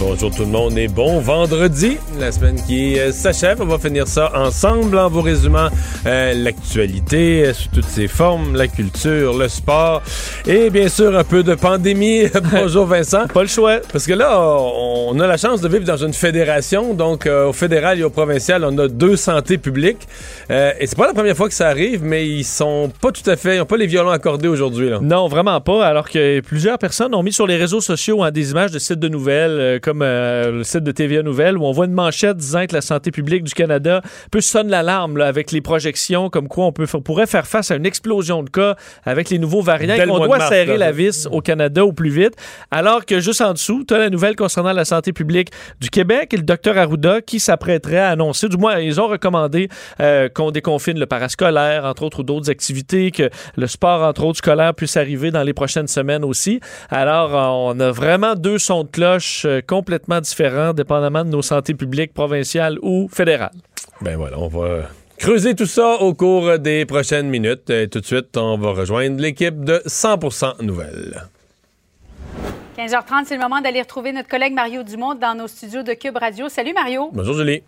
Bonjour tout le monde et bon vendredi, la semaine qui euh, s'achève. On va finir ça ensemble en vous résumant euh, l'actualité euh, sous toutes ses formes, la culture, le sport et bien sûr un peu de pandémie. Bonjour Vincent. Pas le choix. Parce que là, on a la chance de vivre dans une fédération, donc au fédéral et au provincial, on a deux santé publiques. Et c'est pas la première fois que ça arrive, mais ils sont pas tout à fait, ils n'ont pas les violons accordés aujourd'hui. Non, vraiment pas. Alors que plusieurs personnes ont mis sur les réseaux sociaux hein, des images de sites de nouvelles, comme euh, le site de TVA Nouvelles, où on voit une manchette disant que la santé publique du Canada peut sonner l'alarme là, avec les projections, comme quoi on peut, on pourrait faire face à une explosion de cas avec les nouveaux variants. Et qu'on doit mars, serrer là. la vis au Canada au plus vite. Alors que juste en dessous, tu as la nouvelle concernant la santé publique du Québec et le docteur Arruda qui s'apprêterait à annoncer, du moins, ils ont recommandé euh, qu'on déconfine le parascolaire, entre autres, ou d'autres activités, que le sport, entre autres, scolaire puisse arriver dans les prochaines semaines aussi. Alors, euh, on a vraiment deux sons de cloche euh, complètement différents, dépendamment de nos santé publiques provinciales ou fédérales. Ben voilà, on va creuser tout ça au cours des prochaines minutes. Et tout de suite, on va rejoindre l'équipe de 100% Nouvelles. 15h30, c'est le moment d'aller retrouver notre collègue Mario Dumont dans nos studios de Cube Radio. Salut Mario. Bonjour Julie.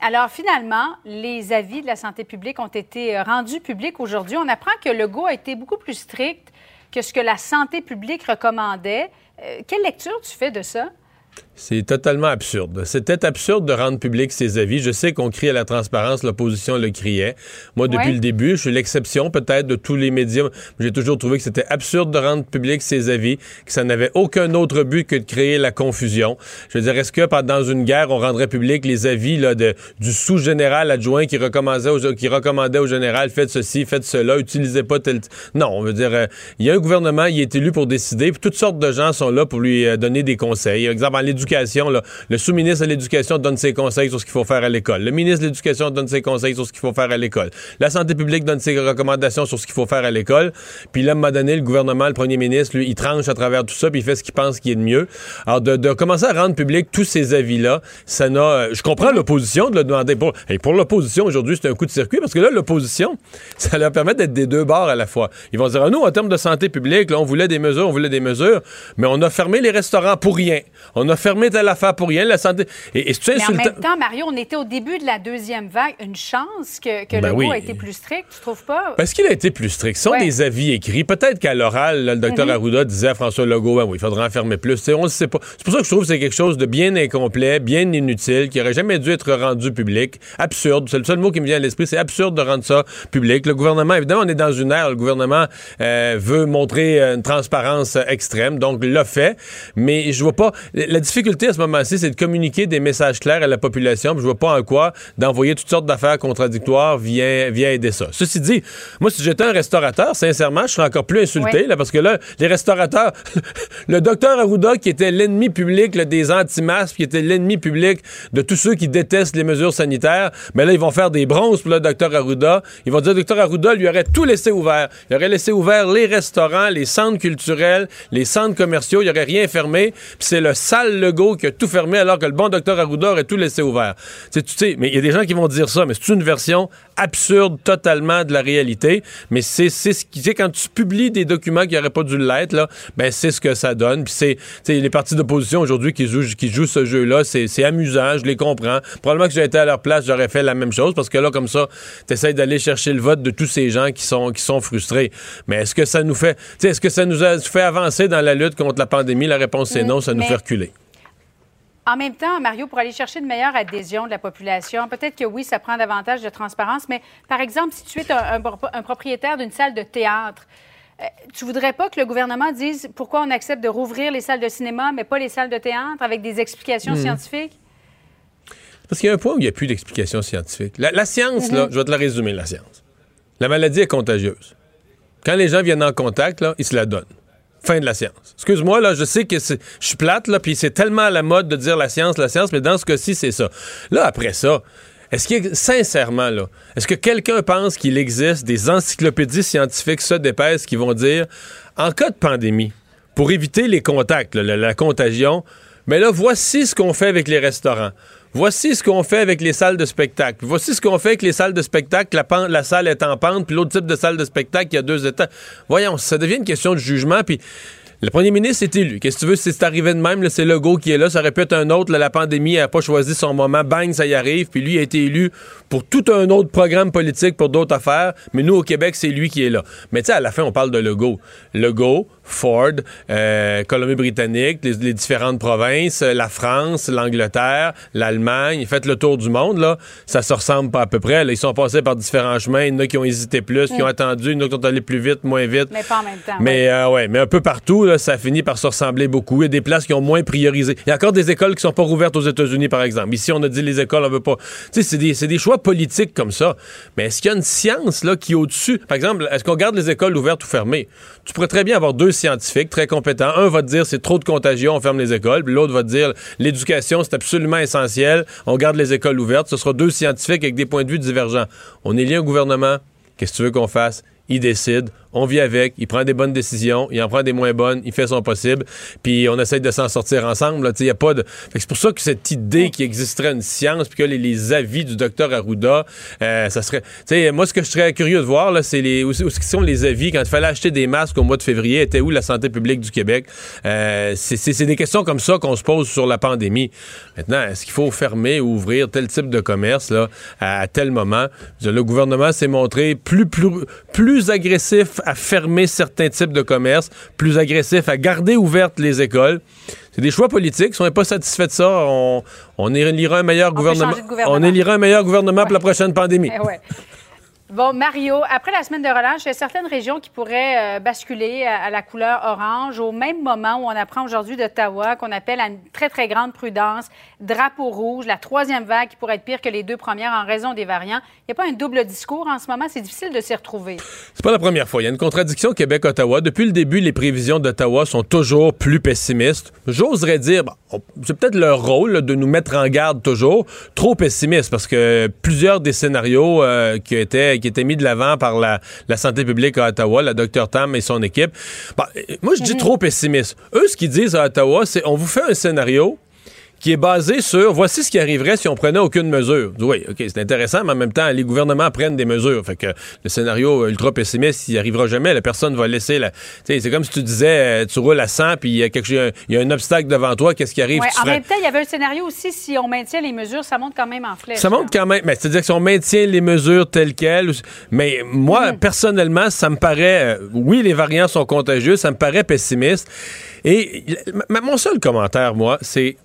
Alors finalement, les avis de la santé publique ont été euh, rendus publics aujourd'hui. On apprend que le GO a été beaucoup plus strict que ce que la santé publique recommandait. Euh, quelle lecture tu fais de ça? C'est totalement absurde. C'était absurde de rendre public ses avis. Je sais qu'on crie à la transparence, l'opposition le criait. Moi, depuis Ouais. le début, je suis l'exception peut-être de tous les médias. J'ai toujours trouvé que c'était absurde de rendre public ses avis, que ça n'avait aucun autre but que de créer la confusion. Je veux dire, est-ce que pendant une guerre, on rendrait public les avis là, de, du sous-général adjoint qui recommandait, au, qui recommandait au général, faites ceci, faites cela, utilisez pas tel... Non, on veut dire, euh, il y a un gouvernement, il est élu pour décider, puis toutes sortes de gens sont là pour lui euh, donner des conseils. Exemple, l'éducation, le sous-ministre de l'Éducation donne ses conseils sur ce qu'il faut faire à l'école. Le ministre de l'Éducation donne ses conseils sur ce qu'il faut faire à l'école. La santé publique donne ses recommandations sur ce qu'il faut faire à l'école. Puis là, à donné, le gouvernement, le premier ministre, lui, il tranche à travers tout ça, puis il fait ce qu'il pense qui est de mieux. Alors, de, de commencer à rendre public tous ces avis-là, ça n'a... euh, je comprends l'opposition de le demander. Pour, et pour l'opposition, aujourd'hui, c'est un coup de circuit, parce que là, l'opposition, ça leur permet d'être des deux bords à la fois. Ils vont dire, ah, nous, en termes de santé publique, là, on voulait des mesures, on voulait des mesures, mais on a fermé les restaurants pour rien. On a fermé telle affaire pour rien. La santé... Et, et Mais en même temps, Mario, on était au début de la deuxième vague. Une chance que, que Ben le oui. A été plus strict, tu trouves pas? Parce qu'il a été plus strict. Ce sont Ouais. des avis écrits. Peut-être qu'à l'oral, le docteur Arruda disait à François Legault, ben oui, il faudra en fermer plus. On le sait pas. C'est pour ça que je trouve que c'est quelque chose de bien incomplet, bien inutile, qui aurait jamais dû être rendu public. Absurde. C'est le seul mot qui me vient à l'esprit. C'est absurde de rendre ça public. Le gouvernement, évidemment, on est dans une ère, où le gouvernement euh, veut montrer une transparence extrême, donc l'a fait. Mais je vois pas. La difficulté à ce moment-ci, c'est de communiquer des messages clairs à la population. puis Je vois pas en quoi d'envoyer toutes sortes d'affaires contradictoires vient, vient aider ça. Ceci dit, moi, si j'étais un restaurateur, sincèrement, je serais encore plus insulté, Ouais. là, parce que là, les restaurateurs, le docteur Arruda, qui était l'ennemi public là, des anti-masques, qui était l'ennemi public de tous ceux qui détestent les mesures sanitaires, mais là, ils vont faire des bronzes pour le docteur Arruda. Ils vont dire, docteur Arruda lui aurait tout laissé ouvert. Il aurait laissé ouvert les restaurants, les centres culturels, les centres commerciaux, il aurait rien fermé. Puis c'est le sale Legault qui a tout fermé, alors que le bon docteur Arruda aurait tout laissé ouvert. Tu sais, mais il y a des gens qui vont dire ça, mais c'est une version absurde totalement de la réalité. Mais c'est ce qui, tu sais, quand tu publies des documents qui n'auraient pas dû l'être, là, ben c'est ce que ça donne. Puis c'est, tu sais, les partis d'opposition aujourd'hui qui jouent, qui jouent ce jeu-là, c'est amusant, je les comprends. Probablement que j'aurais été à leur place, j'aurais fait la même chose parce que là, comme ça, tu essaies d'aller chercher le vote de tous ces gens qui sont, qui sont frustrés. Mais est-ce que ça nous fait, est-ce que ça nous a fait avancer dans la lutte contre la pandémie? La réponse c'est Mm, non, ça nous fait reculer. En même temps, Mario, pour aller chercher une meilleure adhésion de la population, peut-être que oui, ça prend davantage de transparence, mais par exemple, si tu es un, un propriétaire d'une salle de théâtre, euh, tu voudrais pas que le gouvernement dise pourquoi on accepte de rouvrir les salles de cinéma, mais pas les salles de théâtre, avec des explications Hmm. scientifiques? Parce qu'il y a un point où il n'y a plus d'explication scientifique. La, la science, Mhm. là, je vais te la résumer, la science. La maladie est contagieuse. Quand les gens viennent en contact, là, ils se la donnent. Fin de la science. Excuse-moi, là, je sais que je suis plate, là, puis c'est tellement à la mode de dire la science, la science, mais dans ce cas-ci, c'est ça. Là, après ça, est-ce a, sincèrement, là, est-ce que quelqu'un pense qu'il existe des encyclopédies scientifiques, ça, d'épaisse, qui vont dire, en cas de pandémie, pour éviter les contacts, là, la, la contagion, mais là, voici ce qu'on fait avec les restaurants. Voici ce qu'on fait avec les salles de spectacle. Voici ce qu'on fait avec les salles de spectacle. La, pan- la salle est en pente, puis l'autre type de salle de spectacle, il y a deux étages. Voyons, ça devient une question de jugement, puis le premier ministre est élu. Qu'est-ce que tu veux, si c'est arrivé de même, c'est Legault qui est là, ça aurait pu être un autre, là, la pandémie n'a pas choisi son moment, bang, ça y arrive, puis lui a été élu pour tout un autre programme politique, pour d'autres affaires, mais nous, au Québec, c'est lui qui est là. Mais tu sais, à la fin, on parle de Legault. Legault, Ford, euh, Colombie-Britannique, les, les différentes provinces, euh, la France, l'Angleterre, l'Allemagne, faites le tour du monde, là, ça se ressemble pas à peu près. là. ils sont passés par différents chemins, il y en a qui ont hésité plus, qui ont attendu, il y en a qui sont allés plus vite, moins vite. Mais pas en même temps. Mais euh, ouais, mais un peu partout, là, ça finit par se ressembler beaucoup. Il y a des places qui ont moins priorisé. Il y a encore des écoles qui sont pas rouvertes aux États-Unis, par exemple. Ici, on a dit les écoles, on veut pas. Tu sais, c'est des, choix politiques comme ça. Mais est-ce qu'il y a une science là qui est au-dessus? Par exemple, est-ce qu'on garde les écoles ouvertes ou fermées? Tu pourrais très bien avoir deux scientifiques très compétents. Un va te dire c'est trop de contagion, on ferme les écoles. Puis l'autre va te dire l'éducation c'est absolument essentiel, on garde les écoles ouvertes. Ce sera deux scientifiques avec des points de vue divergents. On élit un gouvernement. Qu'est-ce que tu veux qu'on fasse? Il décide, on vit avec, il prend des bonnes décisions, il en prend des moins bonnes, il fait son possible, puis on essaye de s'en sortir ensemble. a pas C'est pour ça que cette idée qu'il existerait une science, puis que les, les avis du docteur Arruda, euh, ça serait... Moi, ce que je serais curieux de voir, c'est les, où, où sont les avis quand il fallait acheter des masques au mois de février, était où la santé publique du Québec? Euh, c'est- des questions comme ça qu'on se pose sur la pandémie. Maintenant, est-ce qu'il faut fermer ou ouvrir tel type de commerce là, à, à tel moment? Le gouvernement s'est montré plus, plus, plus agressif à fermer certains types de commerces, plus agressif à garder ouvertes les écoles. C'est des choix politiques. Si on n'est pas satisfait de ça, on, on élira un meilleur gouvernement. On élira un meilleur gouvernement pour la prochaine pandémie. Eh ouais. Bon, Mario, après la semaine de relâche, il y a certaines régions qui pourraient euh, basculer à, à la couleur orange au même moment où on apprend aujourd'hui d'Ottawa qu'on appelle à une très, très grande prudence, drapeau rouge, la troisième vague qui pourrait être pire que les deux premières en raison des variants. Il n'y a pas un double discours en ce moment, c'est difficile de s'y retrouver. C'est pas la première fois. Il y a une contradiction Québec-Ottawa. Depuis le début, les prévisions d'Ottawa sont toujours plus pessimistes. J'oserais dire, c'est peut-être leur rôle de nous mettre en garde toujours, trop pessimistes, parce que plusieurs des scénarios euh, qui, étaient, qui étaient mis de l'avant par la, la santé publique à Ottawa, la Dr Tam et son équipe, euh, moi je dis trop pessimiste. Eux, ce qu'ils disent à Ottawa, c'est on vous fait un scénario qui est basé sur voici ce qui arriverait si on prenait aucune mesure. Oui, OK, c'est intéressant, mais en même temps, les gouvernements prennent des mesures. Fait que le scénario ultra pessimiste, il arrivera jamais. La personne va laisser la. C'est comme si tu disais, euh, tu roules à 100 puis il y a quelque il y a un obstacle devant toi, qu'est-ce qui arrive? Ouais, Tu en même temps, il y avait un scénario aussi, si on maintient les mesures, ça monte quand même en flèche. Ça montre quand même, mais c'est-à-dire que si on maintient les mesures telles quelles, mais moi, personnellement, ça me paraît, euh, oui, les variants sont contagieux, ça me paraît pessimiste. Et mon seul commentaire, moi, c'est,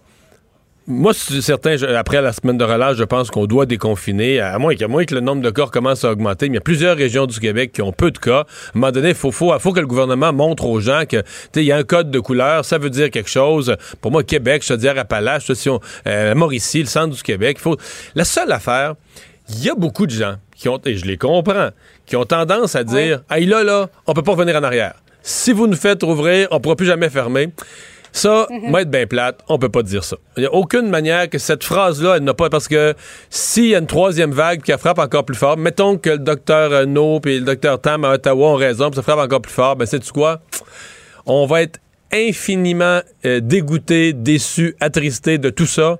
moi, c'est certain, je- après la semaine de relâche, je pense qu'on doit déconfiner, à moins, moins que le nombre de cas recommence à augmenter. Mais il y a plusieurs régions du Québec qui ont peu de cas. À un moment donné, il faut, faut, faut que le gouvernement montre aux gens que, tu sais, il y a un code de couleur, ça veut dire quelque chose. Pour moi, Québec, je te dis Appalaches, si on- euh, Mauricie, le centre du Québec, il faut. La seule affaire, il y a beaucoup de gens qui ont, et je les comprends, qui ont tendance à dire, hey là, là, on peut pas revenir en arrière. Si vous nous faites rouvrir, on pourra plus jamais fermer. Ça, moi, être bien plate, on peut pas dire ça. Il n'y a aucune manière que cette phrase-là, elle n'a pas. Parce que s'il y a une troisième vague qui frappe encore plus fort, mettons que le docteur No et le docteur Tam à Ottawa ont raison, puis ça frappe encore plus fort, ben, sais-tu quoi? On va être infiniment euh, dégoûté, déçu, attristé de tout ça,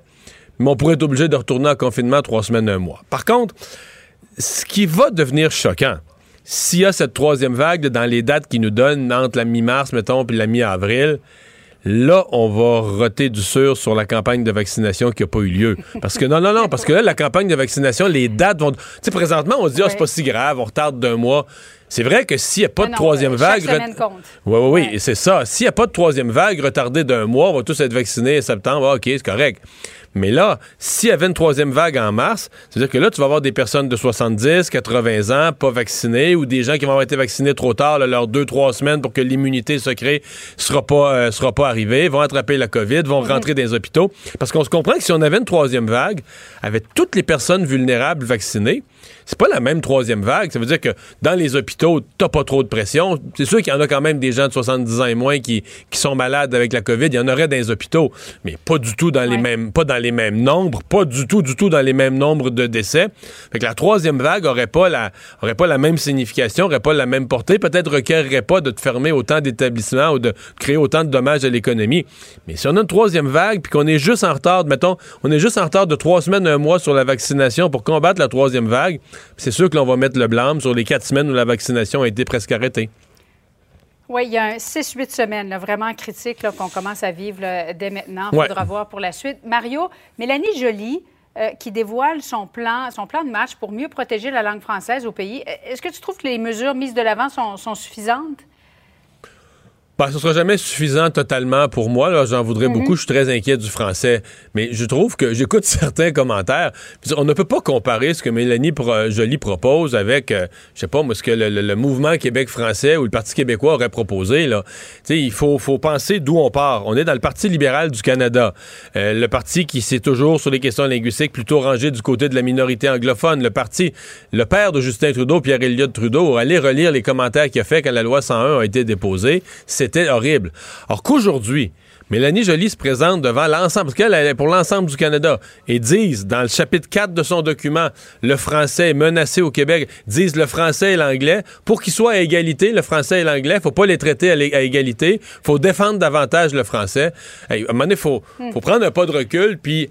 mais on pourrait être obligé de retourner en confinement trois semaines, un mois. Par contre, ce qui va devenir choquant, s'il y a cette troisième vague dans les dates qui nous donnent entre la mi-mars, mettons, puis la mi-avril, là, on va roter du sûr sur la campagne de vaccination qui n'a pas eu lieu. Parce que non, non, non, parce que là, la campagne de vaccination, les dates vont. Tu sais, présentement, on se dit, ah, c'est pas si grave, on retarde d'un mois. C'est vrai que s'il n'y a pas Non, de non, troisième vague. compte. Oui, oui, oui, Ouais. c'est ça. S'il n'y a pas de troisième vague retardée d'un mois, on va tous être vaccinés en septembre, ah, OK, c'est correct. Mais là, s'il y avait une troisième vague en mars, c'est-à-dire que là, tu vas avoir des personnes de 70, 80 ans pas vaccinées ou des gens qui vont avoir été vaccinés trop tard, là, leurs deux, trois semaines pour que l'immunité se crée sera pas, euh, sera pas arrivée, vont attraper la COVID, vont rentrer dans les hôpitaux. Parce qu'on se comprend que si on avait une troisième vague, avec toutes les personnes vulnérables vaccinées, c'est pas la même troisième vague. Ça veut dire que dans les hôpitaux, t'as pas trop de pression. C'est sûr qu'il y en a quand même des gens de 70 ans et moins qui, qui sont malades avec la COVID. Il y en aurait dans les hôpitaux, mais pas du tout dans les mêmes, pas dans les mêmes nombres, pas du tout, du tout dans les mêmes nombres de décès. Fait que la troisième vague aurait pas la, aurait pas la même signification, aurait pas la même portée, peut-être requerrait pas de te fermer autant d'établissements ou de créer autant de dommages à l'économie. Mais si on a une troisième vague puis qu'on est juste en retard, mettons, on est juste en retard de trois semaines, un mois sur la vaccination pour combattre la troisième vague, c'est sûr que l'on va mettre le blâme sur les quatre semaines où la vaccination a été presque arrêtée. Oui, il y a un 6-8 semaines là, vraiment critique là, qu'on commence à vivre là, dès maintenant. Il Ouais. faudra voir pour la suite. Mario, Mélanie Joly, euh, qui dévoile son plan, son plan de match pour mieux protéger la langue française au pays. Est-ce que tu trouves que les mesures mises de l'avant sont, sont suffisantes? Ben, ce sera jamais suffisant totalement pour moi. J'en voudrais beaucoup. Je suis très inquiet du français. Mais je trouve que j'écoute certains commentaires. On ne peut pas comparer ce que Mélanie Pro- Joly propose avec, euh, je sais pas, moi, ce que le, le- le mouvement Québec français ou le Parti québécois aurait proposé. Là. Tu sais, il faut, faut penser d'où on part. On est dans le Parti libéral du Canada. Euh, le parti qui s'est toujours, sur les questions linguistiques, plutôt rangé du côté de la minorité anglophone. Le parti, le père de Justin Trudeau, Pierre Elliott Trudeau, allez relire les commentaires qu'il a fait quand la loi 101 a été déposée. C'était horrible. Alors qu'aujourd'hui, Mélanie Joly se présente devant l'ensemble, parce qu'elle elle est pour l'ensemble du Canada, et disent, dans le chapitre 4 de son document, le français est menacé au Québec, disent le français et l'anglais, pour qu'ils soient à égalité, le français et l'anglais, faut pas les traiter à, à égalité, faut défendre davantage le français. Hey, à un moment donné, faut, faut prendre un pas de recul, puis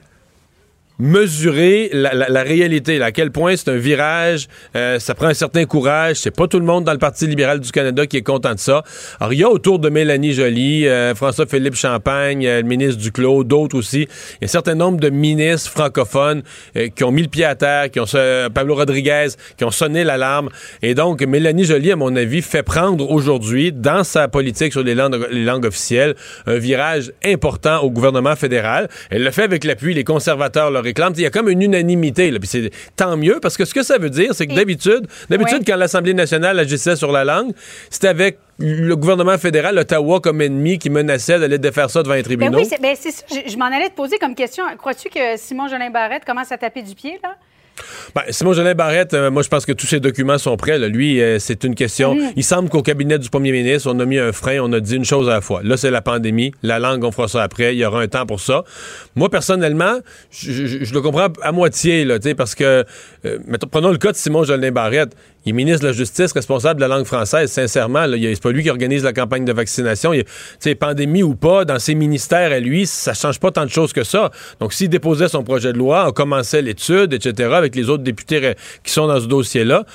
mesurer la, la- la réalité, là, à quel point c'est un virage, euh, ça prend un certain courage, c'est pas tout le monde dans le Parti libéral du Canada qui est content de ça. Alors, il y a autour de Mélanie Joly, euh, François-Philippe Champagne, euh, le ministre Duclos, d'autres aussi, il y a un certain nombre de ministres francophones euh, qui ont mis le pied à terre, qui ont se- Pablo Rodriguez, qui ont sonné l'alarme. Et donc, Mélanie Joly, à mon avis, fait prendre aujourd'hui, dans sa politique sur les langues, les langues officielles, un virage important au gouvernement fédéral. Elle le fait avec l'appui, les conservateurs Il y a comme une unanimité. Là, puis c'est tant mieux, parce que ce que ça veut dire, c'est que d'habitude, d'habitude, Ouais. quand l'Assemblée nationale agissait sur la langue, c'était avec le gouvernement fédéral, Ottawa comme ennemi, qui menaçait d'aller défaire ça devant les Ben tribunaux. oui, c'est ben c'est ça. Je, je m'en allais te poser comme question. Crois-tu que Simon Jolin Barrette commence à taper du pied, là? Ben, Simon Jolin Barrette, euh, moi je pense que tous ces documents sont prêts. là. Lui, euh, c'est une question. Mm. Il semble qu'au cabinet du premier ministre, on a mis un frein, on a dit une chose à la fois. Là, c'est la pandémie. La langue, on fera ça après. Il y aura un temps pour ça. Moi, personnellement, je, je- je le comprends à moitié, là, parce que, euh, mettons, prenons le cas de Simon Jolin Barrette. Il est ministre de la Justice, responsable de la langue française. Sincèrement, c'est pas lui qui organise la campagne de vaccination. Tu pandémie ou pas, dans ses ministères à lui, ça change pas tant de choses que ça. Donc, s'il déposait son projet de loi, on commençait l'étude, etc., avec les autres députés euh, qui sont dans ce dossier-là,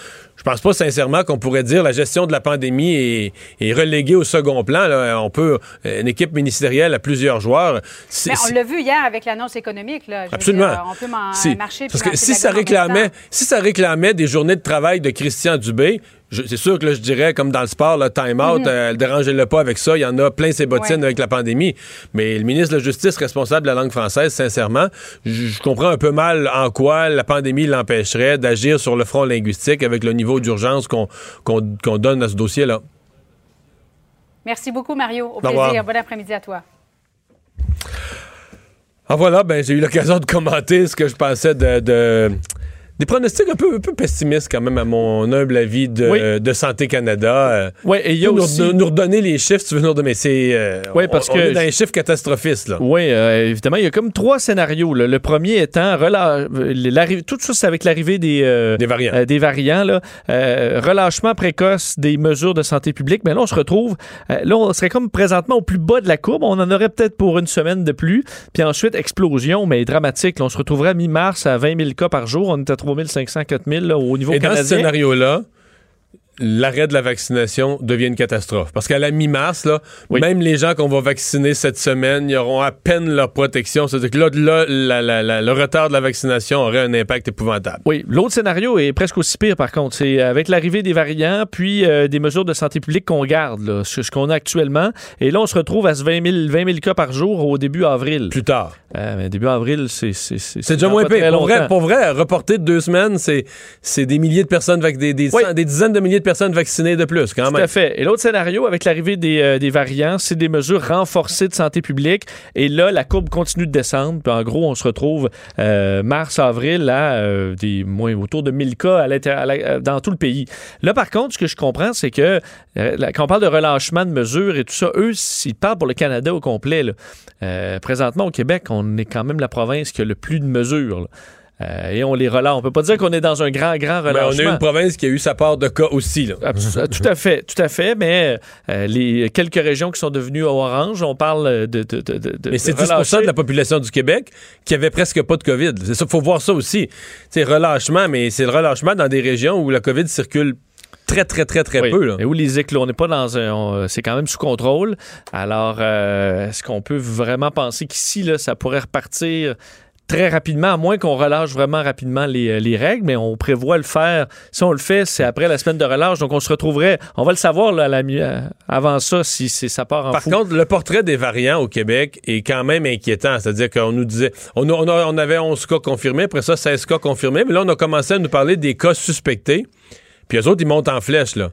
je pense pas sincèrement qu'on pourrait dire la gestion de la pandémie est, est reléguée au second plan. là. On peut, euh, une équipe ministérielle à plusieurs joueurs. Mais on l'a vu hier avec l'annonce économique. Là. Absolument. dire, on peut marcher. Parce que si ça, réclamait, si ça réclamait des journées de travail de Christian Dubé, c'est sûr que là, je dirais, comme dans le sport, le time-out, euh, dérangez-le pas avec ça. Il y en a plein ses bottines. Ouais. avec la pandémie. Mais le ministre de la Justice, responsable de la langue française, sincèrement, je comprends un peu mal en quoi la pandémie l'empêcherait d'agir sur le front linguistique avec le niveau d'urgence qu'on donne à ce dossier-là. Merci beaucoup, Mario. Au revoir. plaisir. Bon après-midi à toi. Ah voilà, ben j'ai eu l'occasion de commenter ce que je pensais de, de- des pronostics un peu, peu pessimistes, quand même, à mon humble avis de, de Santé Canada. Euh, oui, et il y a aussi... Nous, redonner les chiffres, si tu veux nous redonner, c'est. Euh, oui, parce que. On est dans les chiffres catastrophistes, là. Oui, euh, évidemment, il y a comme trois scénarios. Là. Le premier étant relâ... tout ça, avec l'arrivée des. des variants. des variants, là. relâchement précoce des mesures de santé publique. Mais là, on se retrouve. là, on serait comme présentement au plus bas de la courbe. On en aurait peut-être pour une semaine de plus. Puis ensuite, explosion, mais dramatique. On se retrouverait à mi-mars à 20 000 cas par jour. On 3500, 4000 là, au niveau Et canadien. Dans ce scénario-là, l'arrêt de la vaccination devient une catastrophe. Parce qu'à la mi-mars, là, Oui. même les gens qu'on va vacciner cette semaine, ils auront à peine leur protection. C'est-à-dire que là, là, la- la- la- le retard de la vaccination aurait un impact épouvantable. Oui, l'autre scénario est presque aussi pire par contre. C'est avec l'arrivée des variants, puis euh, des mesures de santé publique qu'on garde, là, ce, ce qu'on a actuellement. Et là, on se retrouve à ce 20 000, 20 000 cas par jour au début avril. Plus tard. Euh, mais début avril, c'est c'est déjà moins pire. Pour vrai, longtemps. pour vrai, reporter de deux semaines, c'est, des milliers de personnes, des, des, Oui. cent- des dizaines de milliers de personnes vaccinées de plus, quand Tout même. à fait. Et l'autre scénario, avec l'arrivée des, euh, des variants, c'est des mesures renforcées de santé publique. Et là, la courbe continue de descendre. Puis en gros, on se retrouve euh, mars, avril, à euh, des moins autour de 1000 cas à l'intér- à la- dans tout le pays. Là, par contre, ce que je comprends, c'est que quand on parle de relâchement de mesures et tout ça, eux, ils parlent pour le Canada au complet. là. Présentement, au Québec, on est quand même la province qui a le plus de mesures. là. Euh, et on les relâche. On peut pas dire qu'on est dans un grand, grand Mais Ben, on relâchement. a une province qui a eu sa part de cas aussi. Là. Euh, tout à fait, tout à fait, mais euh, les quelques régions qui sont devenues orange, on parle de. de, de, de- Mais c'est de 10 relâcher. de la population du Québec qui avait presque pas de COVID. Ça, faut voir ça aussi. C'est relâchement, mais c'est le relâchement dans des régions où la COVID circule très, très, très, très Oui, peu. Là. Et où les éclos, on n'est pas dans un. c'est quand même sous contrôle. Alors, euh, est-ce qu'on peut vraiment penser qu'ici, là, ça pourrait repartir très rapidement, à moins qu'on relâche vraiment rapidement les, euh, les règles, mais on prévoit le faire. Si on le fait, c'est après la semaine de relâche, donc on se retrouverait. On va le savoir là, à la mi- euh, avant ça si, ça part en Par fou. contre, le portrait des variants au Québec est quand même inquiétant. C'est-à-dire qu'on nous disait, on, a- on a- on avait 11 cas confirmés, après ça, 16 cas confirmés, mais là, on a commencé à nous parler des cas suspectés. Puis eux autres, ils montent en flèche, là.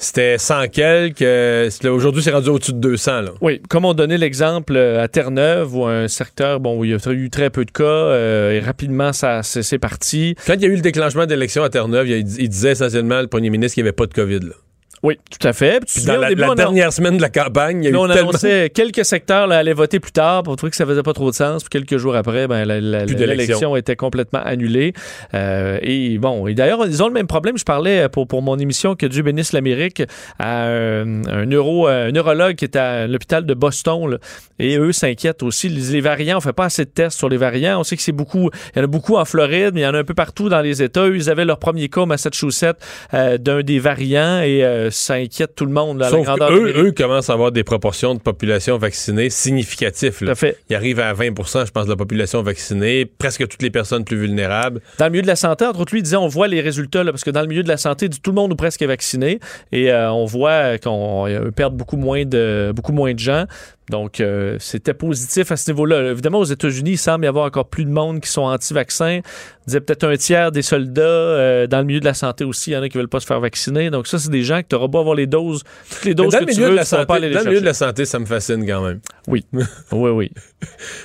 C'était 100 quelques. euh, Aujourd'hui, c'est rendu au-dessus de 200, là. Oui, comme on donnait l'exemple euh, à Terre-Neuve, où un secteur bon, où il y a eu très peu de cas, euh, et rapidement, ça c'est parti. Quand il y a eu le déclenchement d'élection à Terre-Neuve, il, il disait essentiellement, le premier ministre, qu'il n'y avait pas de COVID, là. Oui, tout à fait. Puis dans la, début, la on a- dernière semaine de la campagne, il y a eu on tellement... annonçait quelques secteurs là, allaient voter plus tard pour trouver que ça faisait pas trop de sens. Puis quelques jours après, ben, l'élection était complètement annulée. Euh, et bon, et d'ailleurs, ils ont le même problème. Je parlais pour, pour mon émission que Dieu bénisse l'Amérique à un, un neuro, un neurologue qui est à l'hôpital de Boston. là. et eux s'inquiètent aussi. Les, les variants, on fait pas assez de tests sur les variants. On sait que c'est beaucoup. Il y en a beaucoup en Floride, mais il y en a un peu partout dans les États. Eux, ils avaient leur premier cas au Massachusetts euh, d'un des variants et euh, ça inquiète tout le monde. là, la grandeur eux, eux commencent à avoir des proportions de population vaccinée significatives. Là. fait. Ils arrivent à 20 je pense, de la population vaccinée, presque toutes les personnes plus vulnérables. Dans le milieu de la santé, entre autres, lui, il disait on voit les résultats, là, parce que dans le milieu de la santé, tout le monde ou presque est vacciné, et euh, on voit qu'on perd beaucoup moins de, beaucoup moins de gens. Donc, euh, c'était positif à ce niveau-là. Évidemment, aux États-Unis, il semble y avoir encore plus de monde qui sont anti-vaccins. Il disait peut-être un tiers des soldats euh, dans le milieu de la santé aussi. Il y en a qui veulent pas se faire vacciner. Donc, ça, c'est des gens que tu auras beau avoir les doses, toutes les doses que le tu milieu veux, de la tu pourras pas santé, aller les dans le milieu de la santé, ça me fascine quand même. Oui, oui, oui.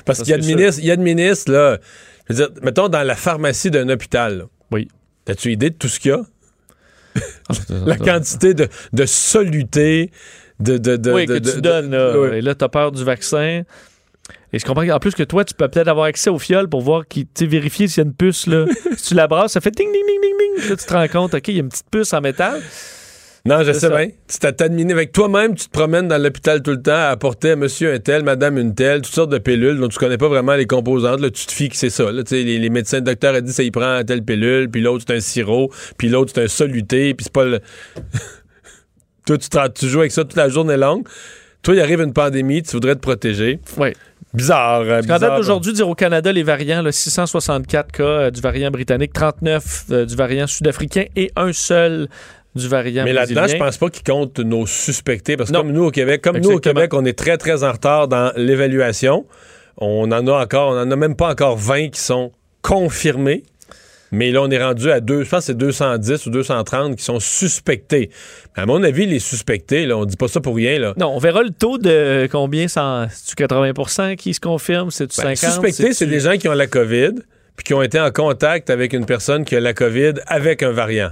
Parce qu'il y a de ministres, il y a de ministres, là. Je veux dire, mettons dans la pharmacie d'un hôpital. là. Oui. As-tu idée de tout ce qu'il y a? La quantité de, de soluté, de. de, de oui, de- que tu donnes. Là, Oui. Et là, tu as peur du vaccin. Et je comprends qu'en plus que toi, tu peux peut-être avoir accès au fiole pour voir, qui, tu sais, vérifier s'il y a une puce. Là. si tu la brasses, ça fait ding, ding, ding, ding, ding. Là, tu te rends compte, OK, il y a une petite puce en métal. Non, je sais ça. bien. Tu t'as t'admini- avec toi-même, tu te promènes dans l'hôpital tout le temps à apporter à monsieur un tel, madame une telle, toutes sortes de pilules dont tu connais pas vraiment les composantes. Là, tu te fies que c'est ça. Là, les, les médecins, le docteur a dit ça, il prend telle pilule, puis l'autre c'est un sirop, puis l'autre c'est un soluté, puis c'est pas le. Toi, tu, joues avec ça toute la journée longue. Toi, il arrive une pandémie, tu voudrais te protéger. Oui. Bizarre. Qu'en bizarre. date d'aujourd'hui, dire au Canada, les variants, là, 664 cas euh, du variant britannique, 39 euh, du variant sud-africain et un seul du variant Mais là-dedans, je pense pas qu'ils comptent nos suspectés. Parce que Non. comme nous au Québec, comme nous au. Québec, on est très, très en retard dans l'évaluation. On en a encore, on en a même pas encore 20 qui sont confirmés. Mais là, on est rendu à deux, je pense que c'est 210 ou 230 qui sont suspectés. À mon avis, les suspectés, là, on dit pas ça pour rien, là. Non, on verra le taux de combien, c'est-tu 80% qui se confirme, c'est-tu Ben, 50 suspectés, c'est des gens qui ont la COVID puis qui ont été en contact avec une personne qui a la COVID avec un variant.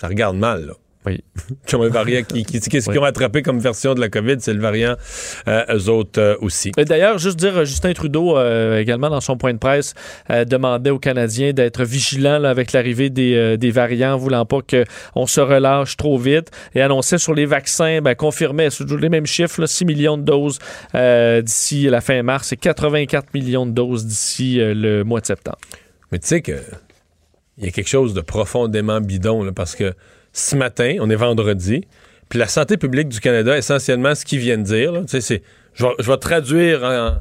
Ça regarde mal, là. Oui. Qui ont un variant qui, Oui. ont attrapé comme version de la COVID, c'est le variant euh, eux autres euh, aussi. Et D'ailleurs, juste dire, euh, Justin Trudeau, euh, également dans son point de presse, euh, demandait aux Canadiens d'être vigilants là, avec l'arrivée des, euh, des variants, voulant pas qu'on se relâche trop vite, et annonçait sur les vaccins, ben, confirmait les mêmes chiffres, là, 6 millions de doses euh, d'ici la fin mars et 84 millions de doses d'ici euh, le mois de septembre. Mais tu sais que il y a quelque chose de profondément bidon, là, parce que ce matin, on est vendredi, puis la santé publique du Canada, essentiellement, ce qu'ils viennent dire, là, c'est, je vais, je vais traduire en,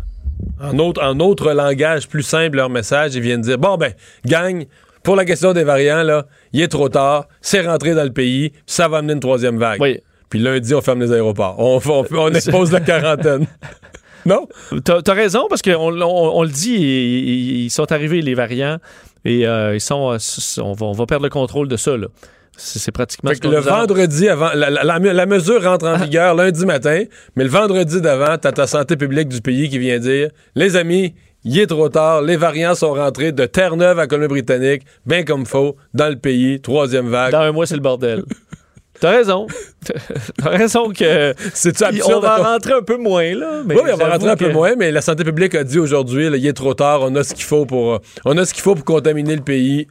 en autre, en autre langage plus simple leur message, ils viennent dire, bon ben, gang, pour la question des variants, là, il est trop tard, c'est rentré dans le pays, ça va amener une troisième vague. Oui. Puis lundi, on ferme les aéroports. On, on, on expose la quarantaine. non? T'as as raison, parce qu'on on, le dit, ils, ils sont arrivés, les variants, et euh, ils sont, euh, on, va, on va perdre le contrôle de ça. Là. C'est c'est pratiquement ce le vendredi avant, la, la- la- la mesure rentre en vigueur lundi matin, mais le vendredi d'avant, t'as ta santé publique du pays qui vient dire Les amis, il est trop tard, les variants sont rentrés de Terre-Neuve à Colombie-Britannique, bien comme faut, dans le pays, troisième vague. Dans un mois, c'est le bordel. T'as raison. T'as raison que. C'est-tu on absurde? va rentrer un peu moins, là. Mais oui, on va rentrer un peu moins, mais la santé publique a dit aujourd'hui, il est trop tard, on a ce qu'il faut pour, euh, on a ce qu'il faut pour contaminer le pays.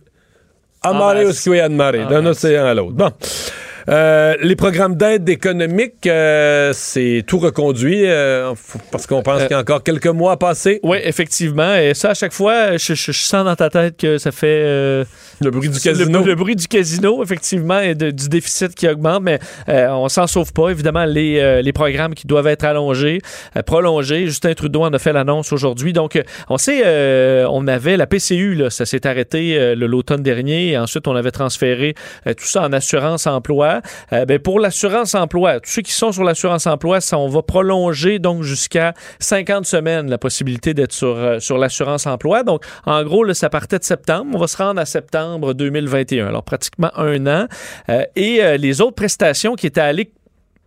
Square à mare, En d'un masse. océan à l'autre. Bon. Euh, les programmes d'aide économique, euh, c'est tout reconduit euh, parce qu'on pense qu'il y a encore quelques mois à passer. Oui, effectivement. Et ça, à chaque fois, je, je- je sens dans ta tête que ça fait. Le bruit du casino. Le, bruit du casino, effectivement, et de- du déficit qui augmente, mais on s'en sauve pas. Évidemment, les, les programmes qui doivent être allongés, prolongés. Justin Trudeau en a fait l'annonce aujourd'hui. Donc, on sait, on avait la PCU, là, ça s'est arrêté l'automne dernier. Et ensuite, on avait transféré tout ça en Euh, ben, pour l'assurance-emploi, tous ceux qui sont sur l'assurance-emploi, ça, on va prolonger donc jusqu'à 50 semaines la possibilité d'être sur, euh, sur l'assurance-emploi. Donc, en gros, là, ça partait de septembre. On va se rendre à septembre 2021. Alors, pratiquement un an. Euh, et euh, les autres prestations qui étaient allées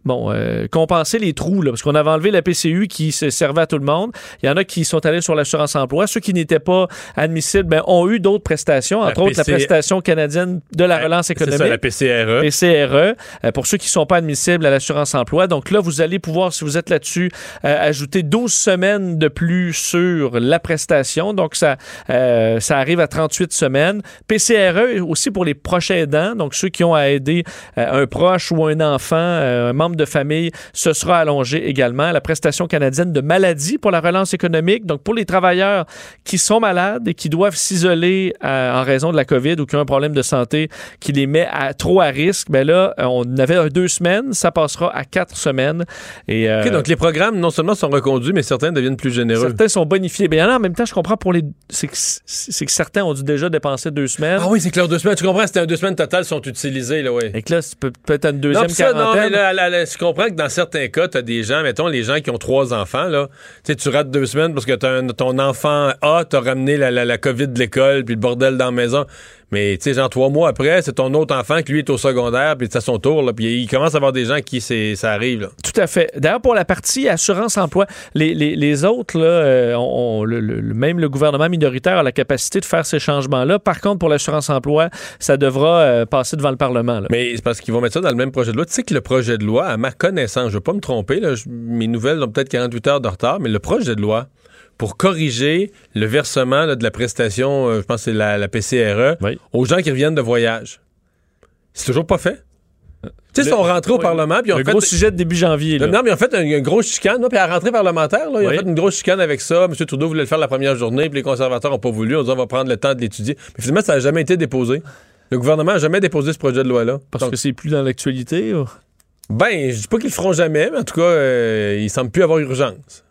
Bon, euh, compenser les trous, là, parce qu'on avait enlevé la PCU qui se servait à tout le monde. Il y en a qui sont allés sur l'assurance-emploi. Ceux qui n'étaient pas admissibles ben, ont eu d'autres prestations, entre La autres la PC prestation canadienne de la relance C'est économique. ça, la PCRE. PCRE, euh, pour ceux qui ne sont pas admissibles à l'assurance-emploi. Donc là, vous allez pouvoir, si vous êtes là-dessus, euh, ajouter 12 semaines de plus sur la prestation. Donc ça, euh, ça arrive à 38 semaines. PCRE aussi pour les proches aidants, donc ceux qui ont à aider un proche ou un enfant, un membre de famille, ce sera allongé également. La prestation canadienne de maladie pour la relance économique, donc pour les travailleurs qui sont malades et qui doivent s'isoler euh, en raison de la COVID ou qui ont un problème de santé qui les met à, trop à risque, ben là, euh, on avait deux semaines, ça passera à quatre semaines. Et, euh, OK, donc les programmes, non seulement sont reconduits, mais certains deviennent plus généreux. Certains sont bonifiés. Mais il y en même temps, je comprends pour les. C'est que, certains ont dû déjà dépenser deux semaines. Ah oui, c'est que leurs deux semaines, tu comprends, c'était deux semaines totales sont utilisées, là, oui. Et que là, peut-être une Non, deuxième ça, non, quarantaine. mais là, là, là, je comprends que dans certains cas, t'as des gens, mettons les gens qui ont trois enfants, là, tu tu rates deux semaines parce que ton enfant A t'a ramené la, la, la COVID de l'école, puis le bordel dans la maison. Mais, tu sais, genre, trois mois après, c'est ton autre enfant qui, lui, est au secondaire, puis c'est à son tour, là, puis il commence à avoir des gens qui c'est, ça arrive, là. Tout à fait. D'ailleurs, pour la partie assurance-emploi, les, les, les autres, là, euh, on- on- le- même le gouvernement minoritaire a la capacité de faire ces changements-là. Par contre, pour l'assurance-emploi, ça devra euh, passer devant le Parlement. là. Mais c'est parce qu'ils vont mettre ça dans le même projet de loi. Tu sais que le projet de loi, à ma connaissance, je veux pas me tromper, là, je- mes nouvelles ont peut-être 48 heures de retard, mais le projet de loi pour corriger le versement là, de la prestation, euh, je pense que c'est la, la PCRE, Oui. aux gens qui reviennent de voyage. C'est toujours pas fait. Tu sais, ils sont rentrés au oui. Parlement, puis ont Le fait... gros sujet de début janvier. là. Non, mais ils ont fait une, une grosse chicane, puis à la rentrée parlementaire, là, ils Oui. ont fait une grosse chicane avec ça. M. Trudeau voulait le faire la première journée, puis les conservateurs n'ont pas voulu. On dit on va prendre le temps de l'étudier. Mais finalement, ça n'a jamais été déposé. Le gouvernement n'a jamais déposé ce projet de loi-là. Parce Donc, que c'est plus dans l'actualité. ou? Ben, je dis pas qu'ils le feront jamais, mais en tout cas, euh, il semble plus avoir urgence.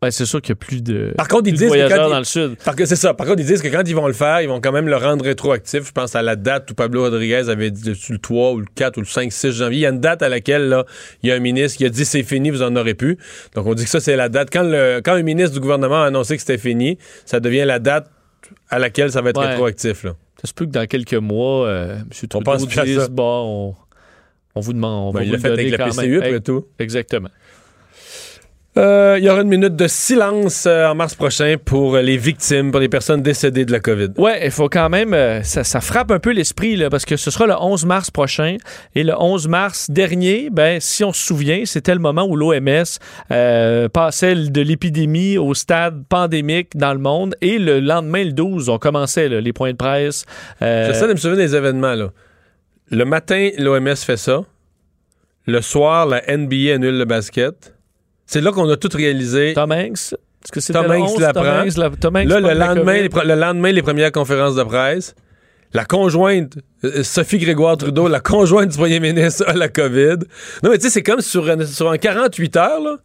Ben, c'est sûr qu'il n'y a plus de, Par contre, ils disent que voyageurs quand ils- dans le sud. Que c'est ça. Par contre, ils disent que quand ils vont le faire, ils vont quand même le rendre rétroactif. Je pense à la date où Pablo Rodriguez avait dit le 3 ou le 4 ou le 5, 6 janvier. Il y a une date à laquelle là, il y a un ministre qui a dit c'est fini, vous en aurez plus. Donc on dit que ça, c'est la date. Quand, le, quand un ministre du gouvernement a annoncé que c'était fini, ça devient la date à laquelle ça va être Ouais. rétroactif. Là. Ça se peut que dans quelques mois, euh, M. Trudeau pense à dise, bon, on, on vous demande, on Ben, va il vous le fait avec la PCU, après tout. Exactement. Euh, il y aura une minute de silence euh, en mars prochain pour les victimes, pour les personnes décédées de la COVID. Ouais, il faut quand même. euh, ça, ça frappe un peu l'esprit, là, parce que ce sera le 11 mars prochain. Et le 11 mars dernier, ben, si on se souvient, c'était le moment où l'OMS passait de l'épidémie au stade pandémique dans le monde. Et le lendemain, le 12, on commençait là, les points de presse. J'essaie de me souvenir des événements. Là. Le matin, l'OMS fait ça. Le soir, la NBA annule le basket. C'est là qu'on a tout réalisé. Tom Hanks. Est-ce que Tom le Hanks 11, l'apprend. Tom Hanks, la- Tom Hanks Là, le lendemain, les, le lendemain, les premières conférences de presse. la conjointe, euh, Sophie Grégoire Trudeau, la conjointe du premier ministre, a la COVID. Non, mais tu sais, c'est comme sur, un- sur un 48 heures, là,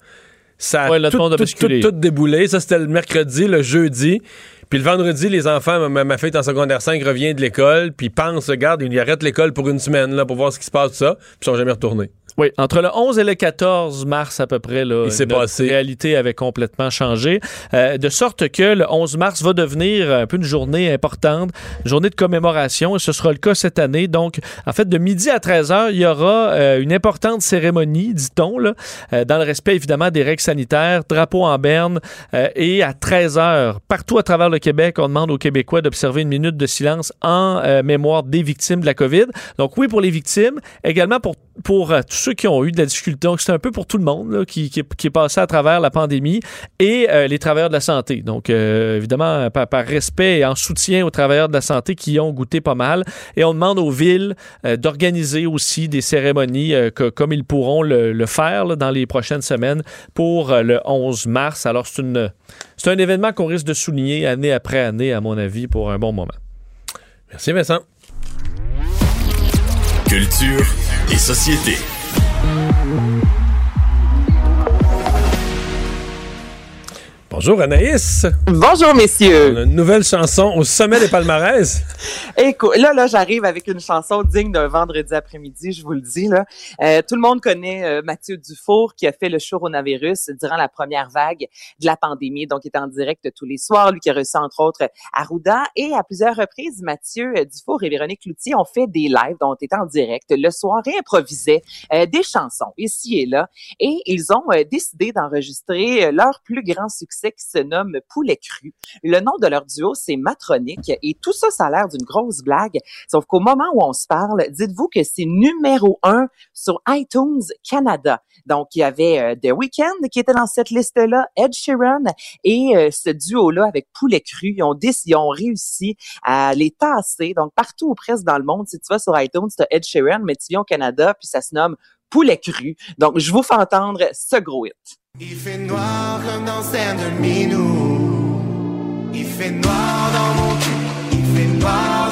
ça a Ouais, tout tout, tout, tout- déboulé. Ça, c'était le mercredi, le jeudi. Puis le vendredi, les enfants, ma, ma fille est en secondaire 5, revient de l'école, puis pense, regarde, ils arrêtent l'école pour une semaine, là, pour voir ce qui se passe, tout ça, puis ils sont jamais retournés. Oui, entre le 11 et le 14 mars à peu près, là, Il s'est notre passé. réalité avait complètement changé. Euh, de sorte que le 11 mars va devenir un peu une journée importante, une journée de commémoration, et ce sera le cas cette année. Donc, en fait, de midi à 13 heures, il y aura euh, une importante cérémonie, dit-on, là, euh, dans le respect évidemment des règles sanitaires, drapeau en berne, et à 13 heures, partout à travers le Québec, on demande aux Québécois d'observer une minute de silence en mémoire des victimes de la COVID. Donc, oui, pour les victimes, également pour, pour tous ceux qui ont eu de la difficulté. Donc, c'est un peu pour tout le monde là, qui, qui, est- qui est passé à travers la pandémie et euh, les travailleurs de la santé. Donc, euh, évidemment, par, par respect et en soutien aux travailleurs de la santé qui ont goûté pas mal. Et on demande aux villes euh, d'organiser aussi des cérémonies euh, que- comme ils pourront le, le faire là, dans les prochaines semaines pour euh, le 11 mars. Alors, c'est une c'est un événement qu'on risque de souligner année après année, à mon avis, pour un bon moment. Merci, Vincent. Culture et société. Thank you. Bonjour, Anaïs. Bonjour, On messieurs. a une nouvelle chanson au sommet des palmarès. Écoute, là, là, j'arrive avec une chanson digne d'un vendredi après-midi, je vous le dis, là. Euh, tout le monde connaît euh, Mathieu Dufour, qui a fait le show coronavirus durant la première vague de la pandémie. Donc, il est en direct tous les soirs. Lui qui a reçu, entre autres, Arruda. Et à plusieurs reprises, Mathieu euh, Dufour et Véronique Loutier ont fait des lives dont on était en direct le soir et improvisaient euh, des chansons ici et là. Et ils ont décidé d'enregistrer leur plus grand succès qui se nomme Poulet cru. Le nom de leur duo, c'est Matronique. Et tout ça, ça a l'air d'une grosse blague. Sauf qu'au moment où on se parle, dites-vous que c'est numéro un sur iTunes Canada. Donc, il y avait euh, The Weeknd qui était dans cette liste-là, Ed Sheeran et euh, ce duo-là avec Poulet Cru. Ils ont, déc- ils ont réussi à les tasser. Donc, partout ou presque dans le monde, si tu vas sur iTunes, tu as Ed Sheeran, mais tu viens au Canada, puis ça se nomme Poulet Cru. Donc, je vous fais entendre ce gros hit. Il fait noir comme dans scène de Minou. Il fait noir dans mon cul. Il fait noir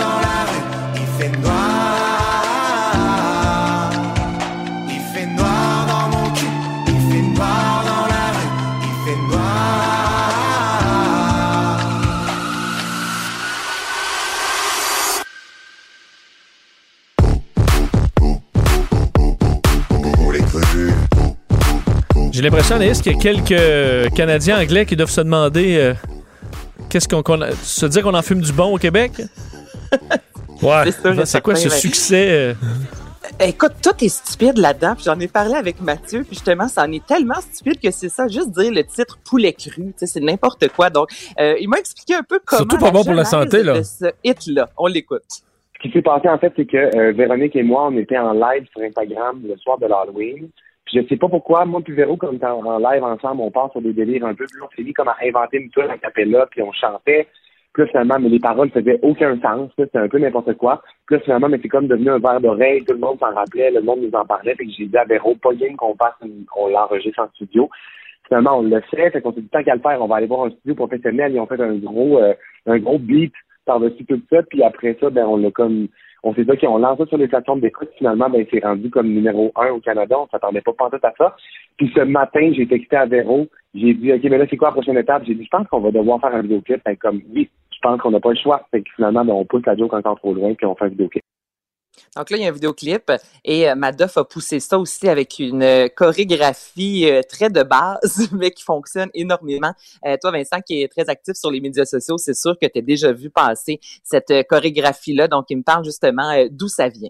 J'ai l'impression, Anaïs, qu'il y a quelques Canadiens anglais qui doivent se demander euh, qu'est-ce qu'on. se dire qu'on en fume du bon au Québec? Ouais. C'est quoi ce succès? euh, Écoute, tout est stupide là-dedans. J'en ai parlé avec Mathieu. Puis justement, ça en est tellement stupide que c'est ça. Juste dire le titre poulet cru, c'est n'importe quoi. Donc, euh, il m'a expliqué un peu comment. Surtout pas bon pour la santé, là. De ce hit-là. On l'écoute. Ce qui s'est passé, en fait, c'est que euh, Véronique et moi, on était en live sur Instagram le soir de l'Halloween. Puis je sais pas pourquoi, moi puis Véro, comme on en, en live ensemble, on part sur des délires un peu. Puis on s'est mis comme à inventer une tour à capella, puis on chantait. Puis là, finalement, mais les paroles faisaient aucun sens. C'était un peu n'importe quoi. Puis là, finalement, mais c'est comme devenu un verre d'oreille. Tout le monde s'en rappelait, le monde nous en parlait. Que j'ai dit à Véro, pas game qu'on passe, qu'on l'enregistre en studio. Finalement, on le fait. Fait qu'on s'est dit, tant qu'à le faire, on va aller voir un studio professionnel. Ils ont fait un gros, euh, un gros beat par-dessus tout ça. Puis après ça, ben, on l'a comme, on s'est dit, OK, on lance ça sur les plateformes d'écoute. Finalement, ben, c'est rendu comme numéro un au Canada. On s'attendait pas pantoute à ça. Puis ce matin, j'ai texté à Véro. J'ai dit, OK, mais là, c'est quoi la prochaine étape? J'ai dit, je pense qu'on va devoir faire un vidéoclip. Que comme, oui, je pense qu'on n'a pas le choix. Fait que finalement, ben, on pousse la joke encore trop loin, puis on fait un vidéoclip. Donc là, il y a un vidéoclip et euh, Madoff a poussé ça aussi avec une euh, chorégraphie euh, très de base, mais qui fonctionne énormément. Toi, Vincent, qui est très actif sur les médias sociaux, c'est sûr que tu as déjà vu passer cette chorégraphie-là. Donc, il me parle justement d'où ça vient.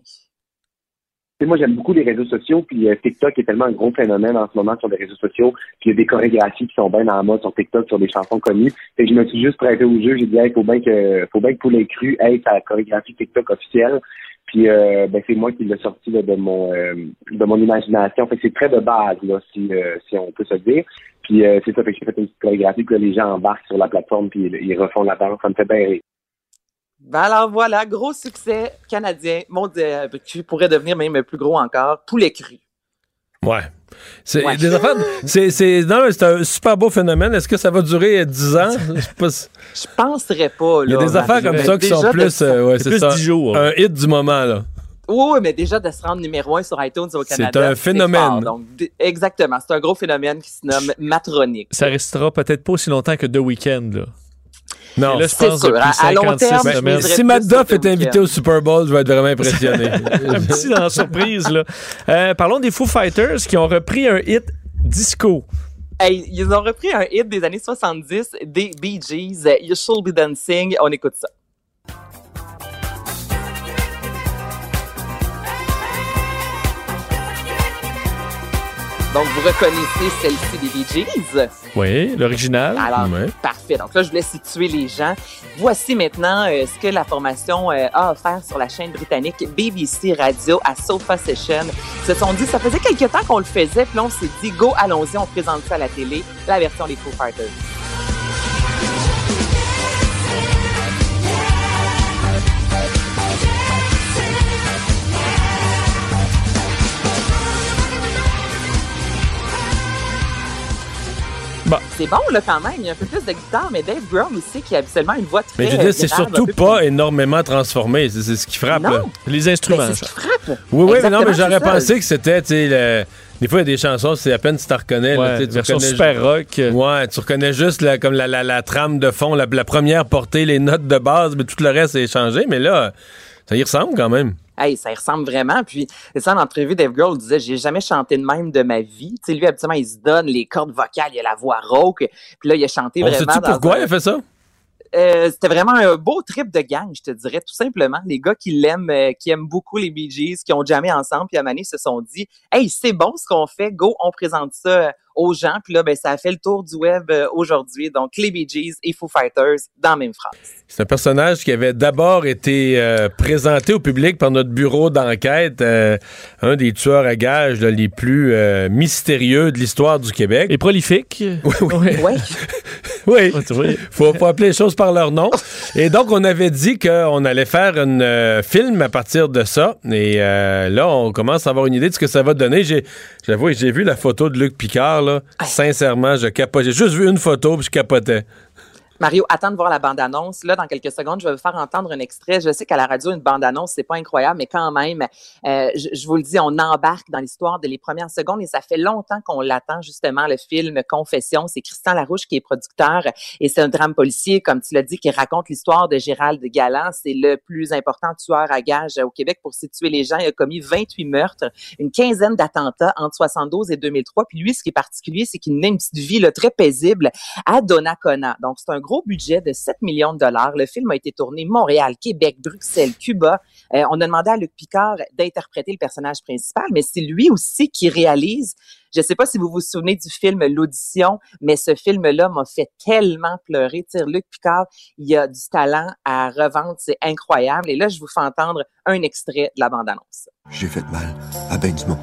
Moi, j'aime beaucoup les réseaux sociaux, puis TikTok est tellement un gros phénomène en ce moment sur les réseaux sociaux, puis il y a des chorégraphies qui sont bien dans la mode sur TikTok, sur des chansons connues. Fait que je me suis juste prêté au jeu, j'ai dit, hey, faut bien que, faut bien que Poulet Cru ait sa chorégraphie TikTok officielle. Puis euh, ben, c'est moi qui l'ai sorti là, de mon euh, de mon imagination. Fait que c'est très de base, là, si, euh, si on peut se dire. Puis euh, c'est ça, fait que j'ai fait une petite chorégraphie, là, les gens embarquent sur la plateforme, puis ils, refont la danse. Ça me fait bien rire. Ben alors voilà, gros succès canadien, mondial, qui pourrait devenir même plus gros encore, poulet cru. Ouais. C'est Ouais. des affaires. C'est c'est- c'est un super beau phénomène. Est-ce que ça va durer 10 ans? Je sais pas si- Je penserais pas. Il y a des affaires comme ça qui sont plus. ça- euh, ouais, C'est c'est plus ça. 10 jours. Un hit du moment, là. Oui, mais déjà de se rendre numéro un sur iTunes au C'est Canada. un phénomène. fort. Donc, d- exactement. C'est un gros phénomène qui se nomme matronique. Ça restera peut-être pas aussi longtemps que The Weeknd, là. Non. Là, je C'est pense sûr. depuis À- à long 56 terme, je semaines. miserais si Matt Duff est invité au Super Bowl, je vais être vraiment impressionné. un petit dans la surprise, là. Euh, parlons des Foo Fighters qui ont repris un hit disco. Hey, ils ont repris un hit des années 70 des Bee Gees, You Should Be Dancing. On écoute ça. Donc, vous reconnaissez celle-ci des Bee Gees? Oui, l'original. Alors, Ouais. parfait. Donc là, je voulais situer les gens. Voici maintenant euh, ce que la formation euh, a offert sur la chaîne britannique BBC Radio à Sofa Session. Ils se sont dit, ça faisait quelques temps qu'on le faisait, puis on s'est dit, go, allons-y, on présente ça à la télé, la version des Foo Fighters. Bon. C'est bon, là, quand même. Il y a un peu plus de guitare, mais Dave Grohl aussi, qui a habituellement une voix très Mais je veux dire, c'est surtout pas plus- énormément transformé. C'est ce qui frappe. Non. là. Les Ben, instruments. c'est ce qui frappe. Oui, oui, mais non, mais j'aurais pensé que c'était, tu sais, le- des fois, il y a des chansons, c'est à peine si tu reconnais. là, Ouais, tu sais, tu version reconnais super rock. Ouais, tu reconnais juste la, comme la, la, la trame de fond, la, la première portée, les notes de base, mais tout le reste est changé. Mais là, ça y ressemble quand même. Hey, ça y ressemble vraiment. Puis, c'est ça, en entrevue, Dave Grohl disait, j'ai jamais chanté de même de ma vie. Tu sais, lui, habituellement, il se donne les cordes vocales, il a la voix rauque. Puis là, il a chanté On vraiment. sait-tu dans pourquoi un- il a fait ça? Euh, c'était vraiment un beau trip de gang, je te dirais, tout simplement. Les gars qui l'aiment, euh, qui aiment beaucoup les Bee Gees, qui ont jamais ensemble, puis à Mané se sont dit, hey, c'est bon ce qu'on fait, go, on présente ça aux gens. Puis là, ben, ça a fait le tour du web euh, aujourd'hui. Donc, les Bee Gees et Foo Fighters dans la même phrase. C'est un personnage qui avait d'abord été euh, présenté au public par notre bureau d'enquête, euh, un des tueurs à gages là, les plus euh, mystérieux de l'histoire du Québec. Et prolifique. Oui, oui. Ouais. Oui, tu vois. faut, faut appeler les choses par leur nom. Et donc, on avait dit qu'on allait faire un film à partir de ça. Et euh, là, on commence à avoir une idée de ce que ça va donner. J'avoue, j'ai vu la photo de Luc Picard. Là. Sincèrement, je capotais. J'ai juste vu une photo puis je capotais. Mario, attends de voir la bande-annonce. Là, dans quelques secondes, je vais vous faire entendre un extrait. Je sais qu'à la radio, une bande-annonce, c'est pas incroyable, mais quand même, euh, je, je vous le dis, on embarque dans l'histoire de les premières secondes et ça fait longtemps qu'on l'attend, justement, le film Confession. C'est Christian Larouche qui est producteur et c'est un drame policier, comme tu l'as dit, qui raconte l'histoire de Gérald Galland. C'est le plus important tueur à gages au Québec pour situer les gens. Il a commis 28 meurtres, une quinzaine d'attentats entre 72 et 2003. Puis lui, ce qui est particulier, c'est qu'il menait une petite vie là, très paisible à Donnacona. Donc, c'est un gros budget de 7 millions de dollars. Le film a été tourné Montréal, Québec, Bruxelles, Cuba. Euh, on a demandé à Luc Picard d'interpréter le personnage principal, mais c'est lui aussi qui réalise. Je ne sais pas si vous vous souvenez du film L'Audition, mais ce film-là m'a fait tellement pleurer. Luc Picard, il a du talent à revendre, c'est incroyable. Et là, je vous fais entendre un extrait de la bande-annonce. J'ai fait mal à ben du monde.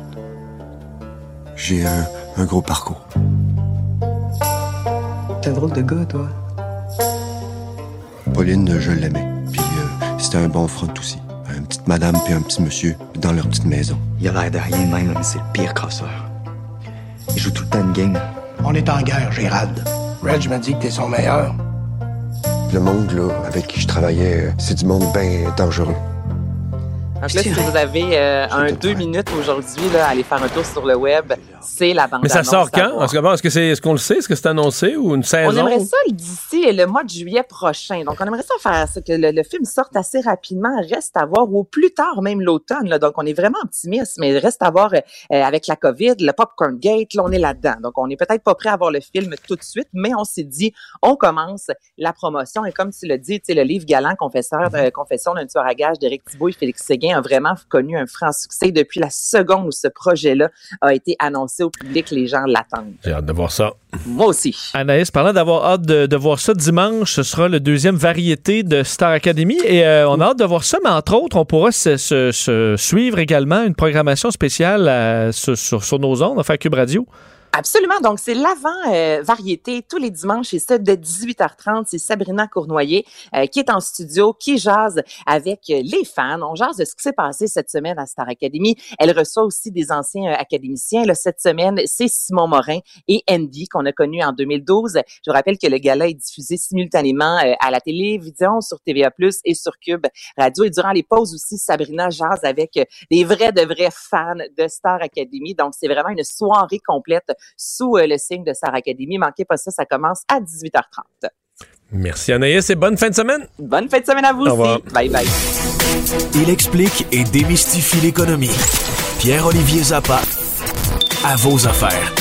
J'ai un, un gros parcours. T'es un drôle de gars, toi. Pauline, je l'aimais. Puis euh, c'était un bon front aussi. Une petite madame puis un petit monsieur dans leur petite maison. Il a l'air de rien même, mais c'est le pire casseur. Il joue tout le temps une game. On est en guerre, Gérald. Reg m'a dit que t'es son meilleur. Le monde là, avec qui je travaillais, euh, c'est du monde bien dangereux. Donc là, si vous avez euh, un deux minutes aujourd'hui, là, allez faire un tour sur le web, c'est la bande Mais ça sort quand? Est-ce que- bon, est-ce que c'est, est-ce qu'on le sait? Est-ce que c'est annoncé ou une On saison? aimerait ça d'ici le mois de juillet prochain. Donc, on aimerait ça faire ça, que le, le film sorte assez rapidement, reste à voir, ou plus tard, même l'automne. là. Donc, on est vraiment optimiste, mais reste à voir euh, avec la COVID, le Popcorn Gate, là, on est là-dedans. Donc, on n'est peut-être pas prêt à voir le film tout de suite, mais on s'est dit, on commence la promotion. Et comme tu tu sais, le livre Galant, confesseur, euh, Confession d'un tueur à gage d'Éric Thibault et Félix Séguin a vraiment connu un franc succès depuis la seconde où ce projet-là a été annoncé au public. Les gens l'attendent. J'ai hâte de voir ça. Moi aussi. Anaïs, parlant d'avoir hâte de, de voir ça dimanche, ce sera le deuxième variété de Star Academy et euh, on a hâte de voir ça, mais entre autres, on pourra se, se- se suivre également une programmation spéciale euh, sur, sur- sur nos ondes, enfin Cube Radio. Absolument. Donc, c'est l'avant euh, variété tous les dimanches et ça de 18h30. C'est Sabrina Cournoyer euh, qui est en studio, qui jase avec euh, les fans. On jase de ce qui s'est passé cette semaine à Star Academy. Elle reçoit aussi des anciens académiciens. Là, cette semaine, c'est Simon Morin et Andy qu'on a connu en 2012. Je vous rappelle que le gala est diffusé simultanément à la télévision, sur TVA+, et sur Cube Radio. Et durant les pauses aussi, Sabrina jase avec des vrais de vrais fans de Star Academy. Donc, c'est vraiment une soirée complète sous euh, le signe de Star Academy. Manquez pas ça, ça commence à 18h30. Merci Anaïs et bonne fin de semaine. Bonne fin de semaine à vous aussi. Bye bye. Il explique et démystifie l'économie. Pierre-Olivier Zappa, à vos affaires.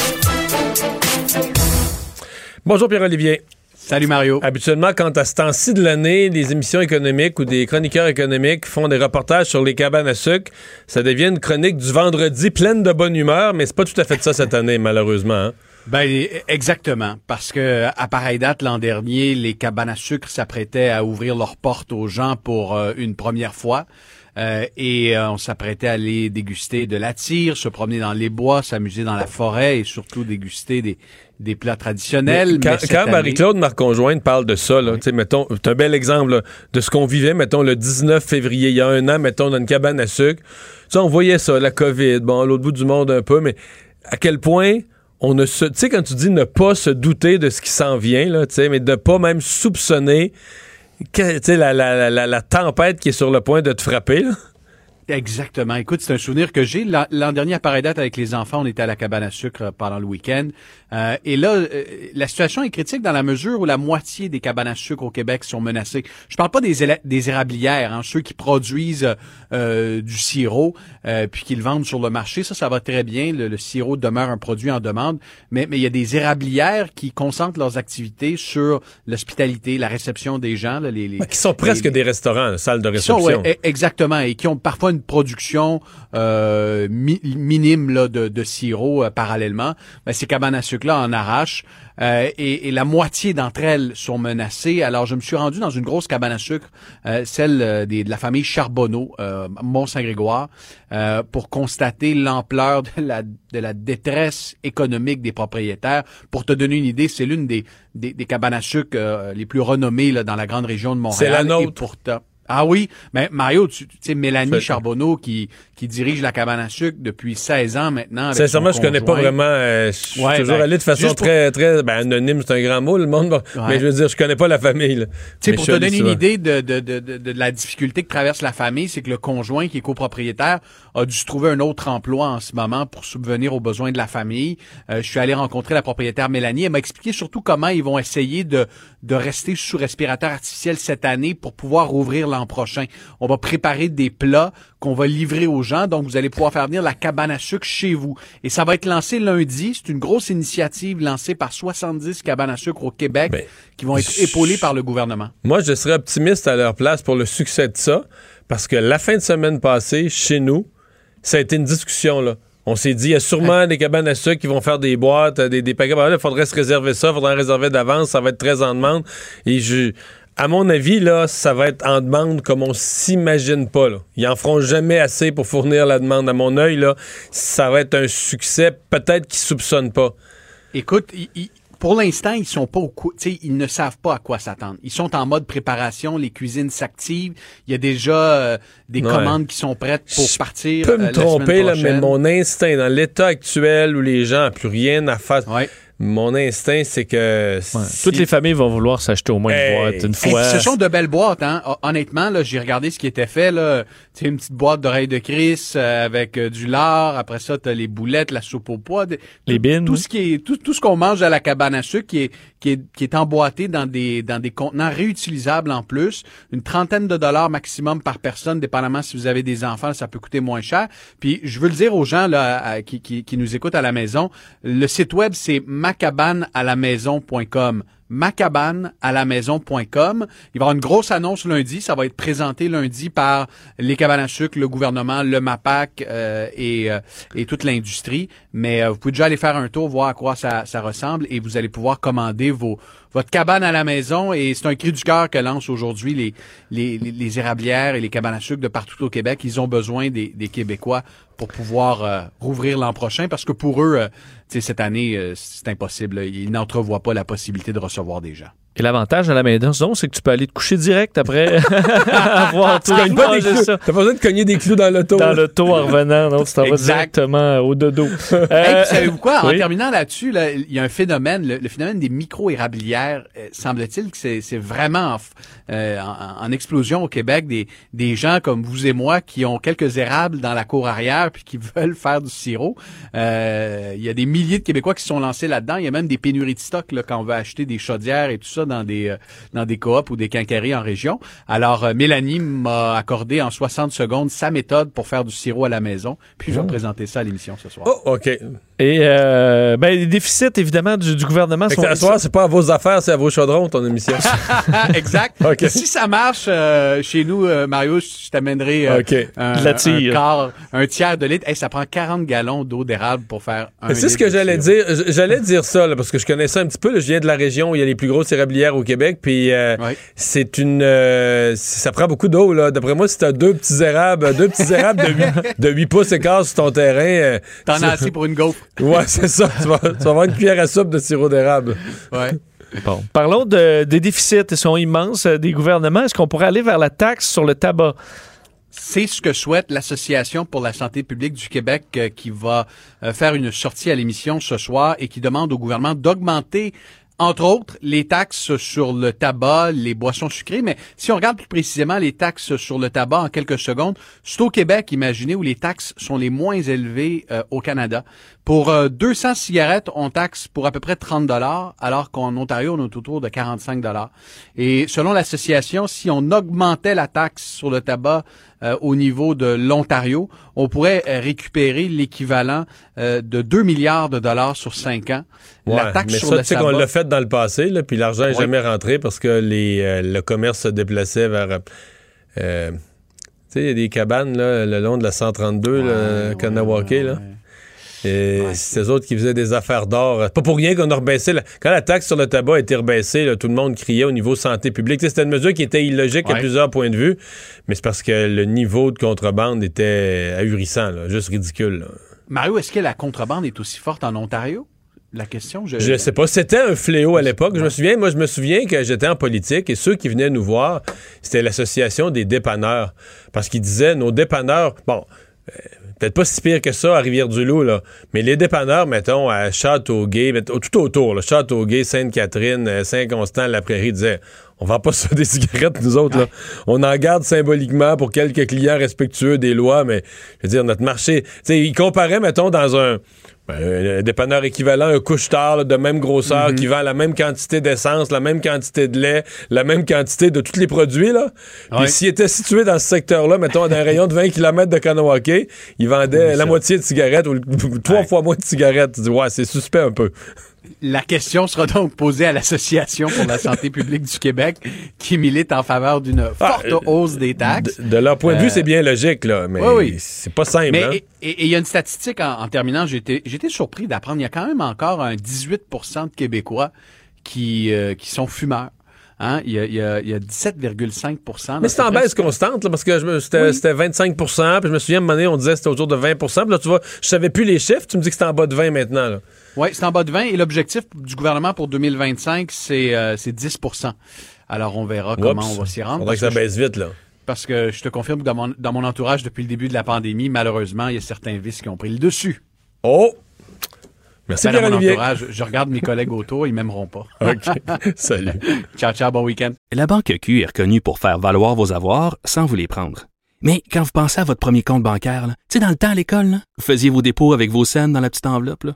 Bonjour Pierre-Olivier. Salut Mario. Habituellement, quand à ce temps-ci de l'année, des émissions économiques ou des chroniqueurs économiques font des reportages sur les cabanes à sucre, ça devient une chronique du vendredi pleine de bonne humeur, mais c'est pas tout à fait ça cette année, malheureusement. Hein? Ben exactement, parce que à pareille date l'an dernier, les cabanes à sucre s'apprêtaient à ouvrir leurs portes aux gens pour euh, une première fois. Euh, et euh, on s'apprêtait à aller déguster de la tire, se promener dans les bois, s'amuser dans la forêt et surtout déguster des, des plats traditionnels. Mais quand, Marie-Claude Marconjointe parle de ça, là, oui. mettons, c'est un bel exemple de ce qu'on vivait, mettons, le 19 février, il y a un an, mettons, dans une cabane à sucre. sais, on voyait ça, la COVID, bon, à l'autre bout du monde un peu, mais à quel point on ne se... Tu sais, quand tu dis ne pas se douter de ce qui s'en vient, là, mais de pas même soupçonner la, la, la, la, tempête qui est sur le point de te frapper. Là. Exactement. Écoute, c'est un souvenir que j'ai. L'an dernier, à pareille date, avec les enfants, on était à la cabane à sucre pendant le week-end. Euh, et là, euh, la situation est critique dans la mesure où la moitié des cabanes à sucre au Québec sont menacées. Je parle pas des, des érablières, hein, ceux qui produisent euh, du sirop puis qui le vendent sur le marché. Ça, ça va très bien. Le, sirop demeure un produit en demande. Mais, mais il y a des érablières qui concentrent leurs activités sur l'hospitalité, la réception des gens. Là, les, les, qui sont presque des restaurants, une salle de réception. Sont, ouais, exactement. Et qui ont parfois une production euh, minime là, de, de sirop euh, parallèlement, ben, ces cabanes à sucre-là en arrachent. Euh, et, et, la moitié d'entre elles sont menacées. Alors, je me suis rendu dans une grosse cabane à sucre, euh, celle des, de la famille Charbonneau, Mont-Saint-Grégoire, pour constater l'ampleur de la, de la détresse économique des propriétaires. Pour te donner une idée, c'est l'une des, des, des, cabanes à sucre les plus renommées là, dans la grande région de Montréal. C'est la nôtre. Et pourtant, ah oui, mais Mario, tu sais, Mélanie Charbonneau qui, qui dirige la cabane à sucre depuis 16 ans maintenant. Sincèrement, je connais pas vraiment. Euh, je suis toujours ben, allé de façon très, très ben, anonyme, c'est un grand mot, le monde. Mais je veux dire, je connais pas la famille. Tu sais, pour te donner une idée de, de, de, de, la difficulté que traverse la famille, c'est que le conjoint qui est copropriétaire a dû se trouver un autre emploi en ce moment pour subvenir aux besoins de la famille. Euh, je suis allé rencontrer la propriétaire Mélanie. Elle m'a expliqué surtout comment ils vont essayer de, de rester sous respirateur artificiel cette année pour pouvoir ouvrir l'an prochain. On va préparer des plats qu'on va livrer aux gens. Donc, vous allez pouvoir faire venir la cabane à sucre chez vous. Et ça va être lancé lundi. C'est une grosse initiative lancée par 70 cabanes à sucre au Québec ben, qui vont être épaulées par le gouvernement. Moi, je serais optimiste à leur place pour le succès de ça parce que la fin de semaine passée, chez nous, ça a été une discussion, là. On s'est dit, il y a sûrement des cabanes à sucre qui vont faire des boîtes, des, des paquets. Il faudrait se réserver ça, il faudrait en réserver d'avance, ça va être très en demande. Et je, à mon avis, là, ça va être en demande comme on s'imagine pas. Là. Ils en feront jamais assez pour fournir la demande. À mon œil, là, ça va être un succès peut-être qu'ils soupçonnent pas. Écoute, pour l'instant, ils sont pas au ils ne savent pas à quoi s'attendre. Ils sont en mode préparation, les cuisines s'activent. Il y a déjà euh, des commandes qui sont prêtes pour partir. Je peux me euh, tromper là, mais mon instinct dans l'état actuel où les gens n'ont plus rien à faire mon instinct, c'est que... Toutes les familles vont vouloir s'acheter au moins une boîte une fois. ce sont de belles boîtes, hein. Honnêtement, là, j'ai regardé ce qui était fait, là. Tu une petite boîte d'oreilles de Chris euh, avec euh, du lard. Après ça, t'as les boulettes, la soupe au pois. les bines. Tout ce qui est, tout, tout ce qu'on mange à la cabane à sucre qui est, qui est, qui est emboîté dans des, dans des contenants réutilisables en plus. Une trentaine de dollars maximum par personne, dépendamment si vous avez des enfants, ça peut coûter moins cher. Puis, je veux le dire aux gens, là, qui, qui, qui nous écoutent à la maison, le site web, c'est maison.com macabanealamaison.com. Il va y avoir une grosse annonce lundi. Ça va être présenté lundi par les cabanes à le gouvernement, le MAPAC euh, et, euh, et toute l'industrie. Mais euh, vous pouvez déjà aller faire un tour, voir à quoi ça ressemble et vous allez pouvoir commander vos votre cabane à la maison. Et c'est un cri du cœur que lancent aujourd'hui les, les, les, érablières et les cabanes à sucre de partout au Québec. Ils ont besoin des, des Québécois pour pouvoir euh, rouvrir l'an prochain parce que pour eux, euh, cette année, euh, c'est impossible. Ils n'entrevoient pas la possibilité de recevoir des gens. Et l'avantage à la maison, c'est que tu peux aller te coucher direct après avoir tout Tu cognes pas des clous. T'as pas besoin de cogner des clous dans l'auto. Dans l'auto en revenant, donc tu t'en vas directement au dodo. Hey, Euh, puis savez-vous quoi? En oui. terminant là-dessus, là, il y a un phénomène, le, le phénomène des micro-érablières, euh, semble-t-il que c'est c'est vraiment en, euh, en- en explosion au Québec. Des, des gens comme vous et moi qui ont quelques érables dans la cour arrière puis qui veulent faire du sirop. Euh, il y a des milliers de Québécois qui sont lancés là-dedans. Il y a même des pénuries de stock là, quand on veut acheter des chaudières et tout ça dans des euh, dans des coops ou des quincailleries en région. Alors, euh, Mélanie m'a accordé en 60 secondes sa méthode pour faire du sirop à la maison. Puis je vais Oh. présenter ça à l'émission ce soir. Oh, OK. Et euh, ben, les déficits, évidemment, du, du gouvernement sont... à soir, c'est pas à vos affaires, c'est à vos chaudrons, ton émission. exact. OK. Si ça marche euh, chez nous, euh, Mario, je t'amènerai euh, OK. un, De la tire. un quart, un tiers de litre. Hey, ça prend 40 gallons d'eau d'érable pour faire un C'est ce que j'allais dire. J'allais dire ça, là, parce que je connais ça un petit peu. là. Je viens de la région où il y a les plus grosses au Québec. Puis euh, c'est une. euh, ça prend beaucoup d'eau. là. D'après moi, si t'as deux petits érables, deux petits érables de 8, de 8 pouces et quart sur ton terrain. euh, T'en as assez pour une gaufre. Ouais, c'est ça. Tu vas, tu vas avoir une cuillère à soupe de sirop d'érable. Ouais. Bon. Parlons de- des déficits. Ils sont immenses euh, des gouvernements. Est-ce qu'on pourrait aller vers la taxe sur le tabac? C'est ce que souhaite l'Association pour la santé publique du Québec euh, qui va euh, faire une sortie à l'émission ce soir et qui demande au gouvernement d'augmenter entre autres, les taxes sur le tabac, les boissons sucrées, mais si on regarde plus précisément les taxes sur le tabac en quelques secondes, c'est au Québec, imaginez, où les taxes sont les moins élevées euh, au Canada. Pour euh, 200 cigarettes, on taxe pour à peu près 30 dollars, alors qu'en Ontario, on est autour de 45 dollars. Et selon l'association, si on augmentait la taxe sur le tabac euh, au niveau de l'Ontario, on pourrait euh, récupérer l'équivalent euh, de 2 milliards de dollars sur 5 ans. la Ouais, taxe mais sur ça, le tu sais qu'on tabac- l'a fait dans le passé, là, puis l'argent n'est Ouais. jamais rentré parce que les, euh, le commerce se déplaçait vers. euh, tu sais, il y a des cabanes là, le long de la 132, là, Kanawake, là. Et c'est eux autres qui faisaient des affaires d'or. Pas pour rien qu'on a rebaissé. la- Quand la taxe sur le tabac a été rebaissée, là, tout le monde criait au niveau santé publique. C'était une mesure qui était illogique à plusieurs points de vue, mais c'est parce que le niveau de contrebande était ahurissant, là, juste ridicule. là. Mario, est-ce que la contrebande est aussi forte en Ontario? La question, je... Je sais pas. C'était un fléau à l'époque. Je me souviens, moi, je me souviens que j'étais en politique et ceux qui venaient nous voir, c'était l'association des dépanneurs. Parce qu'ils disaient, nos dépanneurs, bon, euh, peut-être pas si pire que ça à Rivière-du-Loup, là, mais les dépanneurs, mettons, à Châteauguay, tout autour, là, Châteauguay, Sainte-Catherine, euh, Saint-Constant, La Prairie, disaient, on vend pas ça des cigarettes, nous autres, là. On en garde symboliquement pour quelques clients respectueux des lois, mais, je veux dire, notre marché, tu sais, ils comparaient, mettons, dans un, ben, un dépanneur équivalent, un couche-tard de même grosseur qui vend la même quantité d'essence, la même quantité de lait, la même quantité de tous les produits. Là. Puis s'il était situé dans ce secteur-là, mettons, dans un rayon de 20 km de Kanawake, il vendait la moitié de cigarettes ou trois fois moins de cigarettes. Tu dis, ouais, c'est suspect un peu. La question sera donc posée à l'Association pour la santé publique du Québec qui milite en faveur d'une forte euh, hausse des taxes. De, de leur point de vue, Euh, c'est bien logique, là, mais oui, oui. c'est pas simple. Mais hein. et- il y a une statistique en, en terminant, été surpris d'apprendre, il y a quand même encore un 18% de Québécois qui, euh, qui sont fumeurs. Hein? Il y a, il y a, il y a 17,5% Mais c'est en baisse constante, là, parce que c'était c'était 25% puis je me souviens, à un moment donné, on disait que c'était autour de 20% puis là, tu vois, je savais plus les chiffres, tu me dis que c'était en bas de 20 maintenant, là. Oui, c'est en bas de 20 et l'objectif du gouvernement pour 2025, c'est euh, c'est 10% Alors, on verra comment on va s'y rendre. Faudrait que parce ça que baisse vite, là. Parce que je te confirme que dans mon, dans mon entourage, depuis le début de la pandémie, malheureusement, il y a certains vices qui ont pris le dessus. Oh! Merci, Ben, dans mon Pierre-Olivier. entourage, je regarde mes collègues autour, ils m'aimeront pas. OK. Salut. ciao, ciao, bon week-end. La Banque Q est reconnue pour faire valoir vos avoirs sans vous les prendre. Mais quand vous pensez à votre premier compte bancaire, là, tu sais, dans le temps à l'école, là, vous faisiez vos dépôts avec vos scènes dans la petite enveloppe. là.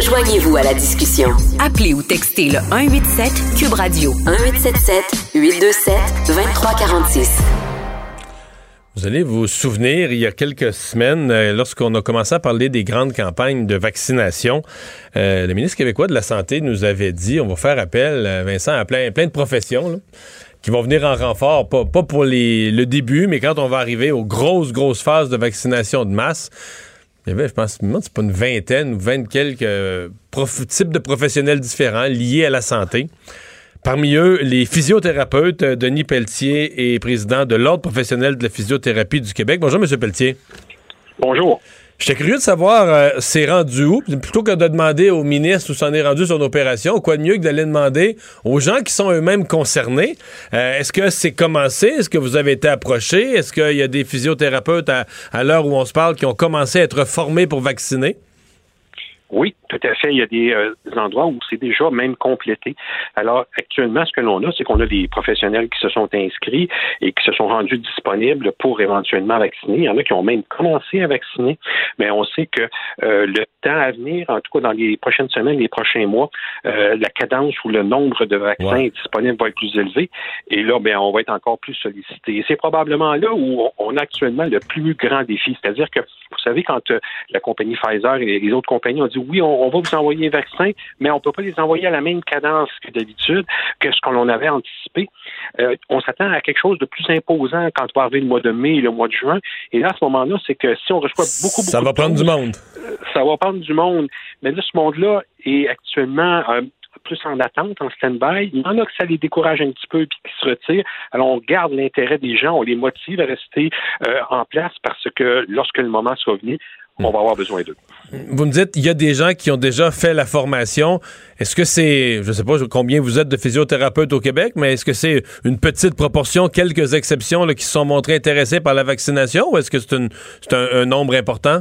Joignez-vous à la discussion. Appelez ou textez le 187 Cube Radio 1877 827 2346. Vous allez vous souvenir, il y a quelques semaines, euh, lorsqu'on a commencé à parler des grandes campagnes de vaccination, euh, le ministre québécois de la Santé nous avait dit, on va faire appel, euh, Vincent, à plein, plein de professions là, qui vont venir en renfort, pas, pas pour les, le début, mais quand on va arriver aux grosses, grosses phases de vaccination de masse. Il y avait, je pense, c'est pas une vingtaine ou vingt quelques euh, types de professionnels différents liés à la santé. Parmi eux, les physiothérapeutes, euh, Denis Pelletier est président de l'Ordre professionnel de la physiothérapie du Québec. Bonjour, M. Pelletier. Bonjour. J'étais curieux de savoir, euh, c'est rendu où? Plutôt que de demander au ministre où s'en est rendu son opération, quoi de mieux que d'aller demander aux gens qui sont eux-mêmes concernés? Euh, Est-ce que c'est commencé? Est-ce que vous avez été approché? Est-ce qu'il y a des physiothérapeutes à, à l'heure où on se parle qui ont commencé à être formés pour vacciner? Oui, tout à fait. Il y a des, euh, des endroits où c'est déjà même complété. Alors, actuellement, ce que l'on a, c'est qu'on a des professionnels qui se sont inscrits et qui se sont rendus disponibles pour éventuellement vacciner. Il y en a qui ont même commencé à vacciner, mais on sait que euh, le temps à venir, en tout cas dans les prochaines semaines, les prochains mois, euh, la cadence ou le nombre de vaccins Ouais. disponibles va être plus élevé. Et là, ben, on va être encore plus sollicité. Et c'est probablement là où on- on a actuellement le plus grand défi. C'est-à-dire que, vous savez, quand euh, la compagnie Pfizer et les autres compagnies ont dit oui, on, on va vous envoyer les vaccins, mais on ne peut pas les envoyer à la même cadence que d'habitude, que ce qu'on avait anticipé. Euh, on s'attend à quelque chose de plus imposant quand va arriver le mois de mai et le mois de juin. Et là, à ce moment-là, c'est que si on reçoit beaucoup, beaucoup Ça va de prendre du monde. euh, ça va prendre du monde. Mais là, ce monde-là est actuellement euh, plus en attente, en stand-by. Il y en a que ça les décourage un petit peu puis qui se retirent. Alors, on garde l'intérêt des gens, on les motive à rester euh, en place parce que lorsque le moment soit venu, on va avoir besoin d'eux. Vous me dites, il y a des gens qui ont déjà fait la formation. Est-ce que c'est, je sais pas combien vous êtes de physiothérapeutes au Québec, mais est-ce que c'est une petite proportion, quelques exceptions là, qui se sont montrés intéressés par la vaccination ou est-ce que c'est un nombre important?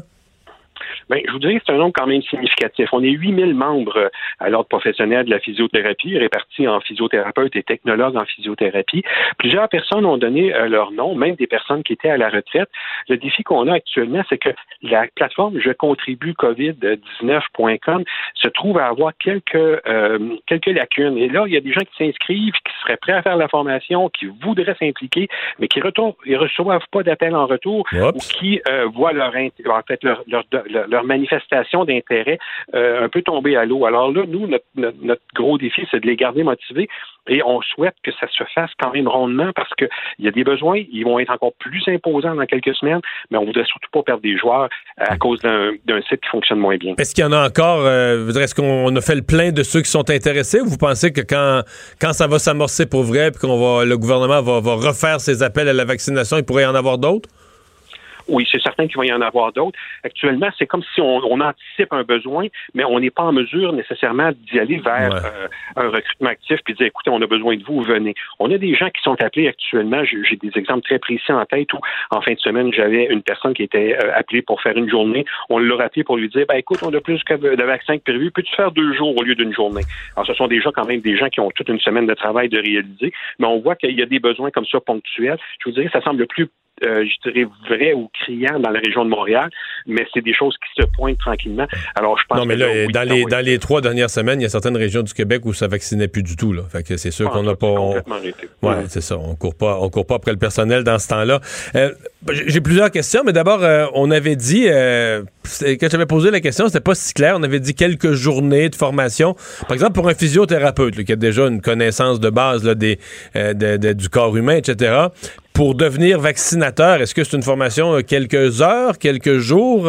Ben, je vous dirais que c'est un nombre quand même significatif. On est 8000 membres euh, à l'ordre professionnel de la physiothérapie, répartis en physiothérapeutes et technologues en physiothérapie. Plusieurs personnes ont donné euh, leur nom, même des personnes qui étaient à la retraite. Le défi qu'on a actuellement, c'est que la plateforme je contribue COVID-19.com se trouve à avoir quelques, euh, quelques lacunes. Et là, il y a des gens qui s'inscrivent, qui seraient prêts à faire la formation, qui voudraient s'impliquer, mais qui ne reçoivent pas d'appel en retour ou qui euh, voient leur, en fait, leur, leur, leur- leur manifestation d'intérêt euh, un peu tomber à l'eau. Alors là, nous, notre, gros défi, c'est de les garder motivés et on souhaite que ça se fasse quand même rondement parce qu'il y a des besoins, ils vont être encore plus imposants dans quelques semaines, mais on voudrait surtout pas perdre des joueurs à cause d'un site qui fonctionne moins bien. Est-ce qu'il y en a encore, euh, est-ce qu'on a fait le plein de ceux qui sont intéressés ou vous pensez que quand, quand ça va s'amorcer pour vrai puis qu'on va, le gouvernement va, va refaire ses appels à la vaccination, il pourrait y en avoir d'autres? Oui, c'est certain qu'il va y en avoir d'autres. Actuellement, c'est comme si on, on anticipe un besoin, mais on n'est pas en mesure nécessairement d'y aller vers euh, un recrutement actif puis dire, écoutez, on a besoin de vous, venez. On a des gens qui sont appelés actuellement. J'ai des exemples très précis en tête où, en fin de semaine, j'avais une personne qui était euh, appelée pour faire une journée. On l'a rappelé pour lui dire, ben écoute, on a plus que de vaccins que prévu. Peux-tu faire deux jours au lieu d'une journée? Alors, ce sont déjà quand même des gens qui ont toute une semaine de travail de réaliser, mais on voit qu'il y a des besoins comme ça ponctuels. Je vous dirais, ça semble plus euh, je dirais, vrai ou criant dans la région de Montréal, mais c'est des choses qui se pointent tranquillement. Alors, je pense Non, mais que là, oui, dans, les, dans les trois dernières semaines, il y a certaines régions du Québec où ça vaccinait plus du tout. Là. Fait que c'est sûr qu'on n'a pas. on-. Ouais, c'est ça. On court pas, on court pas après le personnel dans ce temps-là. Euh, j'ai plusieurs questions, mais d'abord, euh, on avait dit, quand j'avais posé la question, c'était pas si clair. On avait dit quelques journées de formation. Par exemple, pour un physiothérapeute là, qui a déjà une connaissance de base là, des, euh, de- de- du corps humain, etc. Pour devenir vaccinateur, est-ce que c'est une formation euh, quelques heures, quelques jours?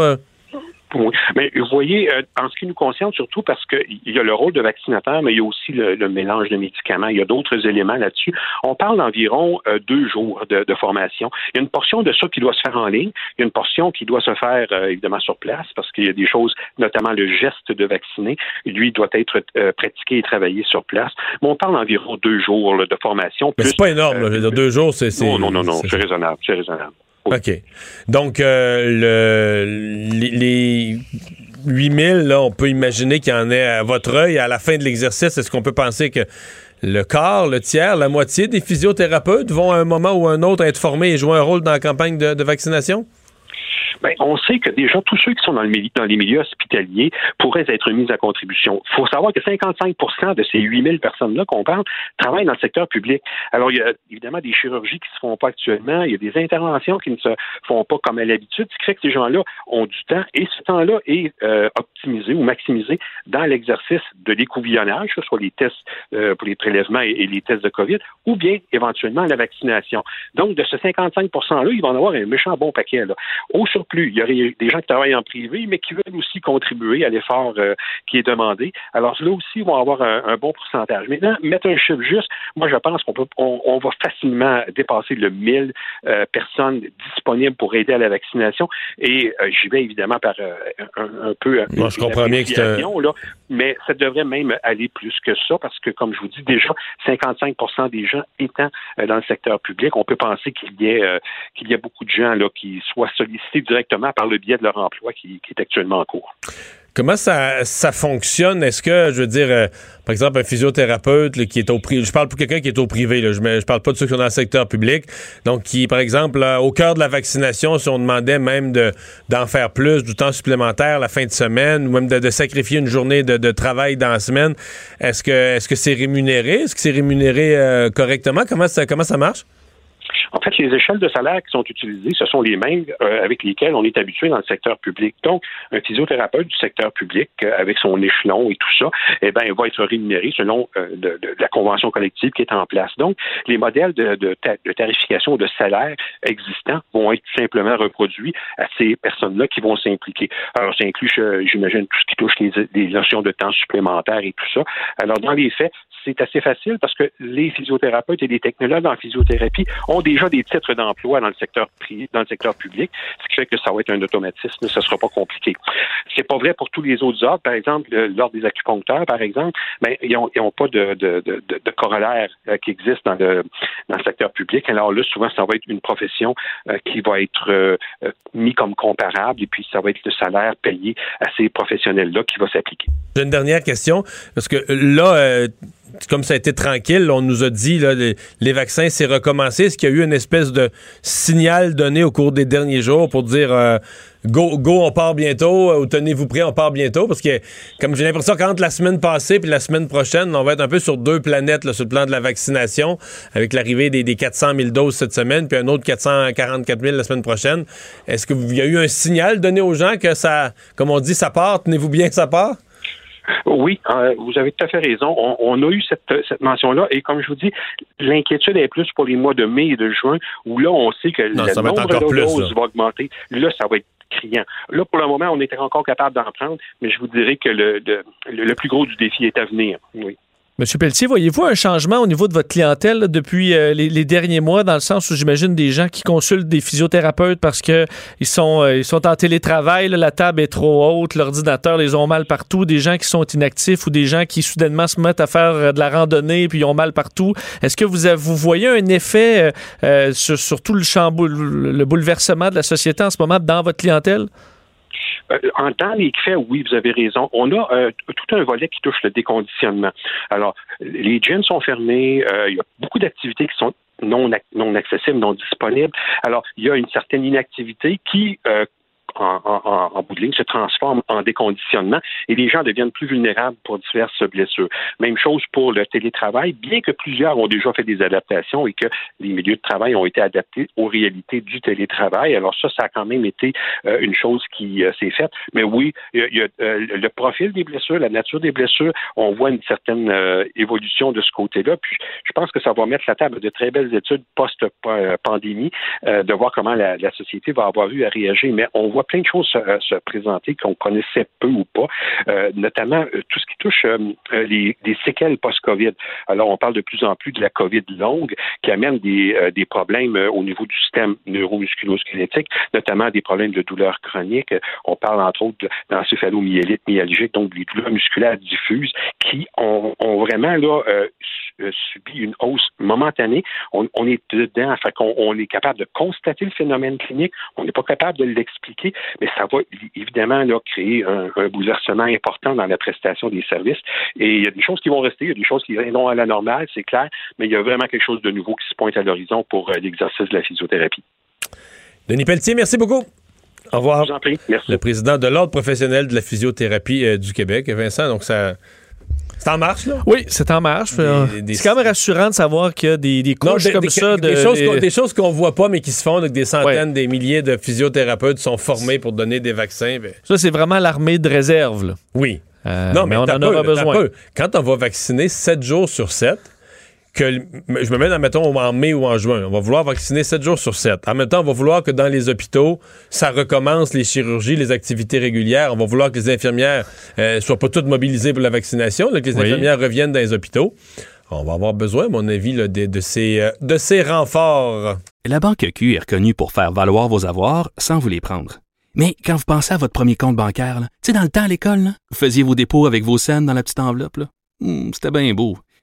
Euh? Oui. Mais vous voyez, euh, en ce qui nous concerne, surtout parce qu'il y a le rôle de vaccinateur, mais il y a aussi le, le mélange de médicaments. Il y a d'autres éléments là-dessus. On parle d'environ euh, deux jours de, de formation. Il y a une portion de ça qui doit se faire en ligne. Il y a une portion qui doit se faire euh, évidemment sur place parce qu'il y a des choses, notamment le geste de vacciner. Lui doit être euh, pratiqué et travaillé sur place. Mais on parle d'environ deux jours là, de formation. Mais plus- c'est pas énorme. là. Je veux dire, deux jours, c'est. c'est- Non, non, non, non, c'est- c'est raisonnable, c'est raisonnable. OK. Donc, euh, le, les, les 8000, là, on peut imaginer qu'il y en ait à votre œil. À la fin de l'exercice, est-ce qu'on peut penser que le quart, le tiers, la moitié des physiothérapeutes vont à un moment ou à un autre être formés et jouer un rôle dans la campagne de vaccination? Ben, on sait que déjà tous ceux qui sont dans, le, dans les milieux hospitaliers pourraient être mis à contribution. Il faut savoir que 55% de ces 8000 personnes-là qu'on parle travaillent dans le secteur public. Alors, il y a évidemment des chirurgies qui ne se font pas actuellement, il y a des interventions qui ne se font pas comme à l'habitude, ce qui fait que ces gens-là ont du temps et ce temps-là est euh, optimisé ou maximisé dans l'exercice de l'écouvillonnage, soit les tests euh, pour les prélèvements et, les tests de COVID, ou bien éventuellement la vaccination. Donc, de ce 55 %-là, il va en avoir un méchant bon paquet. Là. Plus. Il y aurait des gens qui travaillent en privé, mais qui veulent aussi contribuer à l'effort euh, qui est demandé. Alors là aussi, ils vont avoir un, bon pourcentage. Maintenant, mettre un chiffre juste, moi je pense qu'on peut, on, va facilement dépasser le 1000 euh, personnes disponibles pour aider à la vaccination. Et euh, j'y vais évidemment par un, peu. Moi, je comprends bien que là, mais ça devrait même aller plus que ça parce que, comme je vous dis déjà, 55% des gens étant dans le secteur public, on peut penser qu'il y ait qu'il y a beaucoup de gens là qui soient sollicités directement par le biais de leur emploi qui, est actuellement en cours. Comment ça, ça fonctionne? Est-ce que, je veux dire, euh, par exemple, un physiothérapeute qui est au privé, je parle pour quelqu'un qui est au privé, je, ne parle pas de ceux qui sont dans le secteur public, donc qui, par exemple, au cœur de la vaccination, si on demandait même d'en faire plus, du temps supplémentaire la fin de semaine, ou même de, sacrifier une journée de, travail dans la semaine, est-ce que est-ce que c'est rémunéré? Est-ce que c'est rémunéré euh, correctement? Comment ça, comment ça marche? En fait, les échelles de salaire qui sont utilisées, ce sont les mêmes euh, avec lesquelles on est habitué dans le secteur public. Donc, un physiothérapeute du secteur public, euh, avec son échelon et tout ça, eh ben, va être rémunéré selon euh, de, la convention collective qui est en place. Donc, les modèles de, de, de tarification de salaire existants vont être simplement reproduits à ces personnes-là qui vont s'impliquer. Alors, ça inclut, j'imagine, tout ce qui touche les, les notions de temps supplémentaires et tout ça. Alors, dans les faits, c'est assez facile parce que les physiothérapeutes et les technologues en physiothérapie ont déjà des titres d'emploi dans le secteur privé, dans le secteur public, ce qui fait que ça va être un automatisme, ce ne sera pas compliqué. C'est pas vrai pour tous les autres ordres, par exemple, l'ordre des acupuncteurs, par exemple, mais ils n'ont pas de, corollaire euh, qui existe dans le, dans le secteur public. Alors là, souvent, ça va être une profession euh, qui va être euh, mis comme comparable et puis ça va être le salaire payé à ces professionnels-là qui va s'appliquer. J'ai une dernière question, parce que là, comme ça a été tranquille, on nous a dit là, les, vaccins, c'est recommencé. Est-ce qu'il y a eu une espèce de signal donné au cours des derniers jours pour dire euh, go, go, on part bientôt, ou tenez-vous prêts, on part bientôt? Parce que, comme j'ai l'impression qu'entre la semaine passée et la semaine prochaine, on va être un peu sur deux planètes sur le plan de la vaccination, avec l'arrivée des, des 400 000 doses cette semaine, puis un autre 444 000 la semaine prochaine. Est-ce qu'il y a eu un signal donné aux gens que ça, comme on dit, ça part, tenez-vous bien ça part? Oui, euh, vous avez tout à fait raison. On, a eu cette, cette mention-là et comme je vous dis, l'inquiétude est plus pour les mois de mai et de juin où là, on sait que le nombre de doses va augmenter. Là, ça va être criant. Là, pour le moment, on était encore capable d'en prendre, mais je vous dirais que le, le plus gros du défi est à venir. Oui. Monsieur Pelletier, voyez-vous un changement au niveau de votre clientèle depuis euh, les, derniers mois, dans le sens où j'imagine des gens qui consultent des physiothérapeutes parce que ils sont, euh, sont en télétravail, la table est trop haute, l'ordinateur les ont mal partout, des gens qui sont inactifs ou des gens qui soudainement se mettent à faire euh, de la randonnée puis ils ont mal partout. Est-ce que vous, vous voyez un effet sur, tout le chamboule, le bouleversement de la société en ce moment dans votre clientèle? Euh, en temps les faits, oui, vous avez raison. On a euh, tout un volet qui touche le déconditionnement. Alors, les gyms sont fermés, euh, il y a beaucoup d'activités qui sont non, non accessibles, non disponibles. Alors, il y a une certaine inactivité qui en, en, bout de ligne, se transforme en déconditionnement et les gens deviennent plus vulnérables pour diverses blessures. Même chose pour le télétravail, bien que plusieurs ont déjà fait des adaptations et que les milieux de travail ont été adaptés aux réalités du télétravail. Alors ça, ça a quand même été euh, une chose qui euh, s'est faite. Mais oui, il y a, euh, le profil des blessures, la nature des blessures, on voit une certaine évolution de ce côté-là. Puis je pense que ça va mettre la table de très belles études post-pandémie, de voir comment la, la société va avoir vu à réagir. Mais on voit plein de choses se, présenter qu'on connaissait peu ou pas, euh, notamment euh, tout ce qui touche euh, les, séquelles post-COVID. Alors, on parle de plus en plus de la COVID longue qui amène des, des problèmes au niveau du système neuromusculo-squelettique, notamment des problèmes de douleurs chroniques. On parle entre autres d'encéphalomyélite myalgique, donc des douleurs musculaires diffuses qui ont, vraiment là subi une hausse momentanée. On, est dedans, fait on est capable de constater le phénomène clinique, on n'est pas capable de l'expliquer mais ça va évidemment là, créer un, un bouleversement important dans la prestation des services. Et il y a des choses qui vont rester, il y a des choses qui viendront à la normale, c'est clair, mais il y a vraiment quelque chose de nouveau qui se pointe à l'horizon pour euh, l'exercice de la physiothérapie. Denis Pelletier, merci beaucoup. Au revoir. Je vous en prie. Merci. Le président de l'Ordre professionnel de la physiothérapie euh, du Québec, Vincent, donc ça. C'est en marche, là? Oui, c'est en marche. Euh, des- C'est quand même rassurant de savoir qu'il y a des, des Non, couches des, comme ça. des de- choses des- choses qu'on voit pas, mais qui se font, donc des centaines, des milliers de physiothérapeutes sont formés pour donner des vaccins. ben, Ça, c'est vraiment l'armée de réserve. là. oui. Euh, non, mais, on en peu, aura besoin. peu. Quand on va vacciner 7 jours sur 7, que je me mets, dans, mettons, en mai ou en juin, on va vouloir vacciner 7 jours sur 7. En même temps, on va vouloir que dans les hôpitaux, ça recommence les chirurgies, les activités régulières. On va vouloir que les infirmières euh, soient pas toutes mobilisées pour la vaccination, là, que les Oui. infirmières reviennent dans les hôpitaux. On va avoir besoin, à mon avis, là, de, de ces, euh, de ces renforts. La Banque Q est reconnue pour faire valoir vos avoirs sans vous les prendre. Mais quand vous pensez à votre premier compte bancaire, tu sais, dans le temps à l'école, vous faisiez vos dépôts avec vos scènes dans la petite enveloppe. Hmm, C'était bien beau.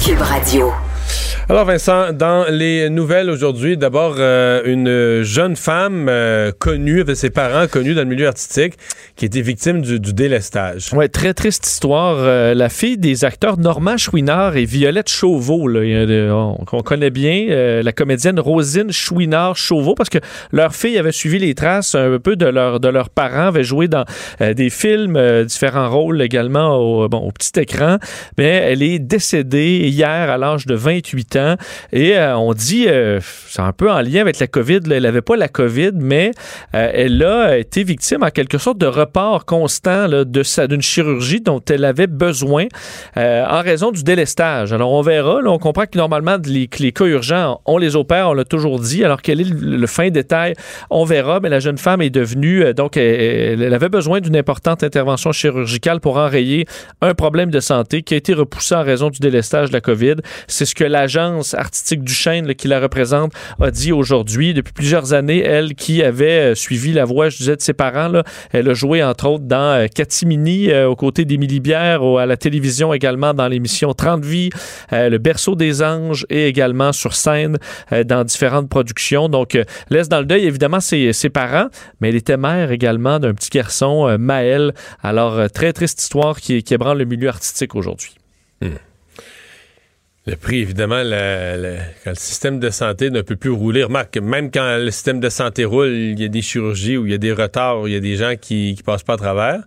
Cube Radio. Alors Vincent, dans les nouvelles aujourd'hui, d'abord euh, une jeune femme euh, connue, avec ses parents connus dans le milieu artistique, qui était victime du, délestage. Ouais, très triste histoire. Euh, la fille des acteurs Normand Chouinard et Violette Chauveau, là, on, qu'on connaît bien, la comédienne Rosine Chouinard-Chauveau, parce que leur fille avait suivi les traces un peu de, leur, de leurs parents, avait joué dans des films, différents rôles également au, bon, au petit écran, mais elle est décédée hier à l'âge de 28 ans et euh, on dit, euh, c'est un peu en lien avec la COVID, elle n'avait pas la COVID, mais euh, elle a été victime en quelque sorte de report constant de d'une chirurgie dont elle avait besoin en raison du délestage. Alors on verra, on comprend que normalement les, cas urgents, on les opère, on l'a toujours dit, alors quel est le, fin détail, on verra, mais la jeune femme est devenue, donc elle, elle avait besoin d'une importante intervention chirurgicale pour enrayer un problème de santé qui a été repoussé en raison du délestage de la COVID. C'est ce que artistique du Chêne qui la représente a dit aujourd'hui. Depuis plusieurs années, elle qui avait euh, suivi la voie, je disais, de ses parents, là, elle a joué entre autres dans euh, Catimini, euh, aux côtés d'Émilie Bière, au- à la télévision également dans l'émission 30 vies, Le berceau des anges et également sur scène dans différentes productions. Donc, laisse dans le deuil évidemment ses, ses parents, mais elle était mère également d'un petit garçon, Maël. Alors, très triste histoire qui, qui ébranle le milieu artistique aujourd'hui. Le prix, évidemment, le- le- quand le système de santé ne peut plus rouler. Remarque, même quand le système de santé roule, il y a des chirurgies où il y a des retards, il y a des gens qui ne passent pas à travers.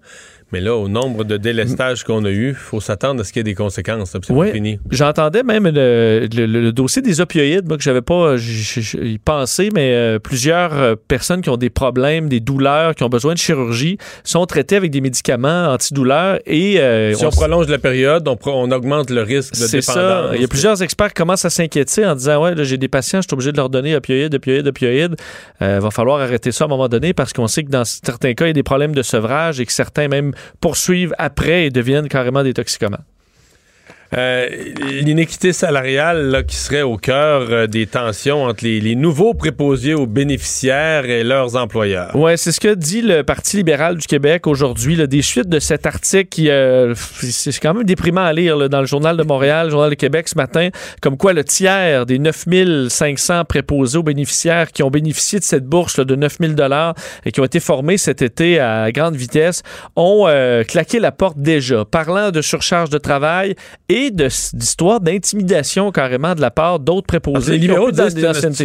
Mais là, au nombre de délestages qu'on a eu, il faut s'attendre à ce qu'il y ait des conséquences. C'est Oui. fini. J'entendais même le, le- le dossier des opioïdes, moi, que j'avais pas j- j- j- y pensé, mais euh, plusieurs euh, personnes qui ont des problèmes, des douleurs, qui ont besoin de chirurgie, sont traitées avec des médicaments antidouleurs et euh, Si on, prolonge la période, on, pro- on augmente le risque de dépendance. ça. Il y a plusieurs experts qui commencent à s'inquiéter en disant Ouais, là, j'ai des patients, je suis obligé de leur donner opioïdes, opioïdes, opioïdes. Euh, va falloir arrêter ça à un moment donné parce qu'on sait que dans certains cas, il y a des problèmes de sevrage et que certains même poursuivent après et deviennent carrément des toxicomanes. Euh, L'inéquité salariale là, qui serait au cœur euh, des tensions entre les, nouveaux préposés aux bénéficiaires et leurs employeurs. Ouais, c'est ce que dit le Parti libéral du Québec aujourd'hui. Des suites de cet article qui, euh, c'est quand même déprimant à lire là, dans le Journal de Montréal, le Journal de Québec ce matin, comme quoi le tiers des 9500 préposés aux bénéficiaires qui ont bénéficié de cette bourse là, de 9000 dollars et qui ont été formés cet été à grande vitesse ont claqué la porte déjà, parlant de surcharge de travail et de- d'histoires d'intimidation carrément de la part d'autres préposés. Les libéraux, disent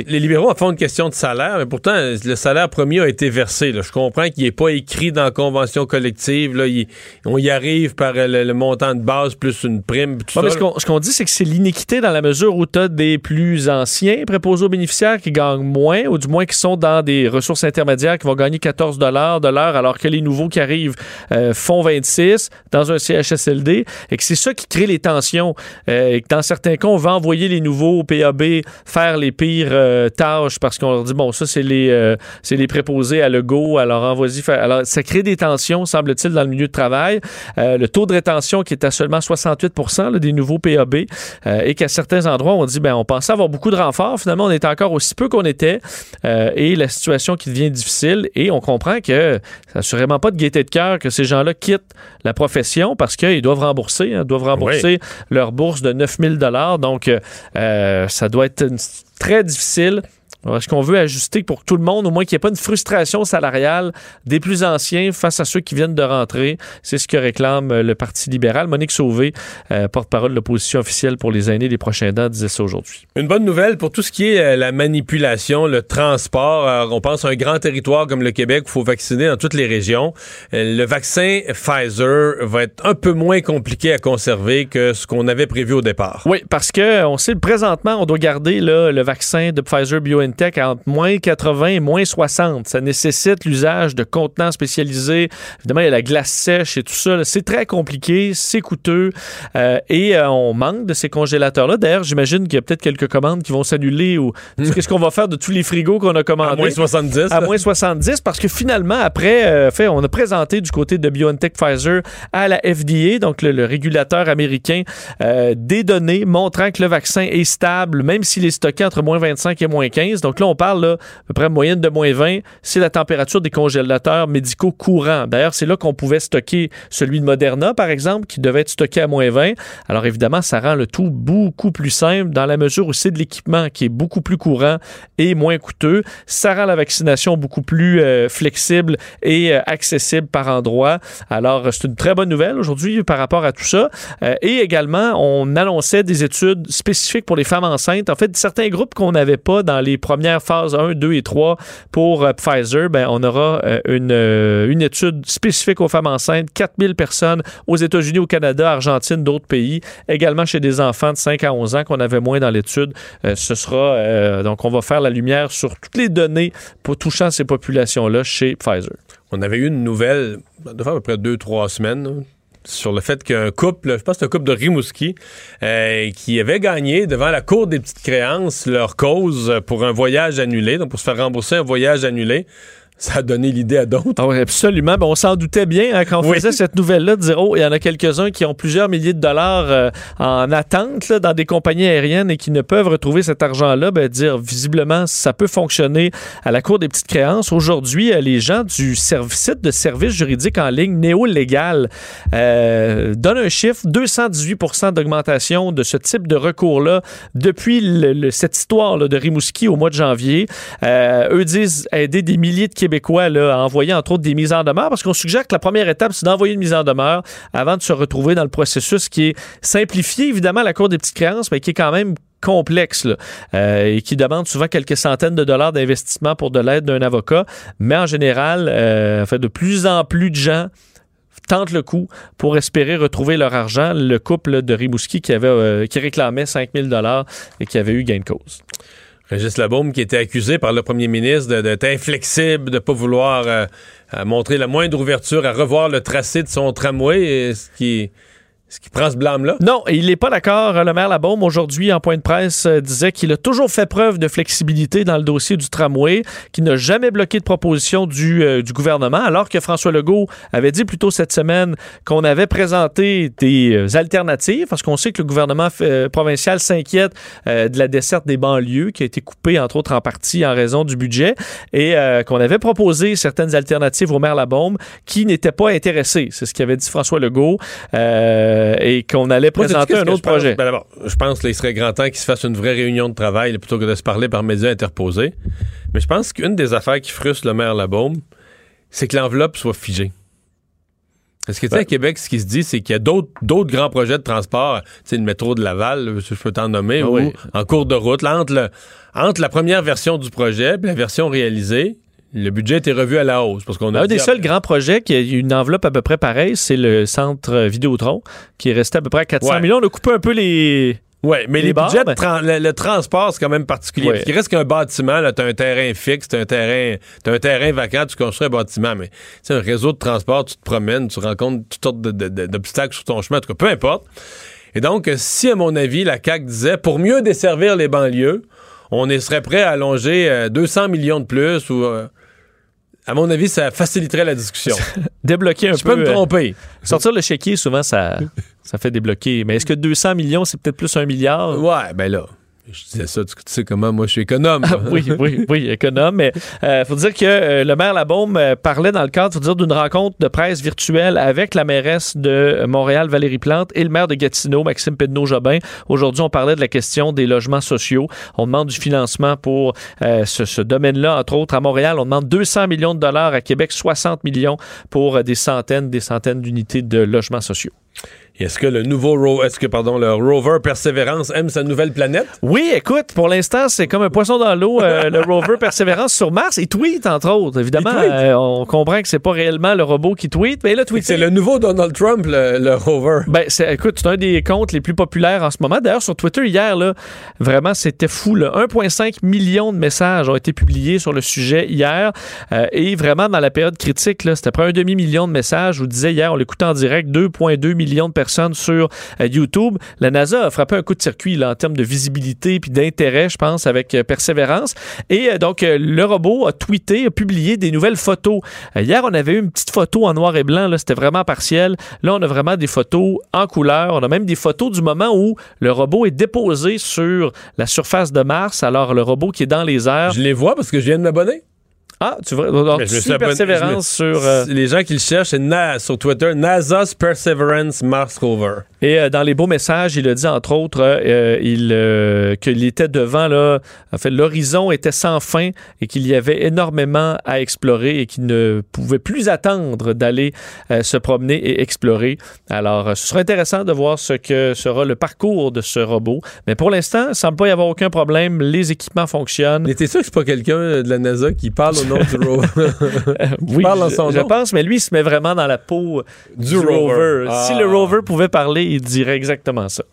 les libéraux en font une question de salaire, mais pourtant, le salaire premier a été versé. là. Je comprends qu'il n'est pas écrit dans la convention collective. Là. Il- on y arrive par le, le montant de base plus une prime. Tout Ouais, mais ça, ce qu'on ce qu'on dit, c'est que c'est l'iniquité dans la mesure où tu as des plus anciens préposés aux bénéficiaires qui gagnent moins, ou du moins qui sont dans des ressources intermédiaires qui vont gagner 14 de l'heure, alors que les nouveaux qui arrivent euh, font 26 dans un CHSLD, et que c'est ça qui crée les tensions rétention euh, dans certains cas, on va envoyer les nouveaux au PAB faire les pires euh, tâches parce qu'on leur dit, bon, ça, c'est les, euh, les préposés à Legault, alors envoie-y faire. Alors, ça crée des tensions, semble-t-il, dans le milieu de travail. Euh, le taux de rétention qui est à seulement 68 là, des nouveaux PAB et qu'à certains endroits, on dit, ben, on pensait avoir beaucoup de renforts. Finalement, on est encore aussi peu qu'on était et la situation qui devient difficile et on comprend que c'est assurément pas de gaieté de cœur que ces gens-là quittent la profession parce qu'ils doivent rembourser, hein, doivent rembourser leur bourse de 9000 dollars. Donc, euh, ça doit être une- très difficile. Alors, Est-ce qu'on veut ajuster pour tout le monde, au moins qu'il n'y ait pas une frustration salariale des plus anciens face à ceux qui viennent de rentrer? C'est ce que réclame euh, le Parti libéral. Monique Sauvé, euh, porte-parole de l'opposition officielle pour les aînés des prochains dents, disait ça aujourd'hui. Une bonne nouvelle pour tout ce qui est euh, la manipulation, le transport. Alors, on pense à un grand territoire comme le Québec où il faut vacciner dans toutes les régions. Euh, Le vaccin Pfizer va être un peu moins compliqué à conserver que ce qu'on avait prévu au départ. Oui, parce que on sait présentement, on doit garder là, le vaccin de Pfizer BioNTech entre moins 80 et moins 60. Ça nécessite l'usage de contenants spécialisés. Évidemment, il y a la glace sèche et tout ça. C'est très compliqué, c'est coûteux euh, et euh, on manque de ces congélateurs-là. D'ailleurs, j'imagine qu'il y a peut-être quelques commandes qui vont s'annuler ou qu'est-ce qu'on va faire de tous les frigos qu'on a commandés? À moins 70. À là. moins 70 parce que finalement, après, euh, fait, on a présenté du côté de BioNTech Pfizer à la FDA, donc le, le régulateur américain, des données montrant que le vaccin est stable, même s'il est stocké entre moins 25 et moins 15. Donc là, on parle à peu près moyenne de moins 20. C'est la température des congélateurs médicaux courants. D'ailleurs, c'est là qu'on pouvait stocker celui de Moderna, par exemple, qui devait être stocké à moins 20. Alors évidemment, ça rend le tout beaucoup plus simple dans la mesure où c'est de l'équipement qui est beaucoup plus courant et moins coûteux. Ça rend la vaccination beaucoup plus euh, flexible et euh, accessible par endroit. Alors, euh, c'est une très bonne nouvelle aujourd'hui par rapport à tout ça. Et également, on annonçait des études spécifiques pour les femmes enceintes. En fait, certains groupes qu'on n'avait pas dans les premières phases 1, 2 et 3 pour euh, Pfizer, ben, on aura euh, une, euh, une étude spécifique aux femmes enceintes, 4000 personnes aux États-Unis, au Canada, Argentine, d'autres pays, également chez des enfants de 5 à 11 ans qu'on avait moins dans l'étude. Ce sera, donc on va faire la lumière sur toutes les données pour touchant ces populations-là chez Pfizer. On avait eu une nouvelle, de faire à peu près deux, trois semaines, sur le fait qu'un couple, je pense que c'est un couple de Rimouski, euh, qui avait gagné devant la Cour des petites créances leur cause pour un voyage annulé, donc pour se faire rembourser un voyage annulé. Ça a donné l'idée à d'autres. Ah oui, absolument. Ben, on s'en doutait bien hein, quand on Oui. faisait cette nouvelle-là de dire oh, il y en a quelques-uns qui ont plusieurs milliers de dollars euh, en attente là, dans des compagnies aériennes et qui ne peuvent retrouver cet argent-là. Ben, dire visiblement, ça peut fonctionner à la Cour des petites créances. Aujourd'hui, euh, les gens du site de services juridiques en ligne néo-légal euh, donnent un chiffre 218% d'augmentation de ce type de recours-là depuis le- le- cette histoire là, de Rimouski au mois de janvier. Eux disent aider des milliers de Québécois là, à envoyer entre autres des mises en demeure parce qu'on suggère que la première étape, c'est d'envoyer une mise en demeure avant de se retrouver dans le processus qui est simplifié, évidemment, à la Cour des petites créances, mais qui est quand même complexe euh, et qui demande souvent quelques centaines de dollars d'investissement pour de l'aide d'un avocat. Mais en général, euh, de plus en plus de gens tentent le coup pour espérer retrouver leur argent. Le couple de Rimouski qui, avait, euh, qui réclamait 5000 dollars et qui avait eu gain de cause. Régis Labaume qui était accusé par le premier ministre d'être inflexible, de ne pas vouloir euh, montrer la moindre ouverture à revoir le tracé de son tramway, ce qui, ce qui prend ce blâme-là? Non, il n'est pas d'accord. Le maire Labaume, aujourd'hui, en point de presse, euh, disait qu'il a toujours fait preuve de flexibilité dans le dossier du tramway, qu'il n'a jamais bloqué de proposition du, euh, gouvernement, alors que François Legault avait dit plus tôt cette semaine qu'on avait présenté des euh, alternatives, parce qu'on sait que le gouvernement euh, provincial s'inquiète euh, de la desserte des banlieues, qui a été coupée, entre autres, en partie en raison du budget, et euh, qu'on avait proposé certaines alternatives au maire Labaume qui n'étaient pas intéressés. C'est ce qu'avait dit François Legault. Euh, et qu'on allait présenter un autre pense? projet. Ben d'abord, je pense qu'il serait grand temps qu'il se fasse une vraie réunion de travail là, plutôt que de se parler par médias interposés. Mais je pense qu'une des affaires qui frustre le maire Labaume, c'est que l'enveloppe soit figée. Parce que, tu sais, à Québec, ce qui se dit, c'est qu'il y a d'autres d'autres grands projets de transport, tu sais, le métro de Laval, je peux t'en nommer, Ah ou oui. en cours de route, là, entre, le- entre la première version du projet et la version réalisée, le budget était revu à la hausse. Parce qu'on a Un des seuls grands projets qui a eu une enveloppe à peu près pareille, c'est le centre euh, Vidéotron, qui est resté à peu près à 400 Ouais. millions. On a coupé un peu les. Ouais, mais Les les, bars, budgets, ben- le, le transport, c'est quand même particulier. Ouais. Parce qu'il reste qu'un bâtiment, là, t'as un terrain fixe, t'as un terrain, t'as un terrain vacant, tu construis un bâtiment, mais c'est un réseau de transport, tu te promènes, tu rencontres toutes sortes d'obstacles sur ton chemin, en tout cas, peu importe. Et donc, euh, si, à mon avis, la CAQ disait, pour mieux desservir les banlieues, on serait prêt à allonger euh, 200 millions de plus ou... euh, à mon avis, ça faciliterait la discussion. Débloquer un Je peu. peux me euh, tromper. sortir le chéquier, souvent, ça, ça fait débloquer. Mais est-ce que 200 millions, c'est peut-être plus un milliard? Ouais, ben là, je disais ça, tu, sais comment moi je suis économe. Ah, oui, oui, oui, économe. Mais il faut dire que euh, le maire Labaume euh, parlait dans le cadre faut dire, d'une rencontre de presse virtuelle avec la mairesse de Montréal, Valérie Plante, et le maire de Gatineau, Maxime Pedneau-Jobin. Aujourd'hui, on parlait de la question des logements sociaux. On demande du financement pour euh, ce, ce domaine-là, entre autres. À Montréal, on demande 200 millions de dollars. À Québec, 60 millions pour euh, des centaines, des centaines d'unités de logements sociaux. Est-ce que le nouveau est-ce que pardon le rover Persévérance aime sa nouvelle planète? Oui, écoute, pour l'instant, c'est comme un poisson dans l'eau, euh, le rover Persévérance sur Mars. Il tweet, entre autres. Évidemment, euh, on comprend que c'est pas réellement le robot qui tweet, mais là, tweet. C'est le nouveau Donald Trump le, le rover. Ben, c'est, écoute, c'est un des comptes les plus populaires en ce moment. D'ailleurs, sur Twitter, hier, là, vraiment, c'était fou. là. 1,5 million de messages ont été publiés sur le sujet hier. Euh, et vraiment, dans la période critique, là, c'était près un demi-million de messages. Je vous disais hier, on l'écoutait en direct, 2,2 millions de personnes sur euh, YouTube. La NASA a frappé un coup de circuit là, en termes de visibilité puis d'intérêt, je pense, avec euh, persévérance. Et euh, donc, le robot a tweeté, a publié des nouvelles photos. Hier, on avait eu une petite photo en noir et blanc. C'était vraiment partiel. Là, on a vraiment des photos en couleur. On a même des photos du moment où le robot est déposé sur la surface de Mars. Alors, le robot qui est dans les airs. Je les vois parce que je viens de m'abonner. Ah, tu vois, donc, Mais je tu me suis suis abonné- persévérance je me- sur. euh, Les gens qui le cherchent, c'est sur Twitter, NASA's Perseverance Mars Rover. Et euh, dans les beaux messages, il a dit entre autres euh, il, euh, qu'il était devant là, en fait, l'horizon était sans fin et qu'il y avait énormément à explorer et qu'il ne pouvait plus attendre d'aller se promener et explorer. Alors, ce sera intéressant de voir ce que sera le parcours de ce robot. Mais pour l'instant, il semble pas y avoir aucun problème. Les équipements fonctionnent. Mais t'es sûr que c'est pas quelqu'un de la NASA qui parle au nom du rover? Oui, parle en je, son je nom? pense, mais lui, il se met vraiment dans la peau du, Du rover. rover. Si Ah. le rover pouvait parler, il dirait exactement ça.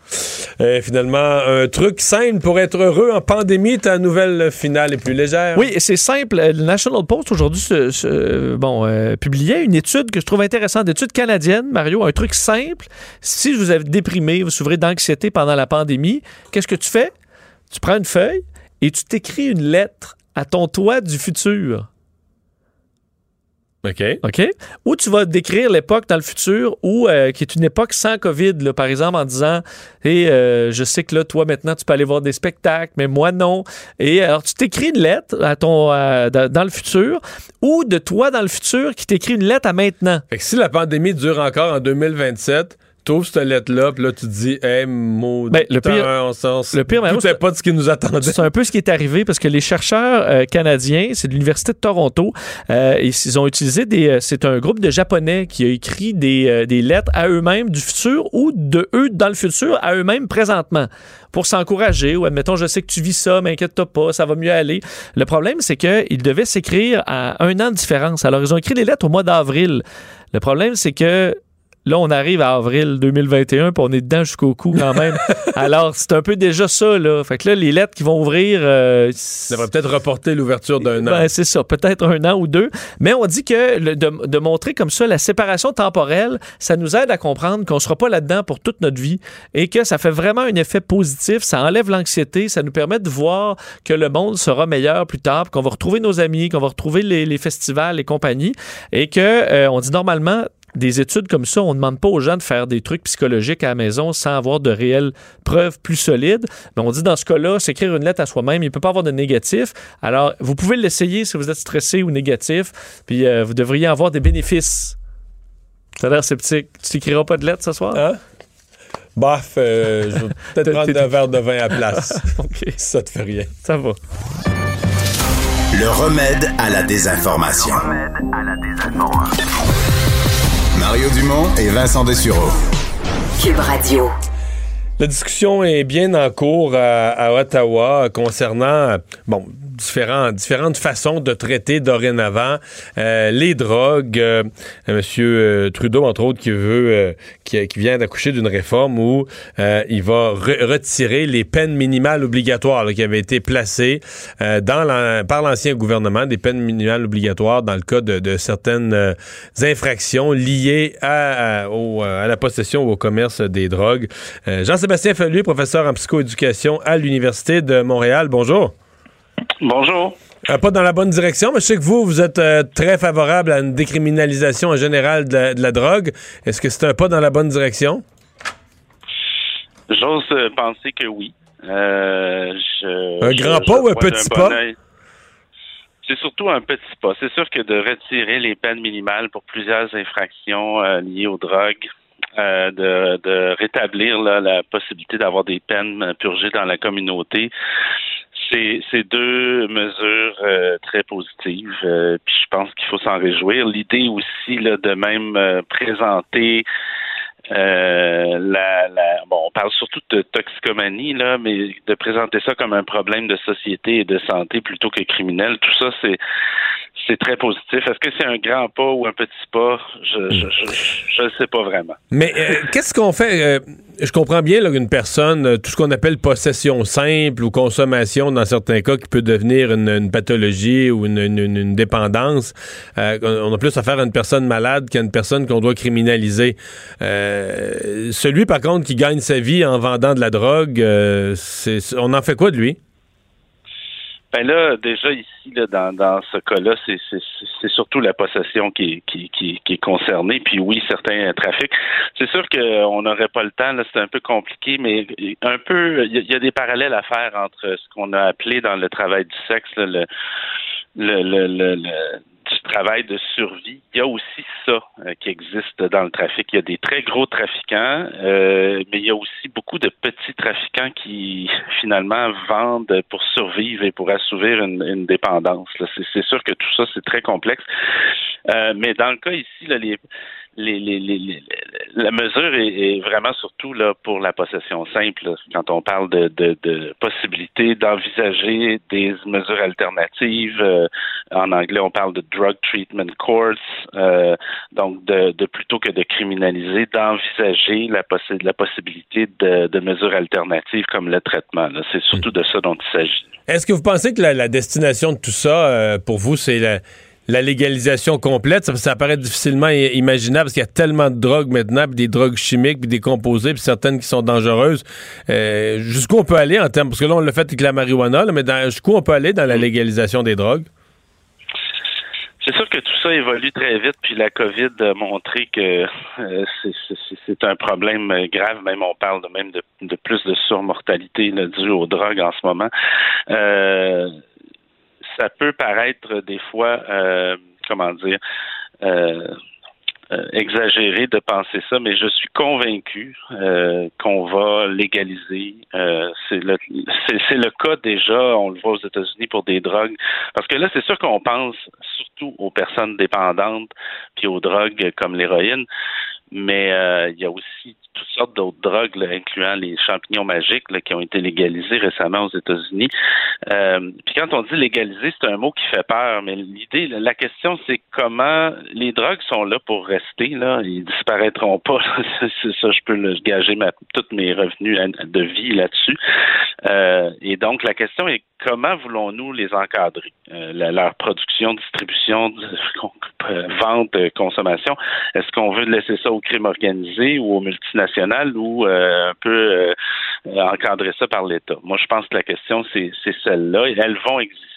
Euh, finalement, un truc simple pour être heureux en pandémie, ta nouvelle finale est plus légère. Oui, c'est simple. Euh, Le National Post aujourd'hui bon, euh, publiait une étude que je trouve intéressante, étude canadienne, Mario, un truc simple. Si vous avez déprimé, vous souffrez d'anxiété pendant la pandémie, qu'est-ce que tu fais? Tu prends une feuille et tu t'écris une lettre à ton toi du futur. OK. OK? Ou tu vas décrire l'époque dans le futur où, euh, qui est une époque sans COVID, là, par exemple, en disant Et euh, je sais que là, toi, maintenant, tu peux aller voir des spectacles, mais moi, non. Et alors, tu t'écris une lettre à ton, dans, dans le futur ou de toi dans le futur qui t'écrit une lettre à maintenant. Fait que si la pandémie dure encore en 2027, t'ouvres cette lettre-là, puis là, tu te dis, hey, maudit, Ben, le pire- on s'en le pire, c'est- pas de ce qui nous attendait. C'est un peu ce qui est arrivé parce que les chercheurs euh, canadiens, c'est de l'Université de Toronto, euh, ils ont utilisé des. euh, C'est un groupe de Japonais qui a écrit des, euh, des lettres à eux-mêmes du futur ou de eux dans le futur à eux-mêmes présentement pour s'encourager ou admettons, je sais que tu vis ça, mais inquiète-toi pas, ça va mieux aller. Le problème, c'est qu'ils devaient s'écrire à un an de différence. Alors, ils ont écrit les lettres au mois d'avril. Le problème, c'est que Là, on arrive à avril 2021, puis on est dedans jusqu'au cou quand même. Alors, c'est un peu déjà ça, là. Fait que là, les lettres qui vont ouvrir... euh, Ça va peut-être reporter l'ouverture d'un an. ben, c'est ça, peut-être un an ou deux. Mais on dit que le- de, de montrer comme ça la séparation temporelle, ça nous aide à comprendre qu'on ne sera pas là-dedans pour toute notre vie et que ça fait vraiment un effet positif. Ça enlève l'anxiété, ça nous permet de voir que le monde sera meilleur plus tard, qu'on va retrouver nos amis, qu'on va retrouver les, les festivals, les compagnies et que euh, on dit normalement des études comme ça, on ne demande pas aux gens de faire des trucs psychologiques à la maison sans avoir de réelles preuves plus solides. Mais on dit dans ce cas-là, s'écrire une lettre à soi-même, il ne peut pas avoir de négatif. Alors, vous pouvez l'essayer si vous êtes stressé ou négatif, puis euh, vous devriez avoir des bénéfices. Ça a l'air sceptique. Tu n'écriras pas de lettre ce soir? Hein? Bof, euh, je vais peut-être prendre un verre de vin à place. OK. Si ça te fait rien. Ça va. Le remède à la désinformation. Mario Dumont et Vincent Dessureau. Cube Radio. La discussion est bien en cours à, à Ottawa concernant, bon, différentes façons de traiter dorénavant euh, les drogues. Euh, Monsieur euh, Trudeau, entre autres, qui veut, qui, vient d'accoucher d'une réforme où il va re retirer les peines minimales obligatoires là, qui avaient été placées dans par l'ancien gouvernement, des peines minimales obligatoires dans le cas de, certaines infractions liées à, à, la possession ou au commerce des drogues. Jean-Sébastien Fallu, professeur en psychoéducation à l'Université de Montréal. Bonjour. Bonjour. Euh, pas dans la bonne direction, mais je sais que vous, vous êtes euh, très favorable à une décriminalisation en général de la, de la drogue. Est-ce que c'est un pas dans la bonne direction? J'ose euh, penser que oui. Euh, je, un grand je, pas ou un petit pas? C'est surtout un petit pas. C'est sûr que de retirer les peines minimales pour plusieurs infractions liées aux drogues, euh, de, de, rétablir là, la possibilité d'avoir des peines purgées dans la communauté, c'est deux mesures euh, très positives. Euh, puis je pense qu'il faut s'en réjouir. L'idée aussi là, de même euh, présenter la, la, bon, on parle surtout de toxicomanie là, mais de présenter ça comme un problème de société et de santé plutôt que criminel, tout ça c'est c'est très positif. Est-ce que c'est un grand pas ou un petit pas? Je ne sais pas vraiment. Mais euh, qu'est-ce qu'on fait? Euh, je comprends bien qu'une personne, euh, tout ce qu'on appelle possession simple ou consommation dans certains cas qui peut devenir une, une pathologie ou une, une, une dépendance. Euh, on a plus affaire à une personne malade qu'à une personne qu'on doit criminaliser. Celui, par contre, qui gagne sa vie en vendant de la drogue, on en fait quoi de lui? Ben là, déjà ici, là, dans, dans ce cas-là, c'est, surtout la possession qui, qui, qui, qui, est concernée. Puis oui, certains trafics. C'est sûr qu'on n'aurait pas le temps, là, c'est un peu compliqué, mais un peu, il y, y, a des parallèles à faire entre ce qu'on a appelé dans le travail du sexe, là, le, le, le, le du travail de survie. Il y a aussi ça euh, qui existe dans le trafic. Il y a des très gros trafiquants, euh, mais il y a aussi beaucoup de petits trafiquants qui finalement vendent pour survivre et pour assouvir une, une dépendance. C'est sûr que tout ça, c'est très complexe. Euh, mais dans le cas ici, là, les la mesure est, vraiment surtout là pour la possession simple. Quand on parle de, de, de possibilité d'envisager des mesures alternatives, euh, en anglais on parle de drug treatment courts, euh, donc de, de, plutôt que de criminaliser, d'envisager la, possi la possibilité de, mesures alternatives comme le traitement. C'est surtout de ça dont il s'agit. Est-ce que vous pensez que la, la destination de tout ça, euh, pour vous, c'est la la légalisation complète, ça, ça paraît difficilement imaginable parce qu'il y a tellement de drogues maintenant, puis des drogues chimiques, puis des composés, puis certaines qui sont dangereuses. Euh, jusqu'où on peut aller en termes, parce que là, on l'a fait avec la marijuana, là, mais jusqu'où on peut aller dans la légalisation des drogues? C'est sûr que tout ça évolue très vite, puis la COVID a montré que euh, c'est un problème grave. Même on parle de même de, de plus de surmortalité là, due aux drogues en ce moment. Euh, ça peut paraître des fois, euh, comment dire, euh, euh, exagéré de penser ça, mais je suis convaincu qu'on va légaliser. C'est le c'est le cas déjà, on le voit aux États-Unis pour des drogues, parce que là c'est sûr qu'on pense surtout aux personnes dépendantes puis aux drogues comme l'héroïne, mais euh, il y a aussi toutes sortes d'autres drogues, là, incluant les champignons magiques là, qui ont été légalisés récemment aux États-Unis. Euh, puis quand on dit légaliser, c'est un mot qui fait peur, mais l'idée, la question, c'est comment les drogues sont là pour rester, là, ils disparaîtront pas. c'est ça, je peux le gager ma, tous mes revenus de vie là-dessus. Euh, et donc la question est comment voulons-nous les encadrer? Euh, la, leur production, distribution, vente, consommation. Est-ce qu'on veut laisser ça au crime organisé ou aux multinationales ou euh, un peu euh, encadrer ça par l'État? Moi, je pense que la question, c'est celle-là. Elles vont exister.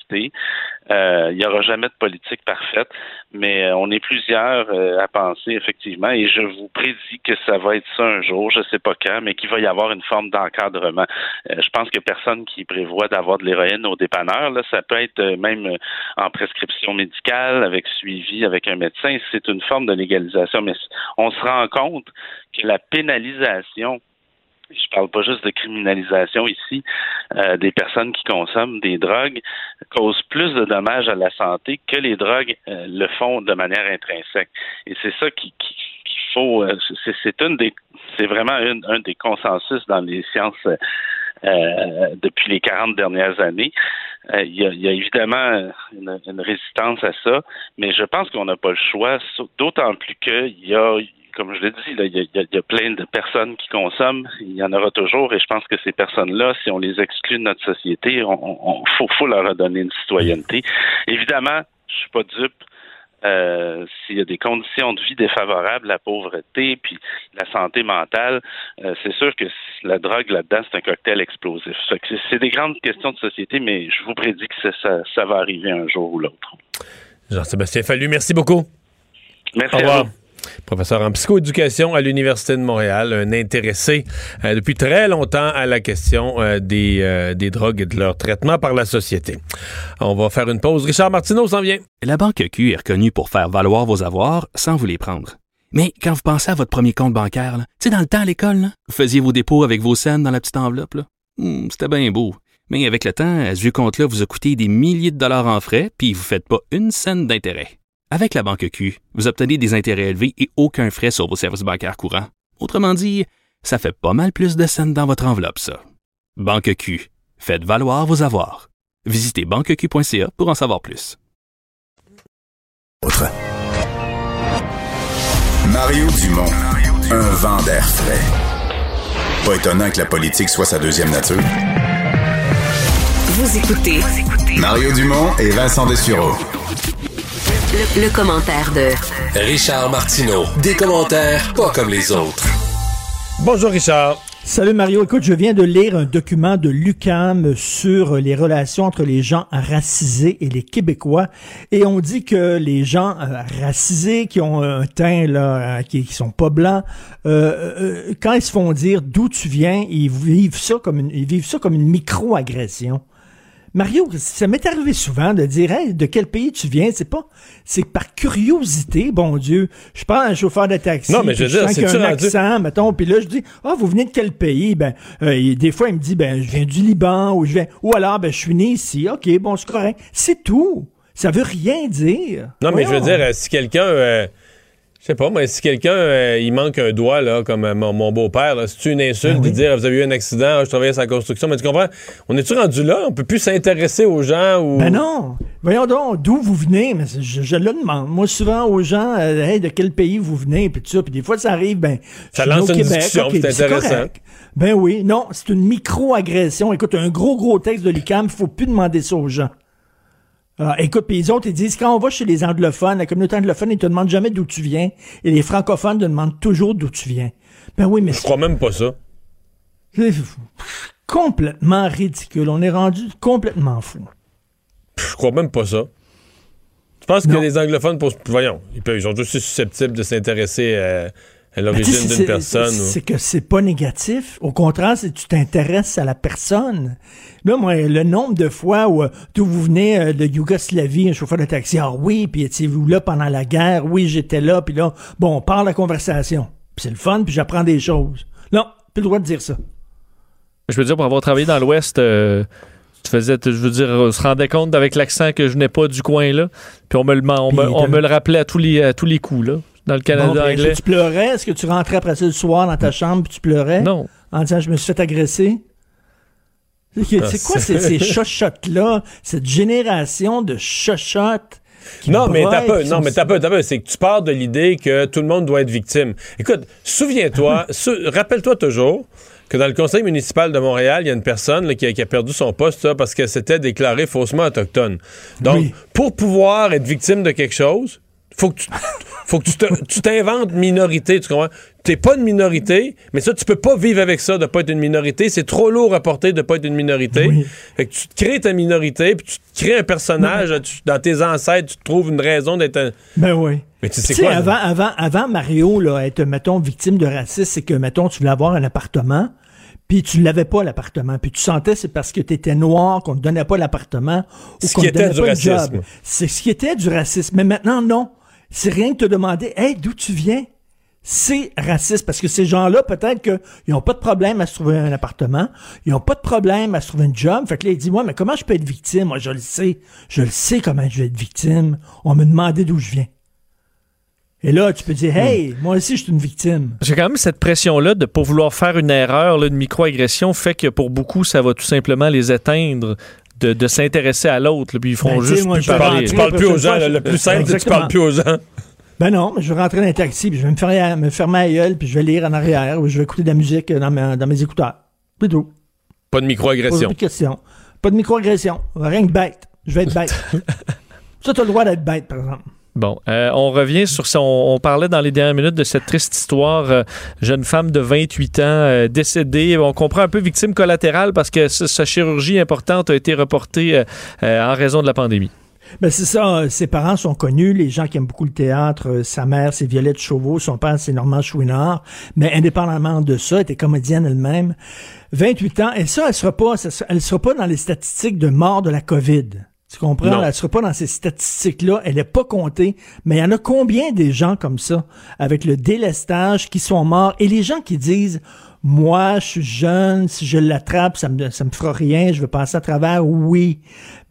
Euh, il n'y aura jamais de politique parfaite, mais on est plusieurs euh, à penser effectivement, et je vous prédis que ça va être ça un jour, je ne sais pas quand, mais qu'il va y avoir une forme d'encadrement. Euh, je pense que personne qui prévoit d'avoir de l'héroïne au dépanneur, là, ça peut être même en prescription médicale, avec suivi avec un médecin, c'est une forme de légalisation, mais on se rend compte que la pénalisation je parle pas juste de criminalisation ici, euh, des personnes qui consomment des drogues causent plus de dommages à la santé que les drogues euh, le font de manière intrinsèque. Et c'est ça qui, qui faut. euh, c'est, c'est une des, c'est vraiment une, un des consensus dans les sciences. euh, depuis les 40 dernières années. Euh, il, y y a évidemment une, une résistance à ça, mais je pense qu'on n'a pas le choix, d'autant plus qu'il y a, comme je l'ai dit, il, y a, y y plein de personnes qui consomment, il y en aura toujours, et je pense que ces personnes-là, si on les exclut de notre société, on, faut, faut leur redonner une citoyenneté. Évidemment, je suis pas dupe. Euh, s'il y a des conditions de vie défavorables, la pauvreté, puis la santé mentale, euh, c'est sûr que la drogue là-dedans, c'est un cocktail explosif. C'est- des grandes questions de société, mais je vous prédis que ça, va arriver un jour ou l'autre. Jean-Sébastien Fallu, merci beaucoup. Merci Au à revoir. vous. Professeur en psychoéducation à l'Université de Montréal, un intéressé euh, depuis très longtemps à la question euh, des, euh, des drogues et de leur traitement par la société. On va faire une pause. Richard Martineau s'en vient. La Banque Q est reconnue pour faire valoir vos avoirs sans vous les prendre. Mais quand vous pensez à votre premier compte bancaire, tu sais, dans le temps à l'école, vous faisiez vos dépôts avec vos scènes dans la petite enveloppe. Hmm, C'était bien beau. Mais avec le temps, à ce vieux compte-là vous a coûté des milliers de dollars en frais, puis vous ne faites pas une scène d'intérêt. Avec la Banque Q, vous obtenez des intérêts élevés et aucun frais sur vos services bancaires courants. Autrement dit, ça fait pas mal plus de scènes dans votre enveloppe, ça. Banque Q. Faites valoir vos avoirs. Visitez banqueq.ca pour en savoir plus. Mario Dumont, un vent d'air frais. Pas étonnant que la politique soit sa deuxième nature. Vous écoutez Mario Dumont et Vincent Dessureau. Le, le commentaire de Richard Martineau. Des commentaires pas comme les autres. Bonjour Richard. Salut Mario, écoute, je viens de lire un document de l'UCAM sur les relations entre les gens racisés et les Québécois et on dit que les gens euh, racisés qui ont un teint là, euh, qui, qui sont pas blancs, euh, euh, quand ils se font dire d'où tu viens, ils vivent ça comme une, ils vivent ça comme une micro-agression. Mario, ça m'est arrivé souvent de dire hey, de quel pays tu viens, c'est pas c'est par curiosité, bon Dieu. Je parle à un chauffeur de taxi, Non, mais je veux dire, c'est-tu un rendu- accent, mettons, puis là je dis "Ah, vous venez de quel pays Ben euh, des fois il me dit ben je viens du Liban ou je viens ou alors ben je suis né ici. OK, bon, c'est correct. C'est tout. Ça veut rien dire. Non, mais je veux dire, euh, si quelqu'un, euh, je sais pas, mais si quelqu'un, euh, il manque un doigt, là, comme euh, mon, mon beau-père, c'est une insulte de dire, vous avez eu un accident, ah, je travaillais sur la construction, mais tu comprends, on est-tu rendu là? On peut plus s'intéresser aux gens ou... Ben non. Voyons donc, d'où vous venez? Mais je, je le demande. Moi, souvent, aux gens, euh, Hey, de quel pays vous venez? Puis tout ça. Puis des fois, ça arrive, ben. Ça lance au une Québec. discussion, c'est intéressant. correct. Ben oui. Non, c'est une micro-agression. Écoute, un gros, gros texte de l'UQAM, faut plus demander ça aux gens. Ah, écoute, puis les autres, ils disent, quand on va chez les anglophones, la communauté anglophone, ils te demandent jamais d'où tu viens. Et les francophones te demandent toujours d'où tu viens. Ben oui, mais Je crois même pas ça. c'est complètement ridicule. On est rendu complètement fou. Je crois même pas ça. Je pense que les anglophones, pour, voyons, ils, peuvent, ils sont aussi susceptibles de s'intéresser à, à l'origine d'une c'est- personne. ou- C'est que c'est pas négatif. Au contraire, c'est que tu t'intéresses à la personne. Là, moi, le nombre de fois où euh, d'où vous venez euh, de Yougoslavie, un chauffeur de taxi, ah oui, puis étiez-vous là pendant la guerre? Oui, j'étais là, puis là, bon, on part la conversation. Puis c'est le fun, puis j'apprends des choses. Non, plus le droit de dire ça. Je veux dire, pour avoir travaillé dans l'Ouest, euh, tu faisais, je veux dire, on se rendait compte avec l'accent que je n'ai pas du coin là. Puis on me le, on me le rappelait à tous les, à tous les coups là. Dans le Canada Bon, ben, est-ce anglais. que tu pleurais? Est-ce que tu rentrais après ça le soir dans ta chambre, puis tu pleurais? Non. En disant, je me suis fait agresser? C'est Ah, quoi ces, ces chochottes-là? Cette génération de chochottes? qui Non, mais t'as broient, peu, non, mais t'as peu, t'as peu. C'est que tu pars de l'idée que tout le monde doit être victime. Écoute, souviens-toi, sou- rappelle-toi toujours que dans le conseil municipal de Montréal, il y a une personne là, qui, a, qui a perdu son poste là, parce qu'elle s'était déclarée faussement autochtone. Donc, Oui. pour pouvoir être victime de quelque chose, faut que tu, faut que tu te- tu t'inventes minorité, tu comprends? T'es pas une minorité, mais ça, tu peux pas vivre avec ça de pas être une minorité. C'est trop lourd à porter de pas être une minorité. Fait que tu te crées ta minorité, puis tu te crées un personnage, tu- dans tes ancêtres, tu te trouves une raison d'être un... Ben oui. Mais tu sais quoi? là? avant, avant, avant Mario, là, être, mettons, victime de racisme, c'est que, mettons, tu voulais avoir un appartement, puis tu l'avais pas, l'appartement, puis tu sentais c'est parce que tu étais noir qu'on te donnait pas l'appartement, ou qu'on te donnait pas le job. C'est ce qui était du racisme. Mais maintenant, non. C'est rien que te demander, hey, d'où tu viens? c'est raciste parce que ces gens-là, peut-être qu'ils n'ont pas de problème à se trouver un appartement, ils n'ont pas de problème à se trouver un job. Fait que là, il dit, moi, mais comment je peux être victime? Moi, je le sais. Je le sais comment je vais être victime. On me demandait d'où je viens. Et là, tu peux dire, hey, moi aussi, je suis une victime. J'ai quand même cette pression-là de pas vouloir faire une erreur, là, une microagression, fait que pour beaucoup, ça va tout simplement les éteindre. De, de s'intéresser à l'autre, puis ils font Ben, juste moi, plus parler. rentrer Tu parles plus aux gens. Le plus simple, c'est que tu parles plus aux gens. Ben non, mais je vais rentrer dans un taxi, puis je vais me, faire, me fermer la gueule, puis je vais lire en arrière, ou je vais écouter de la musique dans, ma- dans mes écouteurs. C'est tout. Pas de microagression. plus de questions. Pas de microagression. Rien que bête. Je vais être bête. ça, t'as le droit d'être bête, par exemple. Bon, euh, on revient sur ça. On, on parlait dans les dernières minutes de cette triste histoire. euh, jeune femme de 28 ans euh, décédée. On comprend un peu victime collatérale parce que sa chirurgie importante a été reportée euh, euh, en raison de la pandémie. Ben c'est ça, euh, ses parents sont connus, les gens qui aiment beaucoup le théâtre, sa mère c'est Violette Chauveau, son père c'est Normand Chouinard, mais indépendamment de ça, elle était comédienne elle-même. 28 ans, et ça, elle sera pas, elle sera pas dans les statistiques de mort de la COVID. Tu comprends? Non. Elle sera pas dans ces statistiques-là, elle est pas comptée, mais il y en a combien des gens comme ça, avec le délestage, qui sont morts, et les gens qui disent, moi, je suis jeune, si je l'attrape, ça me, ça me fera rien, je vais passer à travers, oui.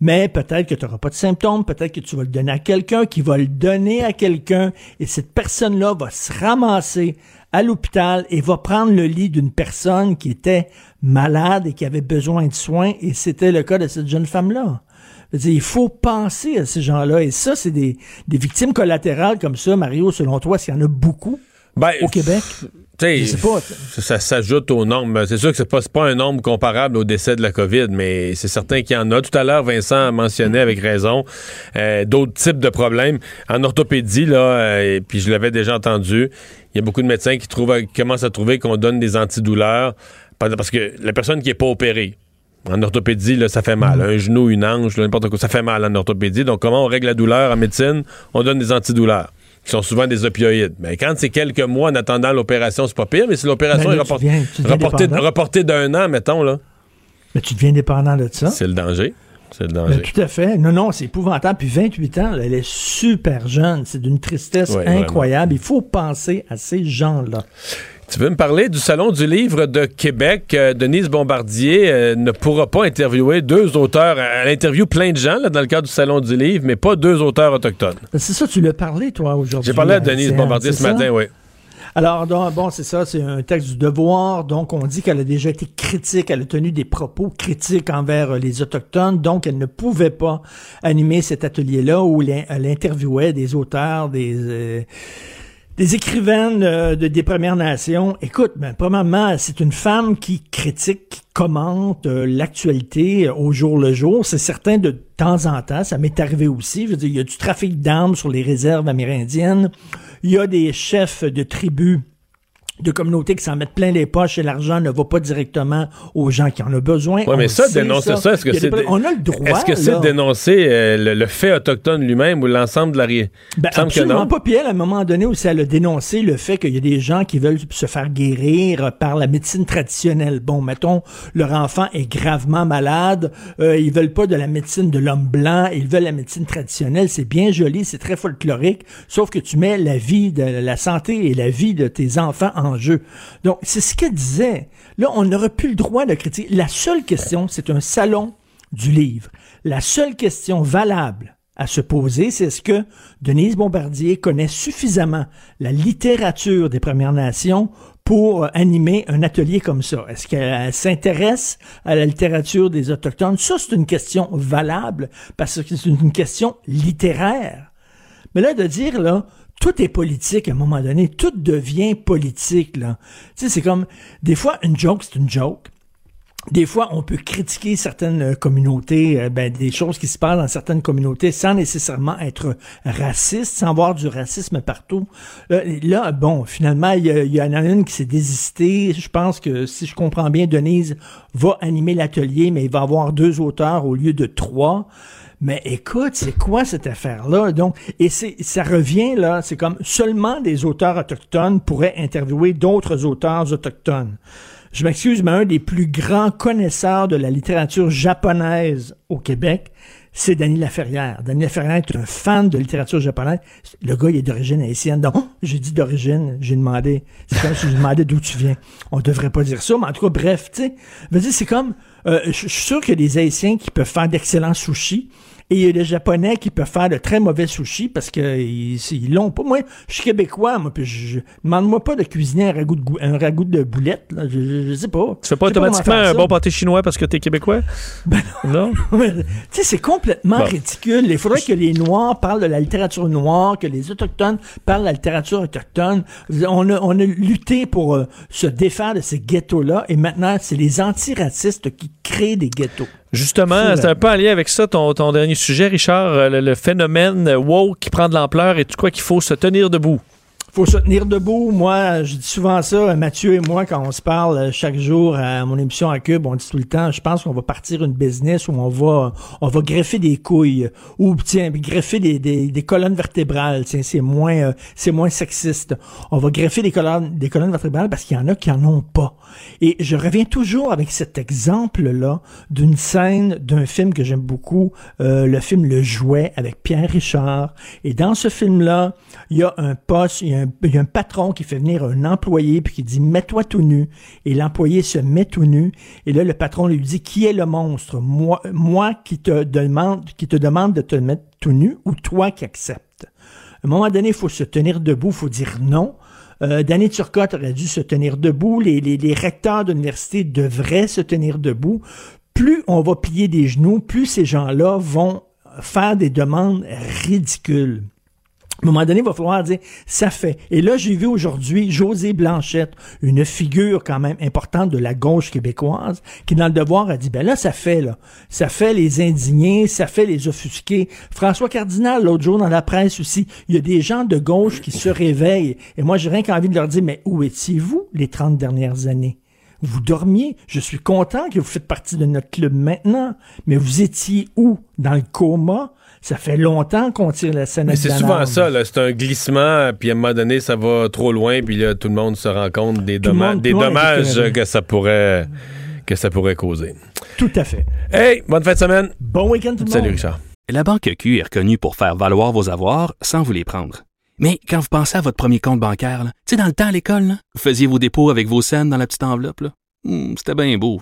Mais peut-être que tu n'auras pas de symptômes, peut-être que tu vas le donner à quelqu'un qui va le donner à quelqu'un, et cette personne-là va se ramasser à l'hôpital et va prendre le lit d'une personne qui était malade et qui avait besoin de soins, et c'était le cas de cette jeune femme-là. Il faut penser à ces gens-là, et ça, c'est des, des victimes collatérales comme ça, Mario, selon toi, s'il y en a beaucoup Ben, au Québec? Je sais, sais pas. ça, ça s'ajoute au nombre. C'est sûr que c'est pas, pas un nombre comparable au décès de la COVID, mais c'est certain qu'il y en a. Tout à l'heure, Vincent mentionnait avec raison euh, d'autres types de problèmes. En orthopédie, là, euh, et puis je l'avais déjà entendu, il y a beaucoup de médecins qui, trouvent, qui commencent à trouver qu'on donne des antidouleurs parce que la personne qui est pas opérée, en orthopédie, là, ça fait mal. Un genou, une hanche, n'importe quoi, ça fait mal en orthopédie. Donc, comment on règle la douleur en médecine? On donne des antidouleurs qui sont souvent des opioïdes. Mais quand c'est quelques mois en attendant l'opération, c'est pas pire, mais si l'opération Ben est report- reportée, d'un an, mettons, là, Mais tu deviens dépendant de ça. c'est le danger. C'est le Ben, danger. tout à fait. Non, non, c'est épouvantable. Puis 28 ans, là, elle est super jeune. C'est d'une tristesse incroyable. Il faut penser à ces gens-là. Tu veux me parler du Salon du livre de Québec? Euh, Denise Bombardier euh, ne pourra pas interviewer deux auteurs. Elle interviewe plein de gens là, dans le cadre du Salon du livre, mais pas deux auteurs autochtones. Ben, C'est ça, tu l'as parlé, toi, aujourd'hui. J'ai parlé à Denise Bombardier ce matin, oui. Alors, donc, bon, c'est ça, c'est un texte du devoir. Donc, on dit qu'elle a déjà été critique, elle a tenu des propos critiques envers euh, les Autochtones. Donc, elle ne pouvait pas animer cet atelier-là où elle, elle interviewait des auteurs, des, euh, des écrivaines euh, de, des Premières Nations. Écoute, ben, premièrement, c'est une femme qui critique, qui commente euh, l'actualité euh, au jour le jour. C'est certain de temps en temps, ça m'est arrivé aussi. Je veux dire, il y a du trafic d'armes sur les réserves amérindiennes. Il y a des chefs de tribus de communautés qui s'en mettent plein les poches et l'argent ne va pas directement aux gens qui en ont besoin. Oui, mais ça, dénoncer ça, est-ce que des c'est. On a le droit. Est-ce que c'est dénoncer euh, le, le fait autochtone lui-même ou l'ensemble de la. Ben, que absolument non. pas. Puis elle, à un moment donné aussi, elle a dénoncé le fait qu'il y a des gens qui veulent se faire guérir par la médecine traditionnelle. Bon, mettons, leur enfant est gravement malade, euh, ils veulent pas de la médecine de l'homme blanc, ils veulent la médecine traditionnelle. C'est bien joli, c'est très folklorique, sauf que tu mets la vie, de la santé et la vie de tes enfants en jeu. Donc, c'est ce qu'elle disait. Là, on n'aurait plus le droit de critiquer. La seule question, c'est un salon du livre. La seule question valable à se poser, c'est est-ce que Denise Bombardier connaît suffisamment la littérature des Premières Nations pour euh, animer un atelier comme ça? Est-ce qu'elle s'intéresse à la littérature des Autochtones? Ça, c'est une question valable parce que c'est une question littéraire. Mais là, de dire, là, tout est politique à un moment donné, tout devient politique, là. Tu sais, c'est comme, des fois, une joke, c'est une joke. Des fois, on peut critiquer certaines euh, communautés, euh, ben, des choses qui se passent dans certaines communautés sans nécessairement être raciste, sans voir du racisme partout. Là, là, bon, finalement, il y, y en a une qui s'est désistée. Je pense que, si je comprends bien, Denise va animer l'atelier, mais il va avoir deux auteurs au lieu de trois. Mais écoute, c'est quoi cette affaire-là? Donc, et c'est, ça revient là, c'est comme seulement des auteurs autochtones pourraient interviewer d'autres auteurs autochtones. Je m'excuse, mais un des plus grands connaisseurs de la littérature japonaise au Québec, c'est Danny Laferrière. Danny Laferrière est un fan de littérature japonaise. Le gars, il est d'origine haïtienne. Donc, oh, j'ai dit d'origine, j'ai demandé. C'est comme si je demandais d'où tu viens. On devrait pas dire ça, mais en tout cas, bref, tu sais. C'est comme, euh, je suis sûr qu'il y a des Haïtiens qui peuvent faire d'excellents sushis. Et il y a des Japonais qui peuvent faire de très mauvais sushis parce qu'ils ils l'ont pas. Moi, je suis québécois, moi, puis je, demande-moi pas de cuisiner un ragoût de, un ragoût de boulettes. Là. Je, je, sais pas. Tu fais pas Je automatiquement un bon pâté chinois parce que t'es québécois? Ben non. tu sais, c'est complètement Bon. ridicule. Il faudrait que les Noirs parlent de la littérature noire, que les Autochtones parlent de la littérature autochtone. On a, on a lutté pour euh, se défaire de ces ghettos-là, et maintenant, c'est les antiracistes qui créent des ghettos. Justement, c'est un peu en lien avec ça, ton, ton dernier sujet, Richard, euh, le, le phénomène woke qui prend de l'ampleur et tu crois qu'il faut se tenir debout? Faut se tenir debout. Moi, je dis souvent ça, Mathieu et moi, quand on se parle euh, chaque jour à mon émission à Cube, on dit tout le temps, je pense qu'on va partir une business où on va, on va greffer des couilles ou tiens, greffer des, des, des colonnes vertébrales. Tiens, c'est moins, euh, c'est moins sexiste. On va greffer des colonnes, des colonnes vertébrales parce qu'il y en a qui en ont pas. Et je reviens toujours avec cet exemple-là d'une scène d'un film que j'aime beaucoup, euh, le film Le Jouet avec Pierre Richard. Et dans ce film-là, il y a un poste, il y a un, il y a un patron qui fait venir un employé puis qui dit mets-toi tout nu. Et l'employé se met tout nu. Et là, le patron lui dit qui est le monstre? Moi, moi qui te demande, qui te demande de te mettre tout nu ou toi qui acceptes? À un moment donné, il faut se tenir debout, faut dire non. Euh, Danny Turcotte aurait dû se tenir debout. Les, les, les recteurs d'université devraient se tenir debout. Plus on va plier des genoux, plus ces gens-là vont faire des demandes ridicules. À un moment donné, il va falloir dire ça fait. Et là, j'ai vu aujourd'hui José Blanchette, une figure quand même importante de la gauche québécoise, qui dans le devoir a dit ben là, ça fait là, ça fait les indignés, ça fait les offusqués. François Cardinal l'autre jour dans la presse aussi, il y a des gens de gauche qui se réveillent. Et moi, j'ai rien qu'envie de leur dire mais où étiez-vous les 30 dernières années? Vous dormiez? Je suis content que vous faites partie de notre club maintenant. Mais vous étiez où? Dans le coma? Ça fait longtemps qu'on tire la scène Mais c'est souvent ça. C'est un glissement, puis à un moment donné, ça va trop loin, puis là, tout le monde se rend compte des, dommages que ça pourrait que ça pourrait causer. Tout à fait. Hey, bonne fin de semaine. Bon week-end tout le Salut monde. Richard. La Banque Q est reconnue pour faire valoir vos avoirs sans vous les prendre. Mais quand vous pensez à votre premier compte bancaire, tu sais, dans le temps à l'école, là, vous faisiez vos dépôts avec vos scènes dans la petite enveloppe. Hmm, C'était bien beau.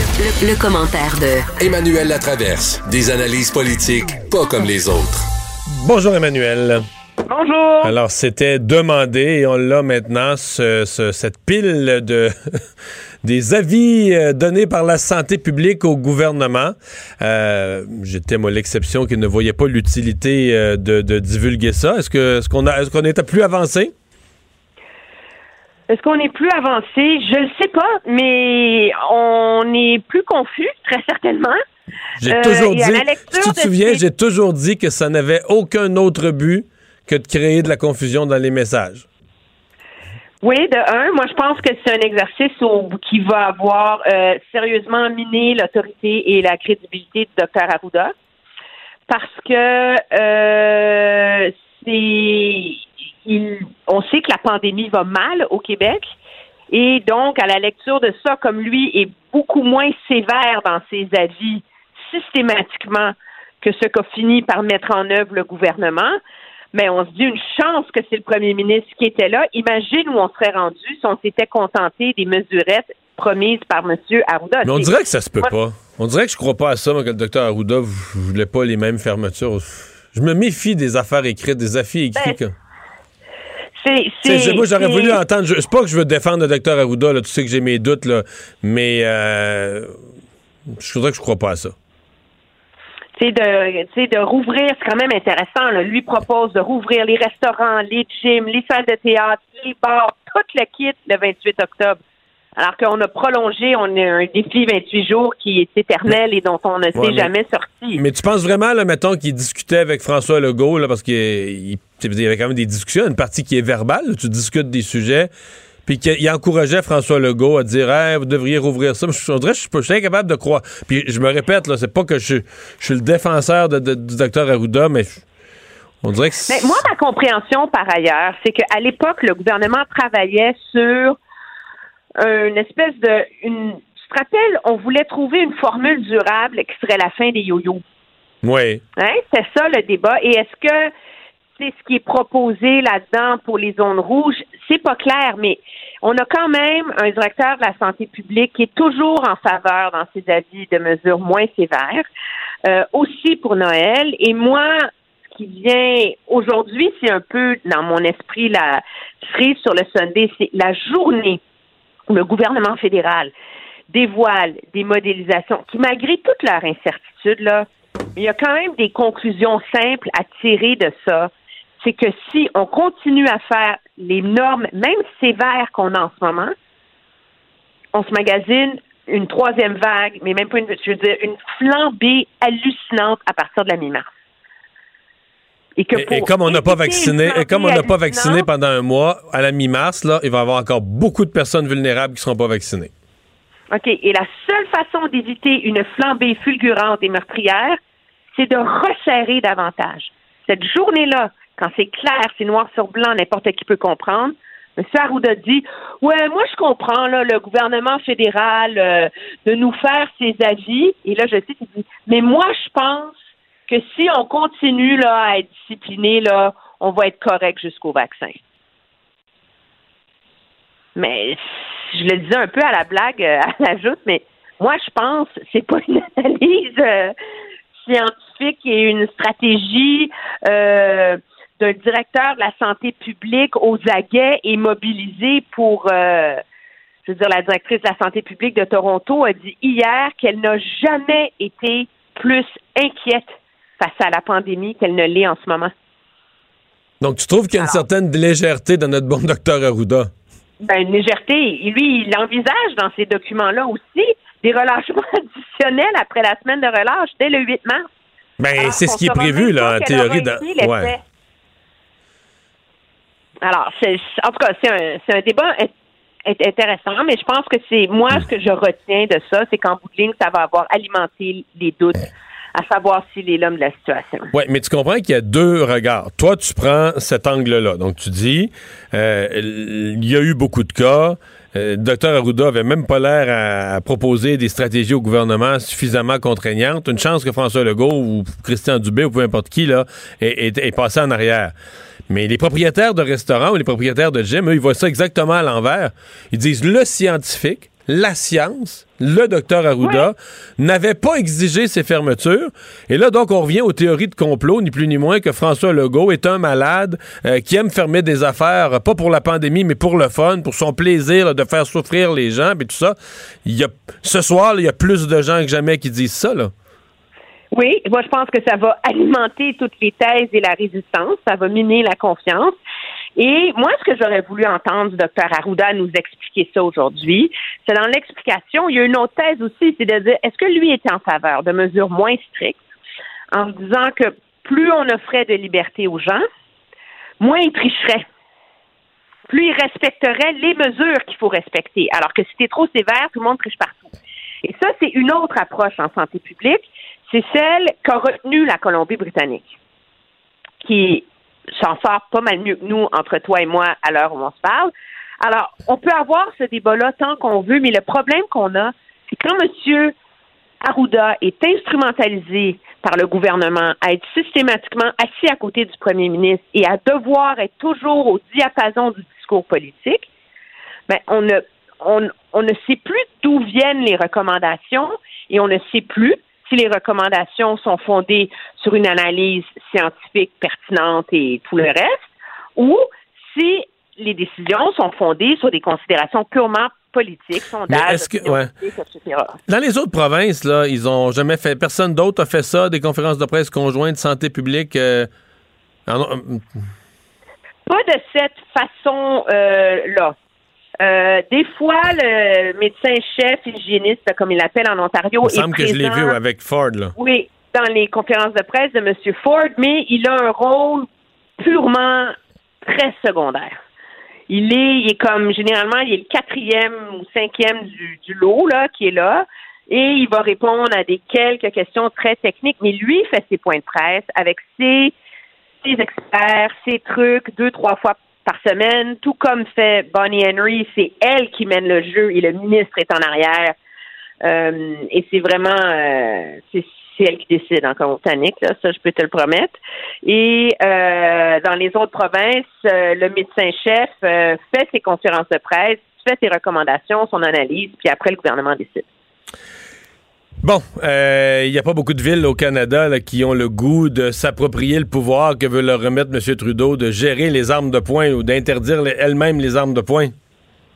Le, le commentaire de Emmanuel Latraverse. Des analyses politiques pas comme les autres. Bonjour Emmanuel. Bonjour. Alors, c'était demandé et on l'a maintenant, ce- ce- cette pile de des avis euh, donnés par la santé publique au gouvernement. Euh, J'étais, moi, l'exception qui ne voyait pas l'utilité euh, de, de divulguer ça. Est-ce qu'on a est-ce qu'on était plus avancé? Est-ce qu'on est plus avancé? Je ne sais pas, mais on est plus confus, très certainement. J'ai Euh, toujours dit, si tu te de souviens, j'ai toujours dit que ça n'avait aucun autre but que de créer de la confusion dans les messages. Oui, de un, moi je pense que c'est un exercice au- qui va avoir euh, sérieusement miné l'autorité et la crédibilité du docteur Arruda. Parce que euh, c'est il- on sait que la pandémie va mal au Québec. Et donc, à la lecture de ça, comme lui est beaucoup moins sévère dans ses avis systématiquement que ce qu'a fini par mettre en œuvre le gouvernement, mais on se dit une chance que c'est le premier ministre qui était là. Imagine où on serait rendu si on s'était contenté des mesurettes promises par M. Arruda. Mais on dirait que ça se peut Moi, pas. On dirait que je crois pas à ça, moi, que le docteur Arruda voulait pas les mêmes fermetures. Je me méfie des affaires écrites, des affaires écrites. que- C'est, c'est- moi, j'aurais c'est- voulu entendre. Je, c'est pas que je veux défendre le docteur Arruda, là, tu sais que j'ai mes doutes, là, mais euh, je voudrais que je crois pas à ça. sais, de, de rouvrir, c'est quand même intéressant. Là. Lui propose de rouvrir les restaurants, les gyms, les salles de théâtre, les bars, tout le kit le 28 octobre. Alors qu'on a prolongé, on a un défi 28 jours qui est éternel et dont on ne s'est mais- jamais sorti. Mais tu penses vraiment, là, mettons, qu'il discutait avec François Legault, là, parce qu'il il- il y avait quand même des discussions, une partie qui est verbale, là, tu discutes des sujets, puis qu'il il encourageait François Legault à dire hey, vous devriez rouvrir ça. Je, on dirait que je suis incapable de croire. Puis je me répète, là, c'est pas que je, je suis le défenseur de- de- du docteur Arruda, mais je- on dirait que Mais moi, ma compréhension par ailleurs, c'est qu'à l'époque, le gouvernement travaillait sur une espèce de. Une, tu te rappelles, on voulait trouver une formule durable qui serait la fin des yo-yo. Oui. Hein? C'est ça le débat. Et est-ce que c'est ce qui est proposé là-dedans pour les zones rouges? C'est pas clair, mais on a quand même un directeur de la santé publique qui est toujours en faveur dans ses avis de mesures moins sévères, euh, aussi pour Noël. Et moi, ce qui vient aujourd'hui, c'est un peu dans mon esprit la cerise sur le Sunday, c'est la journée le gouvernement fédéral dévoile des modélisations qui, malgré toute leur incertitude, là, il y a quand même des conclusions simples à tirer de ça. C'est que si on continue à faire les normes, même sévères qu'on a en ce moment, on se magasine une troisième vague, mais même pas une, je veux dire, une flambée hallucinante à partir de la mi-mars. Et, que Et, pour et comme on n'a pas vacciné, et comme on n'a pas vacciné pendant un mois, à la mi-mars, là, il va y avoir encore beaucoup de personnes vulnérables qui ne seront pas vaccinées. OK. Et la seule façon d'éviter une flambée fulgurante et meurtrière, c'est de resserrer davantage. Cette journée-là, quand c'est clair, c'est noir sur blanc, n'importe qui peut comprendre. M. Arruda dit Ouais, moi je comprends là, le gouvernement fédéral euh, de nous faire ses avis. Et là, je sais qu'il dit Mais moi, je pense que si on continue là, à être discipliné, là, on va être correct jusqu'au vaccin. Mais je le disais un peu à la blague, euh, à la joute, mais moi, je pense c'est pas une analyse euh, scientifique et une stratégie euh, d'un directeur de la santé publique aux aguets et mobilisé pour, je veux dire, la directrice de la santé publique de Toronto a dit hier qu'elle n'a jamais été plus inquiète face à la pandémie qu'elle ne l'est en ce moment. Donc, tu trouves qu'il y a une certaine légèreté dans notre bon docteur Arruda? ben, une légèreté. Et lui, il envisage dans ces documents-là aussi des relâchements additionnels après la semaine de relâche dès le 8 mars. Ben, c'est ce qui est prévu, là, en théorie. dans- ouais. Alors, c'est, en tout cas, c'est un, c'est un débat int- int- intéressant, mais je pense que c'est moi ce que je retiens de ça, c'est qu'en bout de ligne, ça va avoir alimenté les doutes à savoir s'il est l'homme de la situation. Oui, mais tu comprends qu'il y a deux regards. Toi, tu prends cet angle-là. Donc, tu dis, euh, il y a eu beaucoup de cas. Euh, docteur Arruda avait même pas l'air à, proposer des stratégies au gouvernement suffisamment contraignantes. Une chance que François Legault ou Christian Dubé ou peu importe qui là, est passé en arrière. Mais les propriétaires de restaurants ou les propriétaires de gym, eux, ils voient ça exactement à l'envers. Ils disent le scientifique, la science, le docteur Arruda n'avait pas exigé ces fermetures. Et là, donc, on revient aux théories de complot, ni plus ni moins que François Legault est un malade euh, qui aime fermer des affaires, pas pour la pandémie, mais pour le fun, pour son plaisir là, de faire souffrir les gens, puis tout ça. Il y a, ce soir, il y a plus de gens que jamais qui disent ça, là. Oui, moi je pense que ça va alimenter toutes les thèses et la résistance, ça va miner la confiance. Et moi, ce que j'aurais voulu entendre du docteur Arruda nous expliquer ça aujourd'hui, c'est dans l'explication, il y a une autre thèse aussi, c'est de dire est-ce que lui était en faveur de mesures moins strictes en disant que plus on offrait de liberté aux gens, moins ils tricheraient. Plus ils respecteraient les mesures qu'il faut respecter. Alors que si c'est trop sévère, tout le monde triche partout. Et ça, c'est une autre approche en santé publique. C'est celle qu'a retenue la Colombie-Britannique, qui s'en sort pas mal mieux que nous, entre toi et moi, à l'heure où on se parle. Alors, on peut avoir ce débat-là tant qu'on veut, mais le problème qu'on a, c'est quand M. Arruda est instrumentalisé par le gouvernement à être systématiquement assis à côté du premier ministre et à devoir être toujours au diapason du discours politique, ben, on ne, on, on ne sait plus d'où viennent les recommandations et on ne sait plus si les recommandations sont fondées sur une analyse scientifique pertinente et tout le reste, ou si les décisions sont fondées sur des considérations purement politiques, sondages, que- ouais. etc. Dans les autres provinces, là, ils ont jamais fait. Personne d'autre a fait ça, des conférences de presse conjointes de santé publique. euh, en- Pas de cette façon-là. Euh, des fois, le médecin-chef hygiéniste, comme il l'appelle en Ontario, Il me est semble que je l'ai vu avec Ford, là. Oui, dans les conférences de presse de M. Ford, mais il a un rôle purement très secondaire. Il est, il est comme généralement, il est le quatrième ou cinquième du, du lot là qui est là, et il va répondre à des quelques questions très techniques. Mais lui fait ses points de presse avec ses ses experts, ses trucs deux trois fois par semaine, tout comme fait Bonnie Henry. C'est elle qui mène le jeu et le ministre est en arrière. Euh, et c'est vraiment euh, c'est elle qui décide en Colombie-Britannique, là, ça je peux te le promettre. Et euh, dans les autres provinces, le médecin-chef fait ses conférences de presse, fait ses recommandations, son analyse, puis après le gouvernement décide. Bon, euh, il n'y a pas beaucoup de villes au Canada qui ont le goût de s'approprier le pouvoir que veut leur remettre M. Trudeau de gérer les armes de poing ou d'interdire les- elles-mêmes les armes de poing.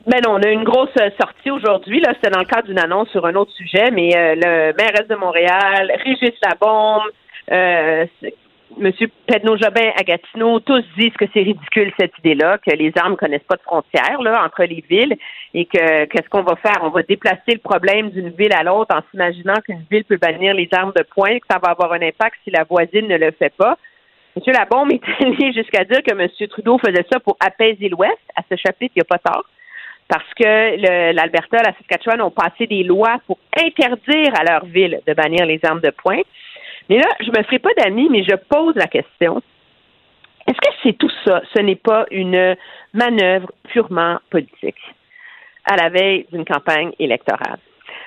Ben non, on a une grosse euh, sortie aujourd'hui. Là, c'était dans le cadre d'une annonce sur un autre sujet, mais euh, le maire de Montréal, Régis Labombe, euh, c'est- Monsieur Pedno Jobin à Gatineau, tous disent que c'est ridicule cette idée-là, que les armes connaissent pas de frontières là entre les villes et que qu'est-ce qu'on va faire? On va déplacer le problème d'une ville à l'autre en s'imaginant qu'une ville peut bannir les armes de poing, que ça va avoir un impact si la voisine ne le fait pas. Monsieur Labombe est allé jusqu'à dire que M. Trudeau faisait ça pour apaiser l'Ouest. À ce chapitre, il n'y a pas tort. Parce que l'Alberta, la Saskatchewan ont passé des lois pour interdire à leur ville de bannir les armes de poing. Mais là, je me ferai pas d'amis, mais je pose la question. Est-ce que c'est tout ça? Ce n'est pas une manœuvre purement politique à la veille d'une campagne électorale.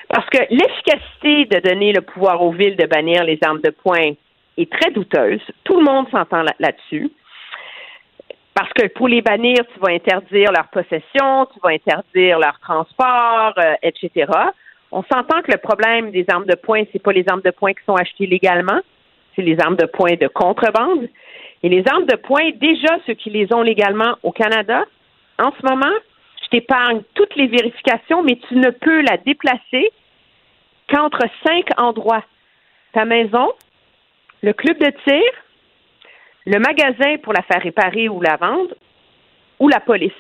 Parce que l'efficacité de donner le pouvoir aux villes de bannir les armes de poing est très douteuse. Tout le monde s'entend là- là-dessus. Parce que pour les bannir, tu vas interdire leur possession, tu vas interdire leur transport, euh, etc. On s'entend que le problème des armes de poing, c'est pas les armes de poing qui sont achetées légalement, c'est les armes de poing de contrebande. Et les armes de poing, déjà ceux qui les ont légalement au Canada, en ce moment, je t'épargne toutes les vérifications, mais tu ne peux la déplacer qu'entre cinq endroits. Ta maison, le club de tir, le magasin pour la faire réparer ou la vendre, ou la police.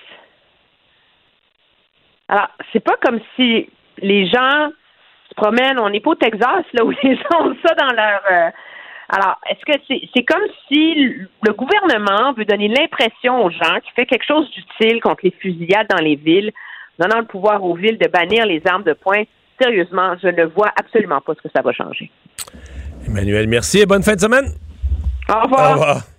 Alors, c'est pas comme si les gens se promènent, on n'est pas au Texas, là, où les gens ont ça dans leur... euh, alors, est-ce que c'est c'est comme si le gouvernement veut donner l'impression aux gens qu'il fait quelque chose d'utile contre les fusillades dans les villes, donnant le pouvoir aux villes de bannir les armes de poing? Sérieusement, je ne vois absolument pas ce que ça va changer. Emmanuel, merci et bonne fin de semaine. Au revoir. Au revoir.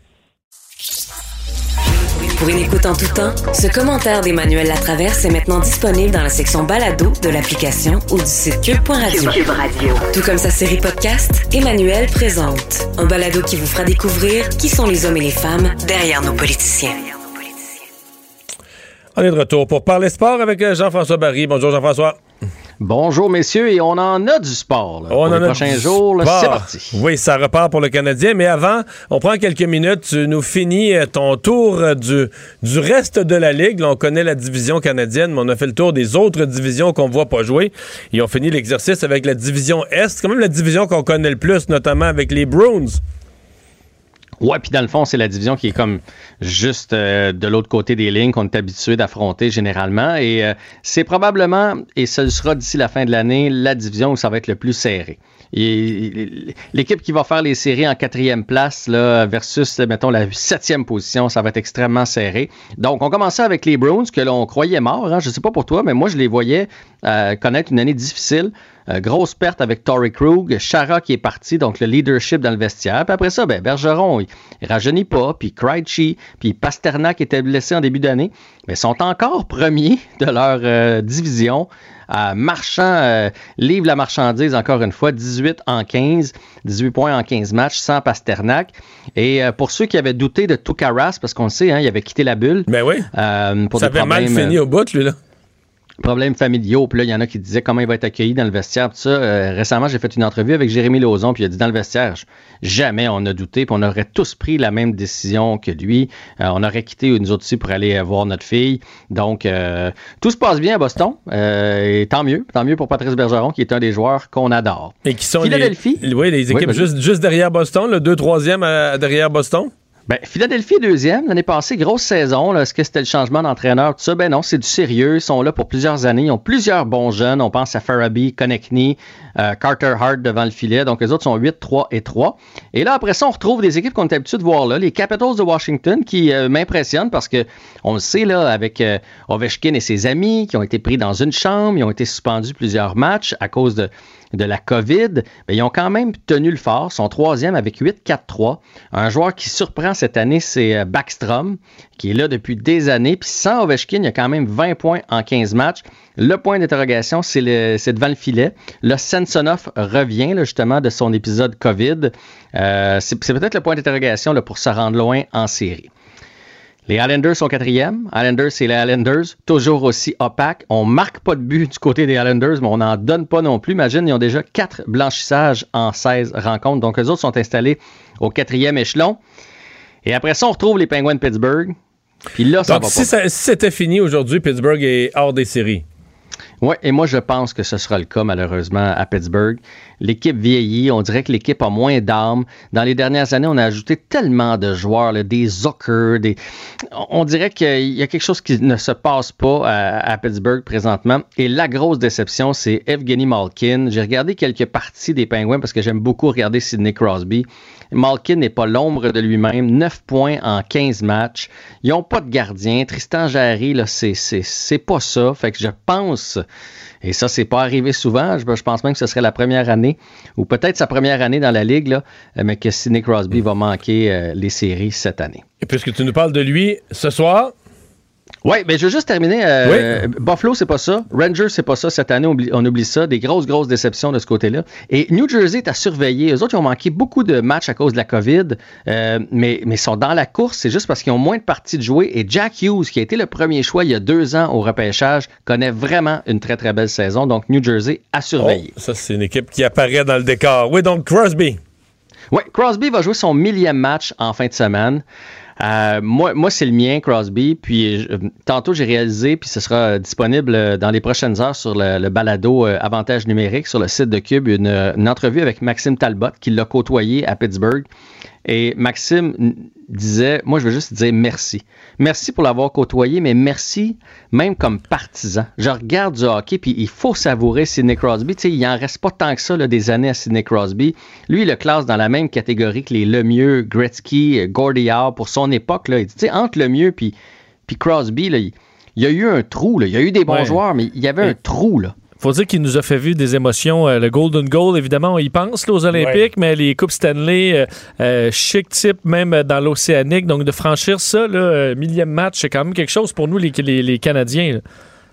Pour une écoute en tout temps, ce commentaire d'Emmanuel Latraverse est maintenant disponible dans la section balado de l'application ou du site cube.radio. Cube Radio. Tout comme sa série podcast, Emmanuel présente un balado qui vous fera découvrir qui sont les hommes et les femmes derrière nos politiciens. On est de retour pour parler sport avec euh, Jean-François Barry. Bonjour Jean-François. Bonjour messieurs, et on en a du sport. là. On pour en les a prochains jours, c'est parti. Oui, ça repart pour le Canadien, mais avant, on prend quelques minutes. Tu nous finis euh, ton tour euh, du, du reste de la Ligue. Là, on connaît la division canadienne, mais on a fait le tour des autres divisions qu'on voit pas jouer. Ils ont fini l'exercice avec la division Est. C'est quand même la division qu'on connaît le plus, notamment avec les Bruins. Ouais, puis dans le fond, c'est la division qui est comme juste euh, de l'autre côté des lignes qu'on est habitué d'affronter généralement. Et euh, c'est probablement, et ce sera d'ici la fin de l'année, la division où ça va être le plus serré. L'équipe qui va faire les séries en quatrième place là, versus, mettons, la septième position, ça va être extrêmement serré. Donc, on commençait avec les Browns que l'on croyait morts. Hein, je sais pas pour toi, mais moi, je les voyais euh, connaître une année difficile. Euh, grosse perte avec Tory Krug, Chara qui est parti, donc le leadership dans le vestiaire. Puis après ça, ben, Bergeron, il, il rajeunit pas, puis Krejci, puis Pasternak était blessé en début d'année, mais sont encore premiers de leur euh, division. Euh, Marchand euh, livre la marchandise encore une fois, 18 en 15, 18 points en 15 matchs sans Pasternak. Et euh, pour ceux qui avaient douté de Toukaras, parce qu'on le sait, hein, il avait quitté la bulle. Ben oui. pour ça des avait mal fini au bout, lui, là. Problèmes familiaux. Puis là, il y en a qui disaient comment il va être accueilli dans le vestiaire. Tout ça. Euh, récemment, j'ai fait une entrevue avec Jérémy Lauzon, puis il a dit dans le vestiaire, jamais on a douté, puis on aurait tous pris la même décision que lui. Euh, on aurait quitté nous autres aussi pour aller euh, voir notre fille. Donc, euh, tout se passe bien à Boston. Euh, et tant mieux. Tant mieux pour Patrice Bergeron, qui est un des joueurs qu'on adore. Et qui sont Philadelphie. les, oui, les équipes juste, juste derrière Boston, le 2 3e derrière Boston. Ben, Philadelphie deuxième. L'année passée, grosse saison. Est-ce que c'était le changement d'entraîneur? Tout ça? Ben non, c'est du sérieux. Ils sont là pour plusieurs années. Ils ont plusieurs bons jeunes. On pense à Faraby, Konechny, euh, Carter Hart devant le filet. Donc, les autres sont 8, 3 et 3. Et là, après ça, on retrouve des équipes qu'on est habitué de voir là. Les Capitals de Washington qui euh, m'impressionnent parce que on le sait là, avec euh, Ovechkin et ses amis qui ont été pris dans une chambre. Ils ont été suspendus plusieurs matchs à cause de de la COVID, ils ont quand même tenu le fort, son troisième avec 8-4-3. Un joueur qui surprend cette année, c'est euh, Backstrom, qui est là depuis des années. Puis sans Ovechkin, il y a quand même 20 points en 15 matchs. Le point d'interrogation, c'est devant le filet. Le Samsonov revient justement de son épisode COVID. Euh, c'est peut-être le point d'interrogation pour se rendre loin en série. Les Islanders sont quatrième. Islanders, c'est les Islanders, toujours aussi opaques. On marque pas de but du côté des Islanders, mais on n'en donne pas non plus. Imagine, ils ont déjà quatre blanchissages en 16 rencontres. Donc, les autres sont installés au quatrième échelon. Et après ça, on retrouve les Penguins de Pittsburgh. Puis là, ça Donc, va si, pas. si c'était fini aujourd'hui, Pittsburgh est hors des séries. Oui, et moi, je pense que ce sera le cas, malheureusement, à Pittsburgh. L'équipe vieillit, on dirait que l'équipe a moins d'armes. Dans les dernières années, on a ajouté tellement de joueurs, des Zucker, des... On dirait qu'il y a quelque chose qui ne se passe pas à Pittsburgh présentement. Et la grosse déception, c'est Evgeny Malkin. J'ai regardé quelques parties des Penguins parce que j'aime beaucoup regarder Sidney Crosby. Malkin n'est pas l'ombre de lui-même. 9 points en 15 matchs. Ils n'ont pas de gardien. Tristan Jarry, là, c'est, c'est, c'est pas ça. Fait que je pense, et ça, c'est pas arrivé souvent. Je, je pense même que ce serait la première année, ou peut-être sa première année dans la Ligue, là, mais que Sidney Crosby va manquer euh, les séries cette année. Et puisque tu nous parles de lui ce soir, Oui, mais je veux juste terminer. euh, Buffalo, c'est pas ça. Rangers, c'est pas ça. Cette année, on oublie, on oublie ça. Des grosses, grosses déceptions de ce côté-là. Et New Jersey est à surveiller. Eux autres, ils ont manqué beaucoup de matchs à cause de la COVID, euh, mais, ils sont dans la course. C'est juste parce qu'ils ont moins de parties de jouer. Et Jack Hughes, qui a été le premier choix il y a deux ans au repêchage, connaît vraiment une très, très belle saison. Donc, New Jersey à surveiller. ça, c'est une équipe qui apparaît dans le décor. Oui, donc Crosby. Oui, Crosby va jouer son millième match en fin de semaine. Euh, moi, moi c'est le mien, Crosby. Puis je- tantôt, j'ai réalisé, puis ce sera disponible euh, dans les prochaines heures sur le, balado euh, Avantage numérique sur le site de Cube, une, une entrevue avec Maxime Talbot qui l'a côtoyé à Pittsburgh. Et Maxime disait, moi, je veux juste dire merci. Merci pour l'avoir côtoyé, mais merci même comme partisan. Je regarde du hockey, puis il faut savourer Sidney Crosby. Tu sais, il en reste pas tant que ça là, des années à Sidney Crosby. Lui, il le classe dans la même catégorie que les Lemieux, Gretzky, Gordie Howe pour son époque. Là. Il dit, tu sais, entre Lemieux puis, puis Crosby, là, il, il y a eu un trou. Là. Il y a eu des bons Ouais. joueurs, mais il y avait un trou. Là. Faut dire qu'il nous a fait vivre des émotions. Euh, le Golden Goal, évidemment, on y pense là, aux Olympiques, mais les Coupes Stanley, euh, euh, chic type, même dans l'Océanique. Donc, de franchir ça, là, euh, millième match, c'est quand même quelque chose pour nous, les, les, les Canadiens. là.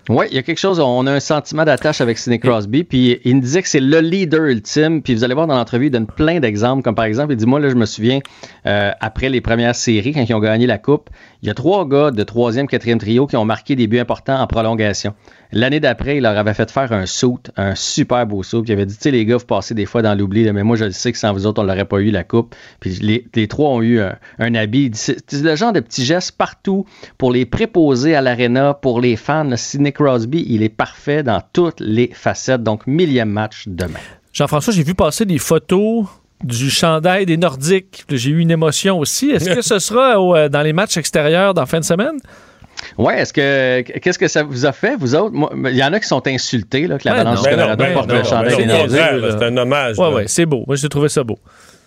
Oui, il y a quelque chose, on a un sentiment d'attache avec Sidney Crosby, puis il nous disait que c'est le leader ultime, puis vous allez voir dans l'entrevue, il donne plein d'exemples, comme par exemple, il dit, moi, là, je me souviens, euh, après les premières séries, quand ils ont gagné la Coupe, il y a trois gars de troisième, quatrième trio qui ont marqué des buts importants en prolongation. L'année d'après, il leur avait fait faire un suit, un super beau puis il avait dit, tu sais, les gars, vous passez des fois dans l'oubli, mais moi, je le sais que sans vous autres, on l'aurait pas eu la Coupe, puis les, les trois ont eu un, un habit. C'est le genre de petits gestes partout pour les préposer à l'aréna, pour les fans. Sidney Crosby, il est parfait dans toutes les facettes. Donc, millième match demain. Jean-François, j'ai vu passer des photos du chandail des Nordiques. J'ai eu une émotion aussi. Est-ce que ce sera au, euh, dans les matchs extérieurs dans la fin de semaine? Ouais, est-ce que qu'est-ce que ça vous a fait, vous autres? Il y en a qui sont insultés là, que la Ben balance non, du ben Colorado non, porte ben le chandail ben. C'est un hommage. Ouais, là. ouais, c'est beau. Moi, j'ai trouvé ça beau.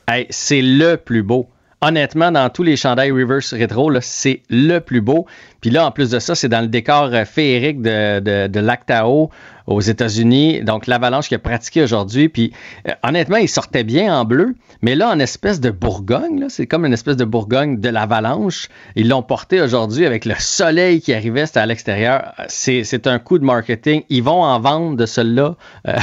Hey, c'est le plus beau. Honnêtement, dans tous les chandails reverse rétro, là, c'est le plus beau. Puis là, en plus de ça, c'est dans le décor euh, féerique de, de, de Lac Tahoe aux États-Unis. Donc, l'Avalanche qui a pratiqué aujourd'hui. Puis, euh, honnêtement, il sortait bien en bleu. Mais là, en espèce de Bourgogne, c'est comme une espèce de Bourgogne de l'Avalanche. Ils l'ont porté aujourd'hui avec le soleil qui arrivait, c'était à l'extérieur. C'est, c'est un coup de marketing. Ils vont en vendre de celui-là, euh,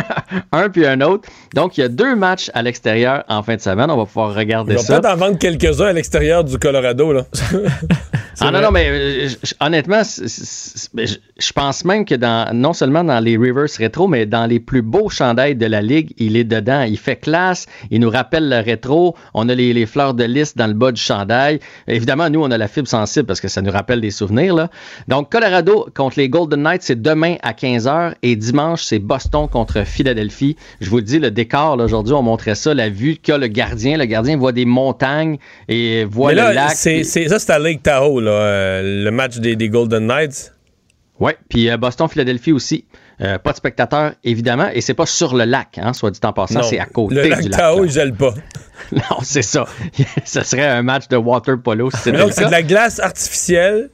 un puis un autre. Donc, il y a deux matchs à l'extérieur en fin de semaine. On va pouvoir regarder Ils vont ça. peut-être en vendre quelques-uns à l'extérieur du Colorado. Là. Ah non, non, mais euh, je- honnêtement, je pense même que dans non seulement dans les reverse rétro, mais dans les plus beaux chandails de la ligue, il est dedans. Il fait classe, il nous rappelle le rétro. On a les, les fleurs de lys dans le bas du chandail. Évidemment, nous, on a la fibre sensible parce que ça nous rappelle des souvenirs. Là. Donc, Colorado contre les Golden Knights, c'est demain à 15h et dimanche, c'est Boston contre Philadelphie. Je vous le dis, le décor, aujourd'hui, on montrait ça, la vue qu'a le gardien. Le gardien voit des montagnes et voit Mais là, le lac. c'est, ça, c'est à Lake Tahoe, là, euh, le match des, des Golden Knights. Oui, puis euh, Boston-Philadelphie aussi. Euh, pas de spectateurs, évidemment, et c'est pas sur le lac, hein, soit dit en passant, c'est à côté le du lac lac. Tahoe, là. il gèle pas. Non, c'est ça. Ce serait un match de water polo si c'est de la glace artificielle,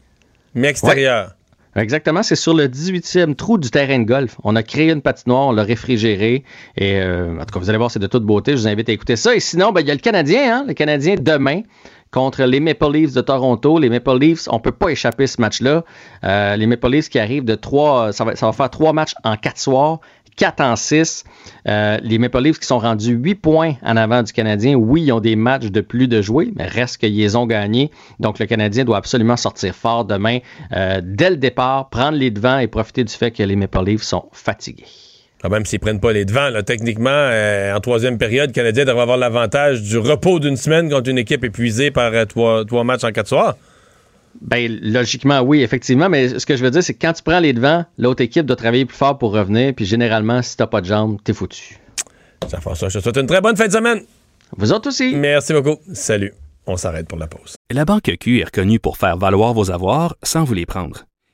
mais extérieure. Exactement, c'est sur le 18e trou du terrain de golf. On a créé une patinoire, on l'a réfrigérée. Et euh, en tout cas, vous allez voir, c'est de toute beauté. Je vous invite à écouter ça. Et sinon, ben, il y a le Canadien, hein, le Canadien demain contre les Maple Leafs de Toronto. Les Maple Leafs, on peut pas échapper ce match-là. Euh, les Maple Leafs qui arrivent de trois, ça va, ça va faire trois matchs en quatre soirs. 4 en 6. Euh, les Maple Leafs qui sont rendus 8 points en avant du Canadien. Oui, ils ont des matchs de plus de jouer, mais reste qu'ils ont gagnés. Donc, le Canadien doit absolument sortir fort demain euh, dès le départ, prendre les devants et profiter du fait que les Maple Leafs sont fatigués. Quand même, s'ils prennent pas les devants, là, techniquement, euh, en troisième période, le Canadien devrait avoir l'avantage du repos d'une semaine contre une équipe épuisée par euh, trois, trois matchs en quatre soirs. Ben, logiquement, oui, effectivement, mais ce que je veux dire, c'est que quand tu prends les devants, l'autre équipe doit travailler plus fort pour revenir, puis généralement, si t'as pas de jambes, t'es foutu. Jean-François, je te souhaite une très bonne fin de semaine. Vous autres aussi. Merci beaucoup. Salut. On s'arrête pour la pause. La Banque Q est reconnue pour faire valoir vos avoirs sans vous les prendre.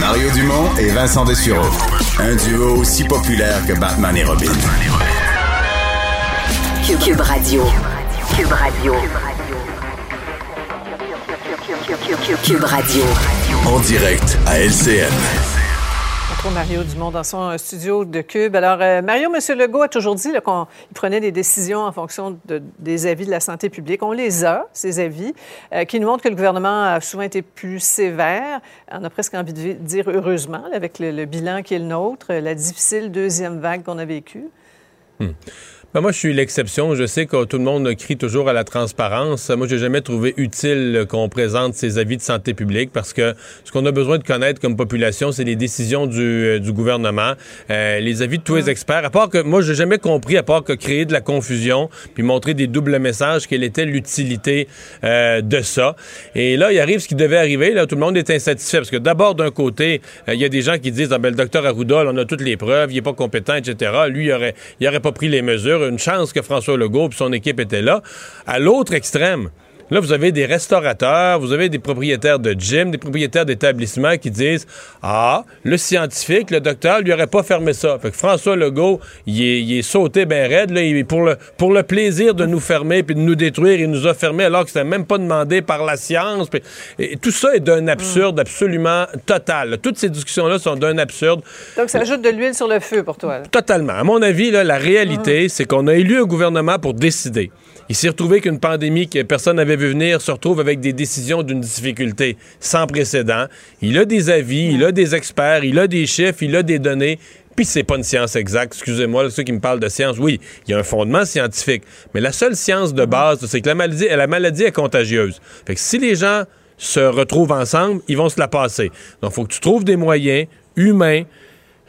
Mario Dumont et Vincent Dessureau. Un duo aussi populaire que Batman et Robin. Cube, Radio. Cube Radio. Cube Radio. En direct à LCN. Retrouve Mario Dumont dans son euh, studio de Cube. Alors, euh, Mario, M. Legault a toujours dit là, qu'on il prenait des décisions en fonction de- des avis de la santé publique. On les a, ces avis, euh, qui nous montrent que le gouvernement a souvent été plus sévère. On a presque envie de dire heureusement, avec le, bilan qui est le nôtre, la difficile deuxième vague qu'on a vécue. Ben, moi, je suis l'exception. Je sais que tout le monde crie toujours à la transparence. Moi, j'ai jamais trouvé utile euh, qu'on présente ces avis de santé publique parce que ce qu'on a besoin de connaître comme population, c'est les décisions du, euh, du gouvernement, euh, les avis de tous les experts. À part que moi, j'ai jamais compris, à part que créer de la confusion puis montrer des doubles messages, quelle était l'utilité euh, de ça. Et là, il arrive ce qui devait arriver. Là, tout le monde est insatisfait parce que d'abord, d'un côté, euh, il y a des gens qui disent, ah, ben, le docteur Arruda, là, on a toutes les preuves, il est pas compétent, etc. Lui, il aurait, il aurait pas pris les mesures. Une chance que François Legault et son équipe étaient là. À l'autre extrême, Là, vous avez des restaurateurs, vous avez des propriétaires de gym, des propriétaires d'établissements qui disent Ah, le scientifique, le docteur, lui aurait pas fermé ça. Fait que François Legault, il est, il est sauté ben raide, là, il- pour, le, pour le plaisir de nous fermer puis de nous détruire, il nous a fermé alors que c'était même pas demandé par la science. Puis- et tout ça est d'un absurde absolument total. Toutes ces discussions-là sont d'un absurde. Donc, ça ajoute de l'huile sur le feu pour toi. là. Totalement. À mon avis, là, la réalité, c'est qu'on a élu un gouvernement pour décider. Il s'est retrouvé qu'une pandémie que personne n'avait vu venir se retrouve avec des décisions d'une difficulté sans précédent. Il a des avis, il a des experts, il a des chiffres, il a des données. Puis c'est pas une science exacte. Excusez-moi, ceux qui me parlent de science, oui, il y a un fondement scientifique. Mais la seule science de base, c'est que la maladie, la maladie est contagieuse. Fait que si les gens se retrouvent ensemble, ils vont se la passer. Donc, il faut que tu trouves des moyens humains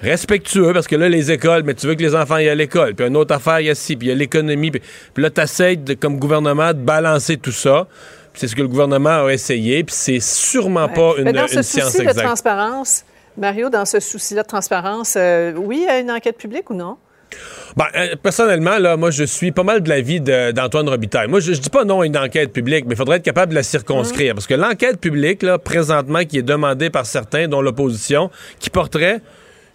respectueux, parce que là, les écoles, mais tu veux que les enfants aillent à l'école, puis une autre affaire, il y a ci, puis il y a l'économie, puis, puis là, tu essaies comme gouvernement de balancer tout ça. Puis c'est ce que le gouvernement a essayé, puis c'est sûrement pas une, Mais dans ce une science souci de exacte. transparence, Mario, dans ce souci-là de transparence, euh, oui, a une enquête publique ou non? Ben, euh, personnellement, là, moi, je suis pas mal de l'avis de- d'Antoine Robitaille. Moi, je, je dis pas non à une enquête publique, mais il faudrait être capable de la circonscrire. Parce que l'enquête publique, là, présentement, qui est demandée par certains, dont l'opposition, qui porterait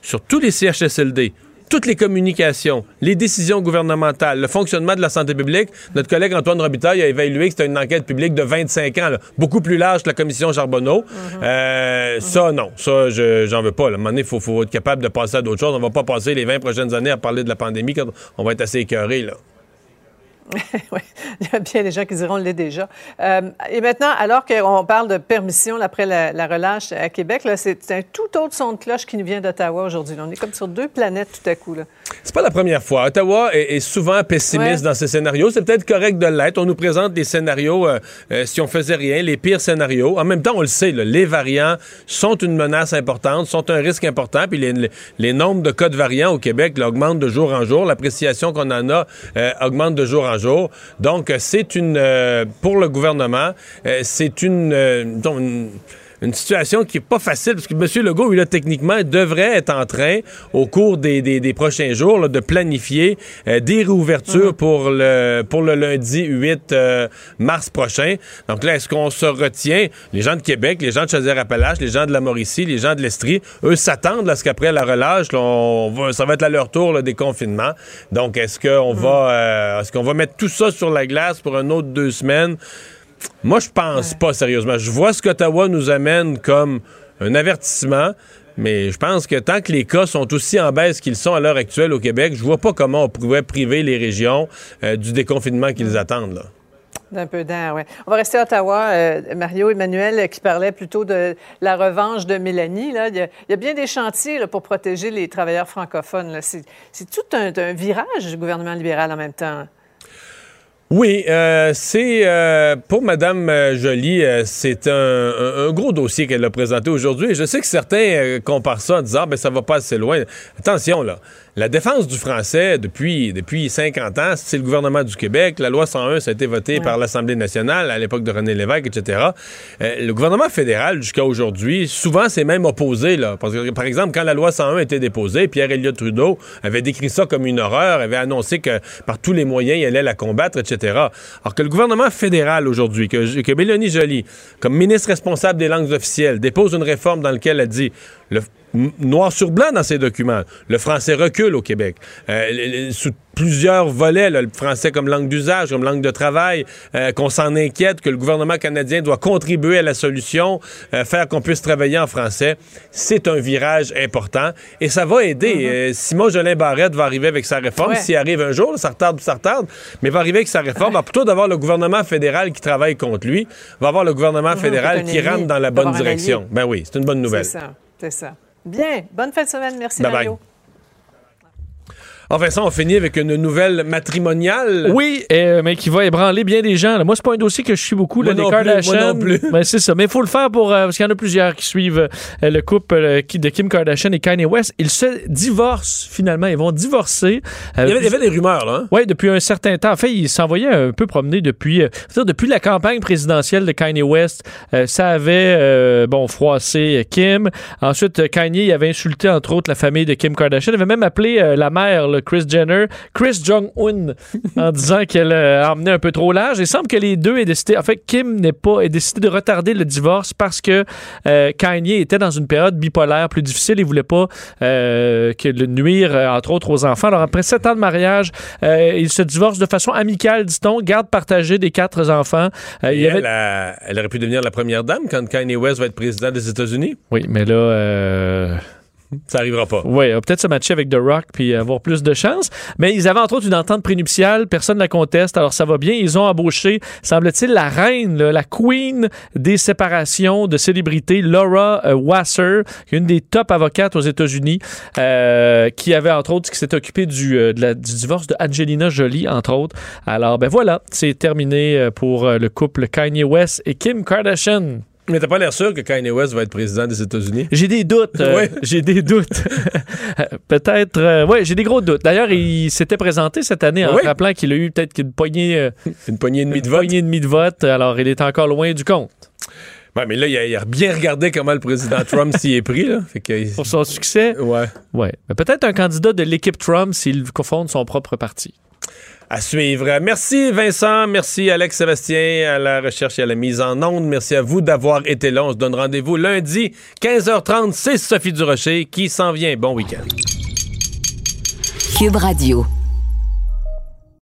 sur tous les CHSLD, toutes les communications, les décisions gouvernementales, le fonctionnement de la santé publique, notre collègue Antoine Robitaille a évalué que c'était une enquête publique de 25 ans, là, beaucoup plus large que la commission Charbonneau. Euh, Ça, non. Ça, je- j'en veux pas. là. À un moment donné, il faut, faut être capable de passer à d'autres choses. On va pas passer les 20 prochaines années à parler de la pandémie quand on va être assez écœuré, là. Oui, il y a bien des gens qui diront on l'est déjà. Euh, et maintenant, alors qu'on parle de permission après la, la relâche à Québec, c'est un tout autre son de cloche qui nous vient d'Ottawa aujourd'hui. On est comme sur deux planètes tout à coup. C'est pas la première fois. Ottawa est, est souvent pessimiste Ouais. dans ses scénarios. C'est peut-être correct de l'être. On nous présente des scénarios, euh, euh, si on faisait rien, les pires scénarios. En même temps, on le sait, là, les variants sont une menace importante, sont un risque important. Puis les, les- les nombres de cas de variants au Québec là, augmentent de jour en jour. L'appréciation qu'on en a augmente de jour en jour. Donc, euh, c'est une, euh, pour le gouvernement, euh, c'est une, une situation qui est pas facile parce que M. Legault, lui, là, techniquement, devrait être en train, au cours des, des- des prochains jours, là, de planifier euh, des réouvertures pour, le, pour le lundi 8 euh, mars prochain. Donc là, est-ce qu'on se retient? Les gens de Québec, les gens de Chaudière-Appalaches, les gens de la Mauricie, les gens de l'Estrie, eux s'attendent à ce qu'après la relâche, là, on va- ça va être à leur tour là, des confinements. Donc, est-ce qu'on va, euh, est-ce qu'on va mettre tout ça sur la glace pour un autre deux semaines? Moi, je pense pas sérieusement. Je vois ce qu'Ottawa nous amène comme un avertissement, mais je pense que tant que les cas sont aussi en baisse qu'ils sont à l'heure actuelle au Québec, je vois pas comment on pourrait priver les régions euh, du déconfinement qu'ils attendent. Là. D'un peu d'air, oui. On va rester à Ottawa. Euh, Mario Emmanuel euh, qui parlait plutôt de la revanche de Mélanie. Là. Il, y a, il y a bien des chantiers là, pour protéger les travailleurs francophones. là. C'est c'est tout un, un virage du gouvernement libéral en même temps. Oui, euh, c'est euh, pour Madame euh, Joly, euh, c'est un, gros dossier qu'elle a présenté aujourd'hui. Je sais que certains comparent ça en disant, Ah, ben ça va pas assez loin. Attention là, la défense du français depuis depuis 50 ans, c'est le gouvernement du Québec. La loi 101, ça a été voté par l'Assemblée nationale à l'époque de René Lévesque, etc. Le gouvernement fédéral jusqu'à aujourd'hui, souvent c'est même opposé là. Parce que, par exemple, quand la loi 101 a été déposée, Pierre Elliott Trudeau avait décrit ça comme une horreur, avait annoncé que par tous les moyens, il allait la combattre, etc. Alors que le gouvernement fédéral aujourd'hui, que, que Mélanie Joly, comme ministre responsable des langues officielles, dépose une réforme dans laquelle elle dit le, noir sur blanc dans ses documents, le français recule au Québec. Euh, sous plusieurs volets, là, le français comme langue d'usage, comme langue de travail, euh, qu'on s'en inquiète, que le gouvernement canadien doit contribuer à la solution, euh, faire qu'on puisse travailler en français, c'est un virage important et ça va aider. Euh, Simon Jolin Barrette va arriver avec sa réforme, Ouais. s'il arrive un jour, là, ça retarde, ça retarde, mais va arriver avec sa réforme. Alors, plutôt d'avoir le gouvernement fédéral qui travaille contre lui, va avoir le gouvernement fédéral qui rentre dans la va bonne direction. Ben oui, c'est une bonne nouvelle. C'est ça, c'est ça. Bien. Bonne fin de semaine. Merci, Bye bye. Mario. Enfin, ça, on finit avec une nouvelle matrimoniale. Oui, euh, mais qui va ébranler bien des gens. là. Moi, c'est pas un dossier que je suis beaucoup, là, les moi non plus. Ben, c'est ça. Mais il faut le faire pour. euh, parce qu'il y en a plusieurs qui suivent euh, le couple euh, de Kim Kardashian et Kanye West. Ils se divorcent finalement. Ils vont divorcer. Il y avait, des rumeurs, là. hein? Oui, depuis un certain temps. En fait, il s'envoyait un peu promener depuis, c'est-à-dire depuis la campagne présidentielle de Kanye West. Ça avait, bon, froissé Kim. Ensuite, Kanye il avait insulté, entre autres, la famille de Kim Kardashian. Il avait même appelé la mère, là, Kris Jenner, Chris Jong-un, en disant qu'elle a emmené un peu trop large. Il semble que les deux aient décidé, en fait, Kim n'est pas, ait décidé de retarder le divorce parce que euh, Kanye était dans une période bipolaire plus difficile. Il voulait pas euh, que le nuire, euh, entre autres, aux enfants. Alors, après sept ans de mariage, euh, ils se divorcent de façon amicale, dit-on, garde partagée des quatre enfants. Il Et y avait- elle, a- elle aurait pu devenir la première dame quand Kanye West va être président des États-Unis. Oui, mais là, Ça arrivera pas. Oui, peut-être se matcher avec The Rock puis avoir plus de chance. Mais ils avaient entre autres une entente prénuptiale, personne ne la conteste, alors ça va bien. Ils ont embauché, semble-t-il, la reine, la queen des séparations de célébrités, Laura euh, Wasser, une des top avocates aux États-Unis, euh, qui avait entre autres, qui s'est occupée du, euh, du divorce de Angelina Jolie, entre autres. Alors, ben voilà, c'est terminé euh, pour euh, le couple Kanye West et Kim Kardashian. Mais t'as pas l'air sûr que Kanye West va être président des États-Unis? J'ai des doutes. euh, Ouais. J'ai des doutes. peut-être. euh, ouais, j'ai des gros doutes. D'ailleurs, il s'était présenté cette année en Oui. rappelant qu'il a eu peut-être qu'une poignée, euh, Une poignée et demie de une vote. poignée et demie de vote. Alors, il est encore loin du compte. Ouais, mais là, il a, il a bien regardé comment le président Trump s'y est pris. Là. Fait que, Pour son succès, ouais. ouais. Peut-être un candidat de l'équipe Trump s'il confonde son propre parti. À suivre. Merci Vincent, merci Alex Sébastien à la recherche et à la mise en onde. Merci à vous d'avoir été là. On se donne rendez-vous lundi, 15h30. C'est Sophie Durocher qui s'en vient. Bon week-end. Cube Radio.